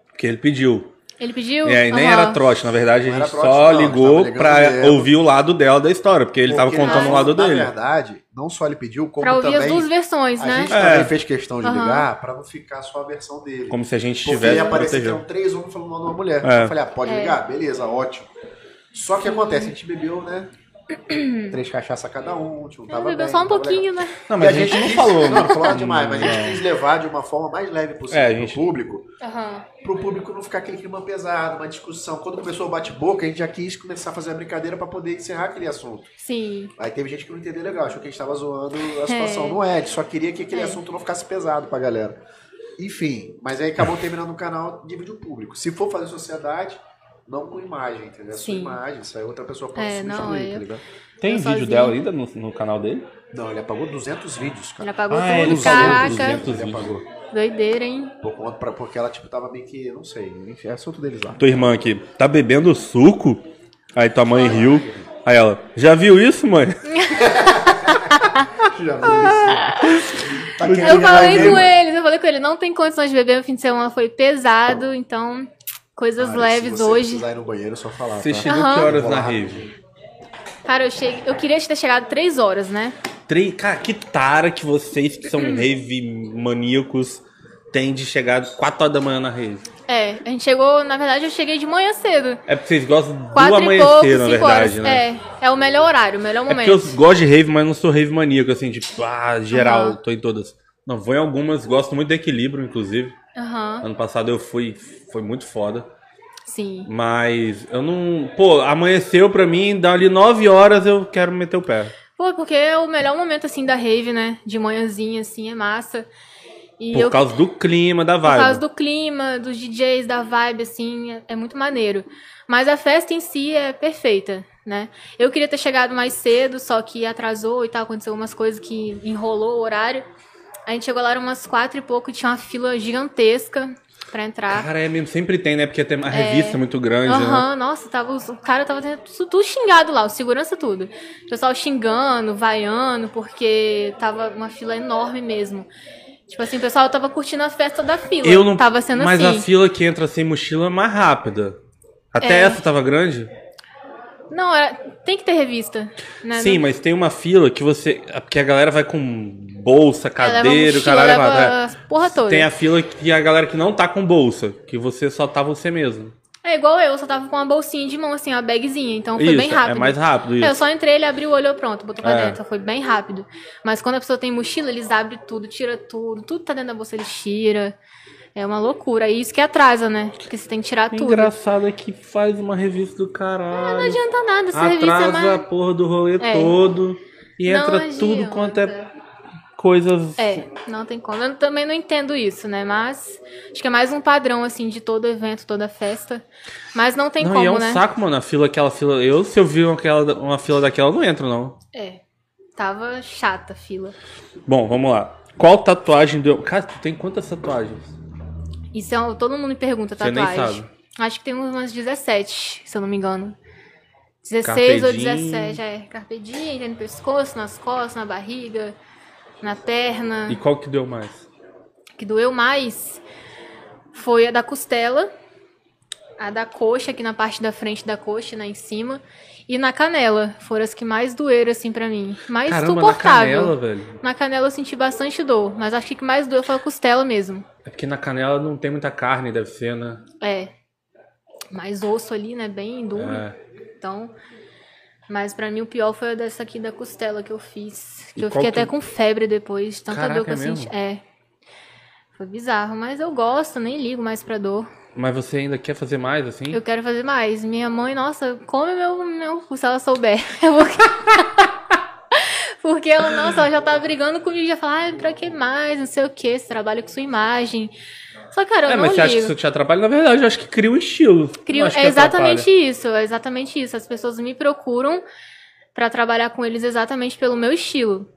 porque ele pediu. Ele pediu? E aí nem Aham. era trote, na verdade Não a gente trote, só não, a ligou tava pra ouvir o lado dela da história, porque ele tava Porque, contando o na- lado Na dele. verdade, não só ele pediu, como Pra ouvir também as duas versões, a né? gente É. também fez questão de Aham. ligar pra não ficar só a versão dele. Como se a gente Porque tivesse ia aparecer que protegendo. eram três homens falando mal de uma mulher. É. Eu falei, ah, pode É. ligar? Beleza, ótimo. Só que acontece, a gente bebeu, né? Três cachaça cada um, tipo, tava Bebeu bem, só um pouquinho, legal. né? Não, E mas a gente não quis- falou. Não, não falou demais, mas a Não. gente quis levar de uma forma mais leve possível É, a pro gente- público, Aham. pro público não ficar aquele clima pesado, uma discussão. Quando começou o bate-boca, a gente já quis começar a fazer a brincadeira pra poder encerrar aquele assunto. Sim. Aí teve gente que não entendeu legal, achou que a gente tava zoando a situação. Não é, a gente só queria que aquele É. assunto não ficasse pesado pra galera. Enfim, mas aí acabou terminando o canal, divide o público. Se for fazer sociedade, não com imagem, entendeu? É sua Sim. imagem, isso aí outra pessoa pode É, não, é- tá ligado? Tem Eu vídeo sozinha. dela ainda no, no canal dele? Não, ele apagou 200 vídeos, Ele cara. apagou Ah, ele tudo. falou Caraca. 200 Ele vídeos. apagou. Doideira, hein? Por conta, pra- porque ela, tipo, tava meio que, não sei, enfim, é assunto deles lá. Tua irmã aqui, tá bebendo suco? Aí tua mãe riu. Aí ela, já viu isso, mãe? Já viu isso? Tá Eu falei com eles, eu falei com ele, não tem condições de beber, o fim de semana foi pesado, então coisas Cara, leves se você hoje. ir no banheiro, é só falar, Você tá? chegou Aham. que horas na rave? Cara, eu cheguei, eu queria ter chegado três horas, né? Três, cara, que tara que vocês que são rave maníacos têm de chegar 4 horas da manhã na rave. É, a gente chegou, na verdade, eu cheguei de manhã cedo. É porque vocês gostam do Quatro e pouco, amanhecer, na cinco verdade, horas. né? É, é o melhor horário, o melhor É porque momento. eu gosto de rave, mas não sou rave maníaco, assim, tipo, ah, geral, Aham. tô em todas. Não, vou em algumas, gosto muito de equilíbrio, inclusive. Aham, Ano passado eu fui, foi muito foda. sim. Mas eu não. Pô, amanheceu pra mim, dá ali 9 horas eu quero meter o pé. Pô, porque é o melhor momento, assim, da rave, né? De manhãzinha, assim, é massa. E Por eu, causa do clima, da por vibe. causa do clima, dos DJs, da vibe, assim, é, é muito maneiro. Mas a festa em si é perfeita, né? Eu queria ter chegado mais cedo, só que atrasou e tal, aconteceu umas coisas que enrolou o horário. A gente chegou lá, umas quatro e pouco, e tinha uma fila gigantesca pra entrar. Cara, é mesmo, sempre tem, né? Porque tem a revista é muito grande, né? Aham, nossa, tava, o cara tava tendo tudo, xingado lá, o segurança tudo. O pessoal xingando, vaiando, porque tava uma fila enorme mesmo. Tipo assim, o pessoal tava curtindo a festa da fila. Eu não. Tava sendo mas assim. a fila que entra sem mochila é mais rápida. Até É. essa tava grande? Não, era... tem que ter revista. Né? Sim, Não- mas tem uma fila que você. Porque a galera vai com bolsa, leva cadeira, o caralho. leva é. a porra toda. Tem a fila que a galera que não tá com bolsa, que você só tá você mesmo. É igual eu, só tava com uma bolsinha de mão, assim, uma bagzinha, então foi isso, bem rápido. é mais rápido isso. É, eu só entrei, ele abriu o olho, pronto, botou pra É. dentro, foi bem rápido. Mas quando a pessoa tem mochila, eles abrem tudo, tira tudo, tudo tá dentro da bolsa, eles tiram. É uma loucura, e isso que atrasa, né? Porque você tem que tirar tudo. Engraçado é que faz uma revista do caralho. Não adianta nada, essa revista é Atrasa mais... a porra do rolê É. todo. E Não entra tudo adianta. quanto é coisas. É, não tem como. Eu também não entendo isso, né? Mas acho que é mais um padrão, assim, de todo evento, toda festa. Mas não tem não, como, e é um né? saco, mano. A fila, aquela fila. Eu, se eu vi aquela, uma fila daquela, eu não entro, não. É. Tava chata a fila. Bom, vamos lá. Qual tatuagem deu. Cara, tu tem quantas tatuagens? Isso é um- todo mundo me pergunta Você nem tatuagem. sabe. Acho que tem umas 17, se eu não me engano. 16 ou Carpe diem. 17, é. Carpe diem, tem no pescoço, nas costas, na barriga, na perna. E qual que deu mais? que doeu mais foi a da costela, a da coxa, aqui na parte da frente da coxa, lá em cima, e na canela. Foram as que mais doeram, assim, pra mim. Mais Caramba, na suportável. canela, velho. Na canela eu senti bastante dor, mas acho que o que mais doeu foi a costela mesmo. É porque na canela não tem muita carne, deve ser, né? É. Mais osso ali, né? Bem duro. É. Então. Mas pra mim o pior foi a dessa aqui da costela que eu fiz. Que E eu fiquei que- até com febre depois, tanta Caraca, dor que eu é senti. mesmo? É. Foi bizarro, mas eu gosto, nem ligo mais pra dor. Mas você ainda quer fazer mais, assim? Eu quero fazer mais. Minha mãe, nossa, come meu, meu se ela souber. Eu vou... Porque ela, nossa, ela já tá brigando comigo, já fala, ai, pra que mais, não sei o que, você trabalha com sua imagem. Só cara, eu É, não mas você acha que ligo. isso te atrapalha? Na verdade, eu acho que cria um estilo. Crio- acho é exatamente atrapalha. isso, é exatamente isso. As pessoas me procuram pra trabalhar com eles exatamente pelo meu estilo.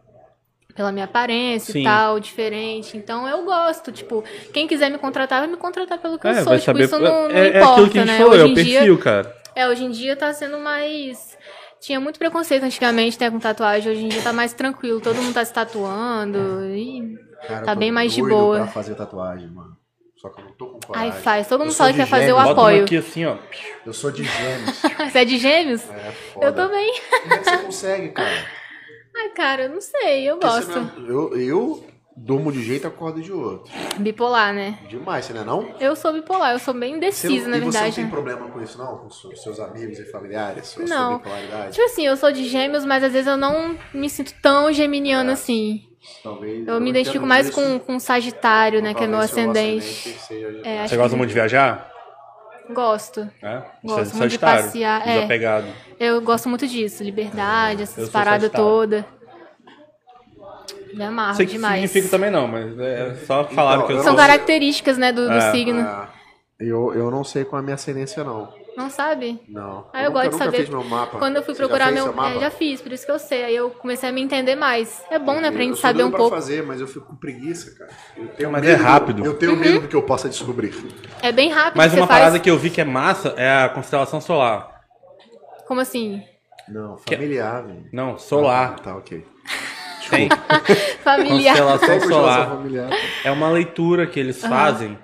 Pela minha aparência Sim. e tal, diferente. Então eu gosto, tipo, quem quiser me contratar, vai me contratar pelo que É, eu sou. Tipo, saber. isso não, não é, é importa, aquilo que a gente né? falou, hoje é o em dia, perfil, cara. é, hoje em dia tá sendo mais. Tinha muito preconceito antigamente, né, com tatuagem. Hoje em dia tá mais tranquilo, todo mundo tá se tatuando. E... Cara, Tá bem mais de boa. pra fazer tatuagem, mano. Só que eu não tô com coragem. Ai, faz. Todo mundo fala que quer fazer, gêmeos. Bota uma apoio. aqui assim, ó. Eu sou de gêmeos. Você é de gêmeos? É foda. Eu também. Como é que você consegue, cara? Ai, cara, eu não sei, eu gosto. não- Eu, eu durmo de jeito e acordo de outro. Bipolar, né? Demais, você não é não? Eu sou bipolar, eu sou bem Você indecisa, não, na e você não verdade. tem problema com isso, não? Com seus amigos e familiares? Não. sua bipolaridade? Tipo assim, eu sou de gêmeos, mas às vezes eu não me sinto tão geminiana É. assim. Talvez. Eu me identifico mais com, com Sagitário, né? Que é meu ascendente. seja de- É, Você gosta que- muito de viajar? Gosto. É? Gosto Você é muito de passear, é. Desapegado. Eu gosto muito disso. Liberdade, Eu essas paradas todas. Me amarro Sei que demais. significa também não, mas é só falaram que eu eu São sou... características, né, do, do É. signo. Ah, eu, eu não sei qual é a minha ascendência, não. Não sabe? Não. Ah, eu nunca, gosto de saber. fiz meu mapa. Quando eu fui Você já procurar fez meu. seu mapa? é, já fiz, por isso que eu sei. Aí eu comecei a me entender mais. É bom, né, pra Eu gente sou saber doido um pra pouco. fazer, mas eu fico com preguiça, cara. Eu tenho Mas medo é do- rápido. Eu tenho Uhum. medo do que eu possa descobrir. É bem rápido. Mas uma faz... parada que eu vi que é massa é a constelação solar. Como assim? Não, familiar, velho. Não, solar. Ah, tá, ok. Tem. Familiar. Constelação solar. familiar. É uma leitura que eles fazem.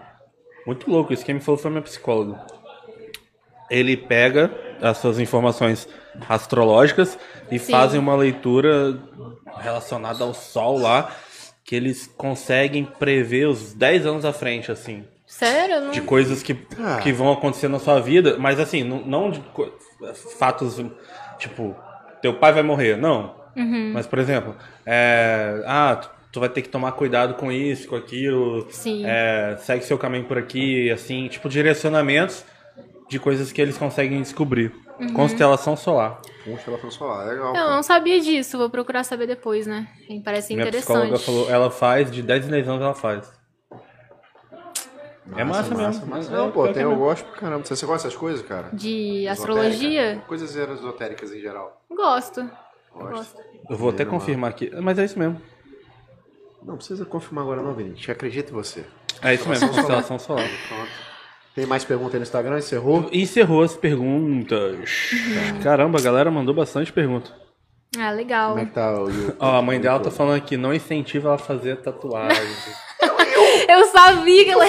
Muito louco, isso quem me falou foi minha psicóloga. Ele pega as suas informações astrológicas e Sim. fazem uma leitura relacionada ao sol lá, que eles conseguem prever os 10 anos à frente, assim. Sério? Não... De coisas que, Ah. que vão acontecer na sua vida, mas assim, não, não de fatos tipo, teu pai vai morrer, não. Uhum. Mas, por exemplo, é, ah, tu, tu vai ter que tomar cuidado com isso, com aquilo, Sim. é, segue seu caminho por aqui, assim, tipo, direcionamentos de coisas que eles conseguem descobrir. Uhum. Constelação solar. Constelação solar, legal. Eu cara. não sabia disso, vou procurar saber depois, né? Parece Minha psicóloga interessante. falou, ela faz, de 10 em 10 anos ela faz. é massa, mesmo. massa. É, Não, pô, pior que tem, é eu gosto pra caramba. Você, você gosta dessas coisas, cara? De Esotérica? astrologia? Coisas esotéricas em geral. Gosto. Gosto. Eu vou até confirmar aqui, mas é isso mesmo. Não precisa confirmar agora não, Vinícius. Acredito em você. É isso mesmo, constelação solar. Pronto. Tem mais pergunta aí no Instagram? Encerrou? Encerrou as perguntas. Caramba, a galera mandou bastante pergunta. Ah, legal. Como é que tá o YouTube? Ó, a mãe dela tá falando aqui, não incentiva ela a fazer tatuagem. Eu sabia que ela,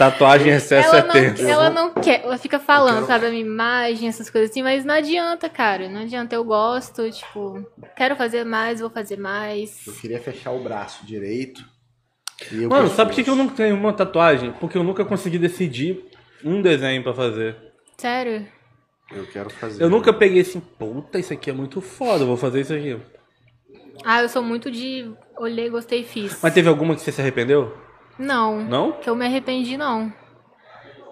Tatuagem em excesso ela, é não, tenso. ela não quer. Ela fica falando, quero- sabe, a minha imagem, essas coisas assim, mas não adianta, cara. Não adianta. Eu gosto, tipo, quero fazer mais, vou fazer mais. Eu queria fechar o braço direito. e Mano, sabe por que eu não tenho uma tatuagem? Porque eu nunca consegui decidir um desenho pra fazer. Sério? Eu quero fazer. Eu nunca peguei assim, puta, isso aqui é muito foda, eu vou fazer isso aqui. Ah, eu sou muito de. Olhei, gostei e fiz. Mas teve alguma que você se arrependeu? Não. Não? Que eu me arrependi, não.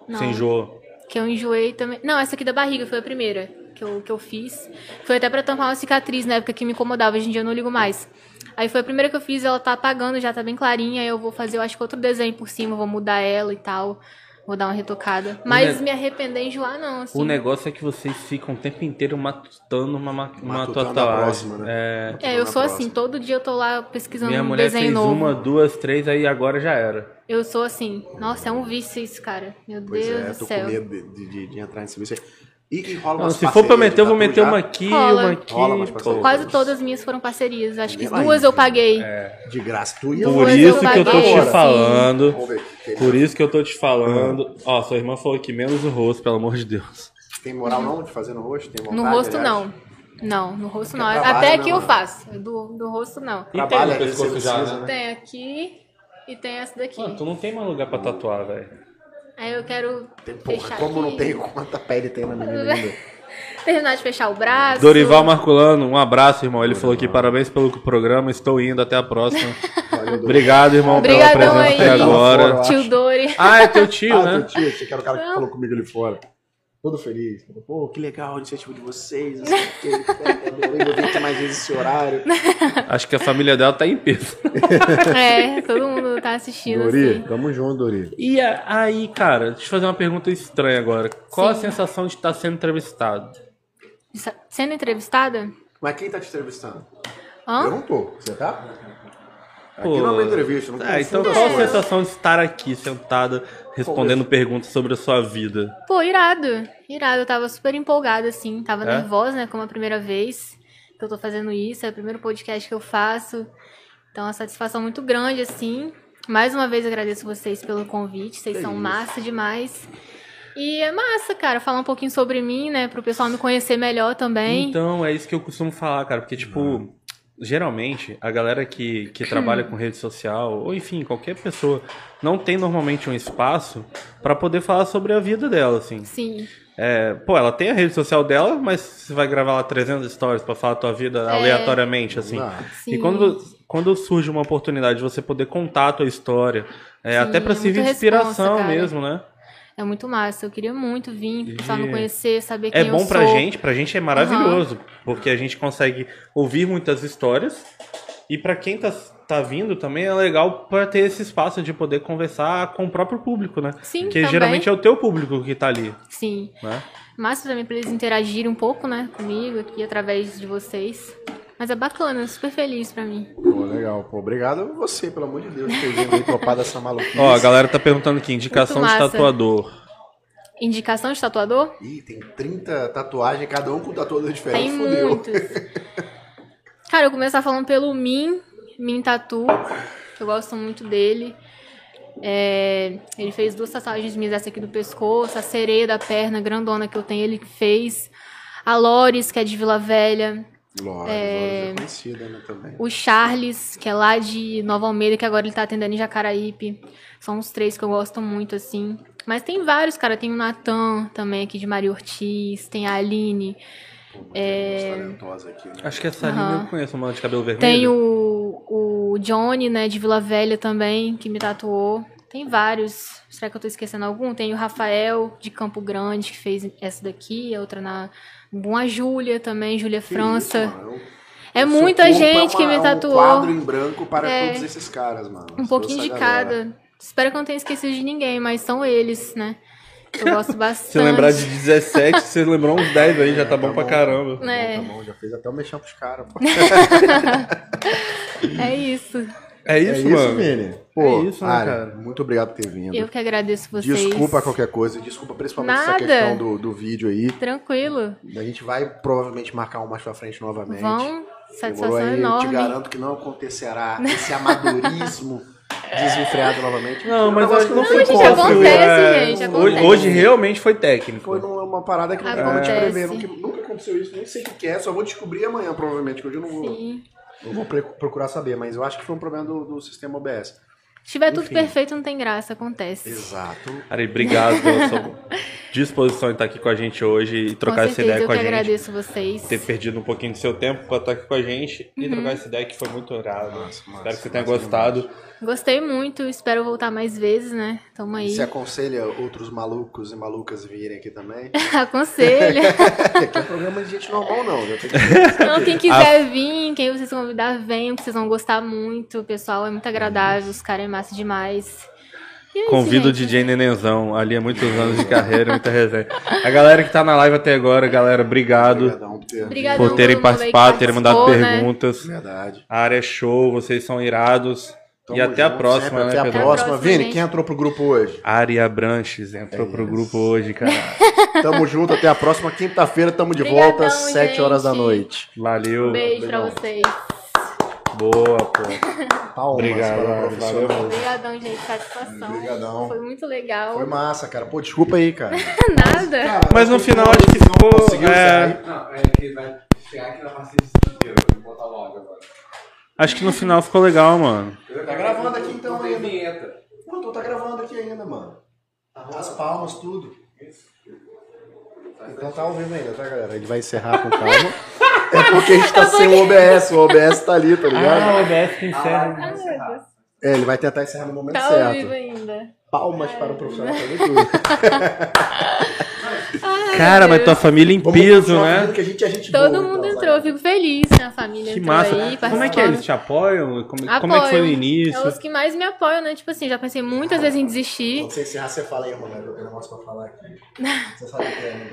Não. Você enjoou? Que eu enjoei também. Não, essa aqui da barriga foi a primeira que eu, que eu fiz. Foi até pra tampar uma cicatriz na época que me incomodava. Hoje em dia eu não ligo mais. Aí foi a primeira que eu fiz, ela tá apagando, já tá bem clarinha. Aí eu vou fazer, eu acho que outro desenho por cima, vou mudar ela e tal. Vou dar uma retocada. Mas ne- me arrepender e enjoar, não, assim. O negócio é que vocês ficam o tempo inteiro matutando uma, ma- uma Matutando a tatuagem. próxima, né? É, É, eu sou próxima. assim, todo dia eu tô lá pesquisando minha um mulher desenho fez novo. uma, duas, três, aí agora já era. Eu sou assim. Nossa, é um vício isso, cara. Meu Pois Deus é, do tô céu. com medo de, de, de entrar nesse vício. E, e rola Não, umas se for pra meter, eu vou meter já? uma aqui, Rola. uma aqui. Rola. Quase todas as minhas foram parcerias. Acho que duas eu paguei. De graça. Tu ia Por eu isso que eu tô te falando. Por isso que eu tô te falando. Ó, sua irmã falou aqui, menos o rosto, pelo amor de Deus. tem moral não de fazer no rosto? Tem No vontade, rosto, aliás? não. Não, no rosto não. trabalho, Até né, aqui eu mano? faço. Do, do rosto, não. E Trabalha, tem no pescoço já, né? Tem aqui e tem essa daqui. Mano, tu não tem mais lugar pra tatuar, velho. Aí eu quero Tem, porra, fechar como não aqui. tem quanta pele tem na menina ainda? Terminar de fechar o braço. Dorival Marculano, um abraço, irmão. Ele falou aqui, parabéns pelo programa, estou indo, até a próxima. Valeu. Obrigado, irmão, pela Obrigadão presença aí. até agora. Fora. Tio Dori. Ah, é teu tio, Ah, né? teu tio, esse que era o cara que falou comigo ali fora. Todo feliz. Pô, que legal a iniciativa de vocês. Não sei o que. Eu vou ter mais vezes esse horário. Acho que a família dela tá em peso. É, todo mundo tá assistindo Dori, assim. tamo junto, Dori. E a- aí, cara, deixa eu fazer uma pergunta estranha agora. Qual a Sim. sensação de estar sendo entrevistado? Sendo entrevistada? Mas quem tá te entrevistando? Eu Hã? não tô. Você tá? Aqui Pô. não é uma entrevista. Não Ah, então qual a sensação de estar aqui, sentada, respondendo perguntas sobre a sua vida? Pô, irado. Irado. Eu tava super empolgada, assim. Tava É? nervosa, né? Como a primeira vez que eu tô fazendo isso. É o primeiro podcast que eu faço. Então, é uma satisfação muito grande, assim. Mais uma vez, agradeço vocês pelo convite. Vocês Que são isso. massa demais. E é massa, cara, falar um pouquinho sobre mim, né? Pro pessoal me conhecer melhor também. Então, é isso que eu costumo falar, cara, porque, tipo, geralmente, a galera que, que trabalha com rede social, ou enfim, qualquer pessoa, não tem normalmente um espaço pra poder falar sobre a vida dela, assim. Sim. É, pô, ela tem a rede social dela, mas você vai gravar lá 300 stories pra falar a tua vida aleatoriamente, assim. dá. E Sim. quando, quando surge uma oportunidade de você poder contar a tua história, é, Sim, até pra é servir de inspiração mesmo, né? É muito massa. Eu queria muito vir, E- me conhecer, saber quem É bom eu pra sou. gente, pra gente é maravilhoso, porque a gente consegue ouvir muitas histórias e pra quem tá, tá vindo também é legal pra ter esse espaço de poder conversar com o próprio público, né? Sim, Porque também. geralmente é o teu público que tá ali, Sim. né? Massa também pra eles interagirem um pouco, né, comigo aqui através de vocês. Mas é bacana, super feliz pra mim. Pô, legal. Pô, obrigado a você, pelo amor de Deus, por ter vindo aí topar dessa maluquice. Ó, a galera tá perguntando aqui, indicação de tatuador. Indicação de tatuador? Ih, tem 30 tatuagens, cada um com tatuador diferente. Tem Fudeu. muitos. Cara, eu vou começar falando pelo Min, Min Tatu, que eu gosto muito dele. É, ele fez duas tatuagens minhas, essa aqui do pescoço, a sereia da perna grandona que eu tenho, ele que fez. A Lores, que é de Vila Velha. Lores, é... é conhecida, né, também. O Charles, que é lá de Nova Almeida, que agora ele tá atendendo em Jacaraípe. São os três que eu gosto muito, assim. Mas tem vários, cara. Tem o Natan também, aqui de Maria Ortiz. Tem a Aline. Pô, É. talentosa aqui, né? Acho que essa linha Aham. eu conheço, uma de cabelo vermelho. Tem o, o Johnny, né, de Vila Velha também, que me tatuou. Tem vários. Será que eu tô esquecendo algum? Tem o Rafael, de Campo Grande, que fez essa daqui. A outra na... A Júlia também, Júlia França. isso, mano. é muita gente é que uma- me é tatuou. Um quadro em branco para É. todos esses caras, mano. Um pouquinho de galera. cada. Espero que eu não tenha esquecido de ninguém, mas são eles, né? Eu gosto bastante. Se lembrar de 17, você lembrou uns 10 aí, já tá bom pra caramba. Tá É. bom, tá bom, já fez até o mexão pros caras, pô. É isso. É isso, é isso, mano. Vini. Pô, É isso, né, Ari, cara? Muito obrigado por ter vindo. Eu que agradeço vocês. Desculpa qualquer coisa, desculpa principalmente essa Nada. questão do, do vídeo aí. Tranquilo. A gente vai provavelmente marcar um mais pra frente novamente. Vão. Satisfação aí, Eu te enorme. garanto que não acontecerá esse amadorismo desenfreado novamente. Não, mas Eu acho que não Não, foi gente, contra, acontece, é, gente, Hoje, acontece. hoje realmente foi técnico. Foi numa uma parada que não tem como te Acontece. prever. Nunca, aconteceu isso, nem sei o que que é, só vou descobrir amanhã, provavelmente, que hoje eu não vou, Sim. Eu vou procurar saber, mas eu acho que foi um problema do, do sistema OBS. Se tiver tudo Enfim. perfeito, não tem graça, acontece. Exato. Ari, obrigado pela sua disposição em estar aqui com a gente hoje e trocar com essa certeza, ideia eu com a que gente. agradeço vocês. Ter perdido um pouquinho do seu tempo pra estar aqui com a gente Uhum. e trocar essa ideia que foi muito irado. Espero que você tenha gostado. Gostei muito, espero voltar mais vezes, né? Tamo aí. Você aconselha outros malucos e malucas virem aqui também? Aconselho. aqui é programa de gente normal, não. Que... Não, quem quiser vir, quem vocês convidar, venham, que vocês vão gostar muito. O pessoal é muito agradável, os caras é massa demais. E é Convido o gente. DJ Nenenzão, ali há muitos anos de carreira, muita resenha. A galera que tá na live até agora, galera, obrigado Obrigadão por ter Obrigadão. por terem aí participado, terem mandado né? perguntas. Verdade. A área é show, vocês são irados. Tamo e até a junto, próxima, sempre, né, Até a Pedro? a próxima, Vini, gente. quem entrou pro grupo hoje? Aria Branches entrou É pro isso. grupo hoje, cara. Tamo junto, até a próxima quinta-feira. Tamo de Obrigadão, volta às 7 horas da noite. Valeu. Um beijo pra Beijão. vocês. Boa, pô. Palmas Obrigado, valeu. Obrigadão, gente, satisfação. Obrigadão. Foi muito legal. Foi massa, cara. Pô, desculpa aí, cara. Nada. Mas no final acho que ficou. Conseguiu é, sair? Não, é que vai chegar aqui na parte de inteiro, vou botar logo agora. Acho que no final ficou legal, mano. Tá gravando aqui então ainda. vinheta. Não, tu tá gravando aqui ainda, mano. As palmas, tudo. Então tá ao vivo ainda, tá, galera? Ele vai encerrar com calma. É porque a gente tá sem o OBS. O OBS tá ali, tá ligado? Ah, o OBS que encerra. live vai encerrar. É, ele vai tentar encerrar no momento Tá ao vivo certo. ainda. Palmas para o profissional tudo. Ai, Cara, mas tua família em Vamos peso, né? falando Que a gente é gente Todo boa, mundo então, entrou, eu fico feliz, minha família Que massa. aí, Como é que é? Eles te apoiam? Como, como é que foi no início? É os que mais me apoiam, né? Tipo assim, já pensei muitas vezes em desistir. Quando você encerrar, você fala aí, Romero, eu tenho um negócio pra falar aqui. Você sabe o que é, né?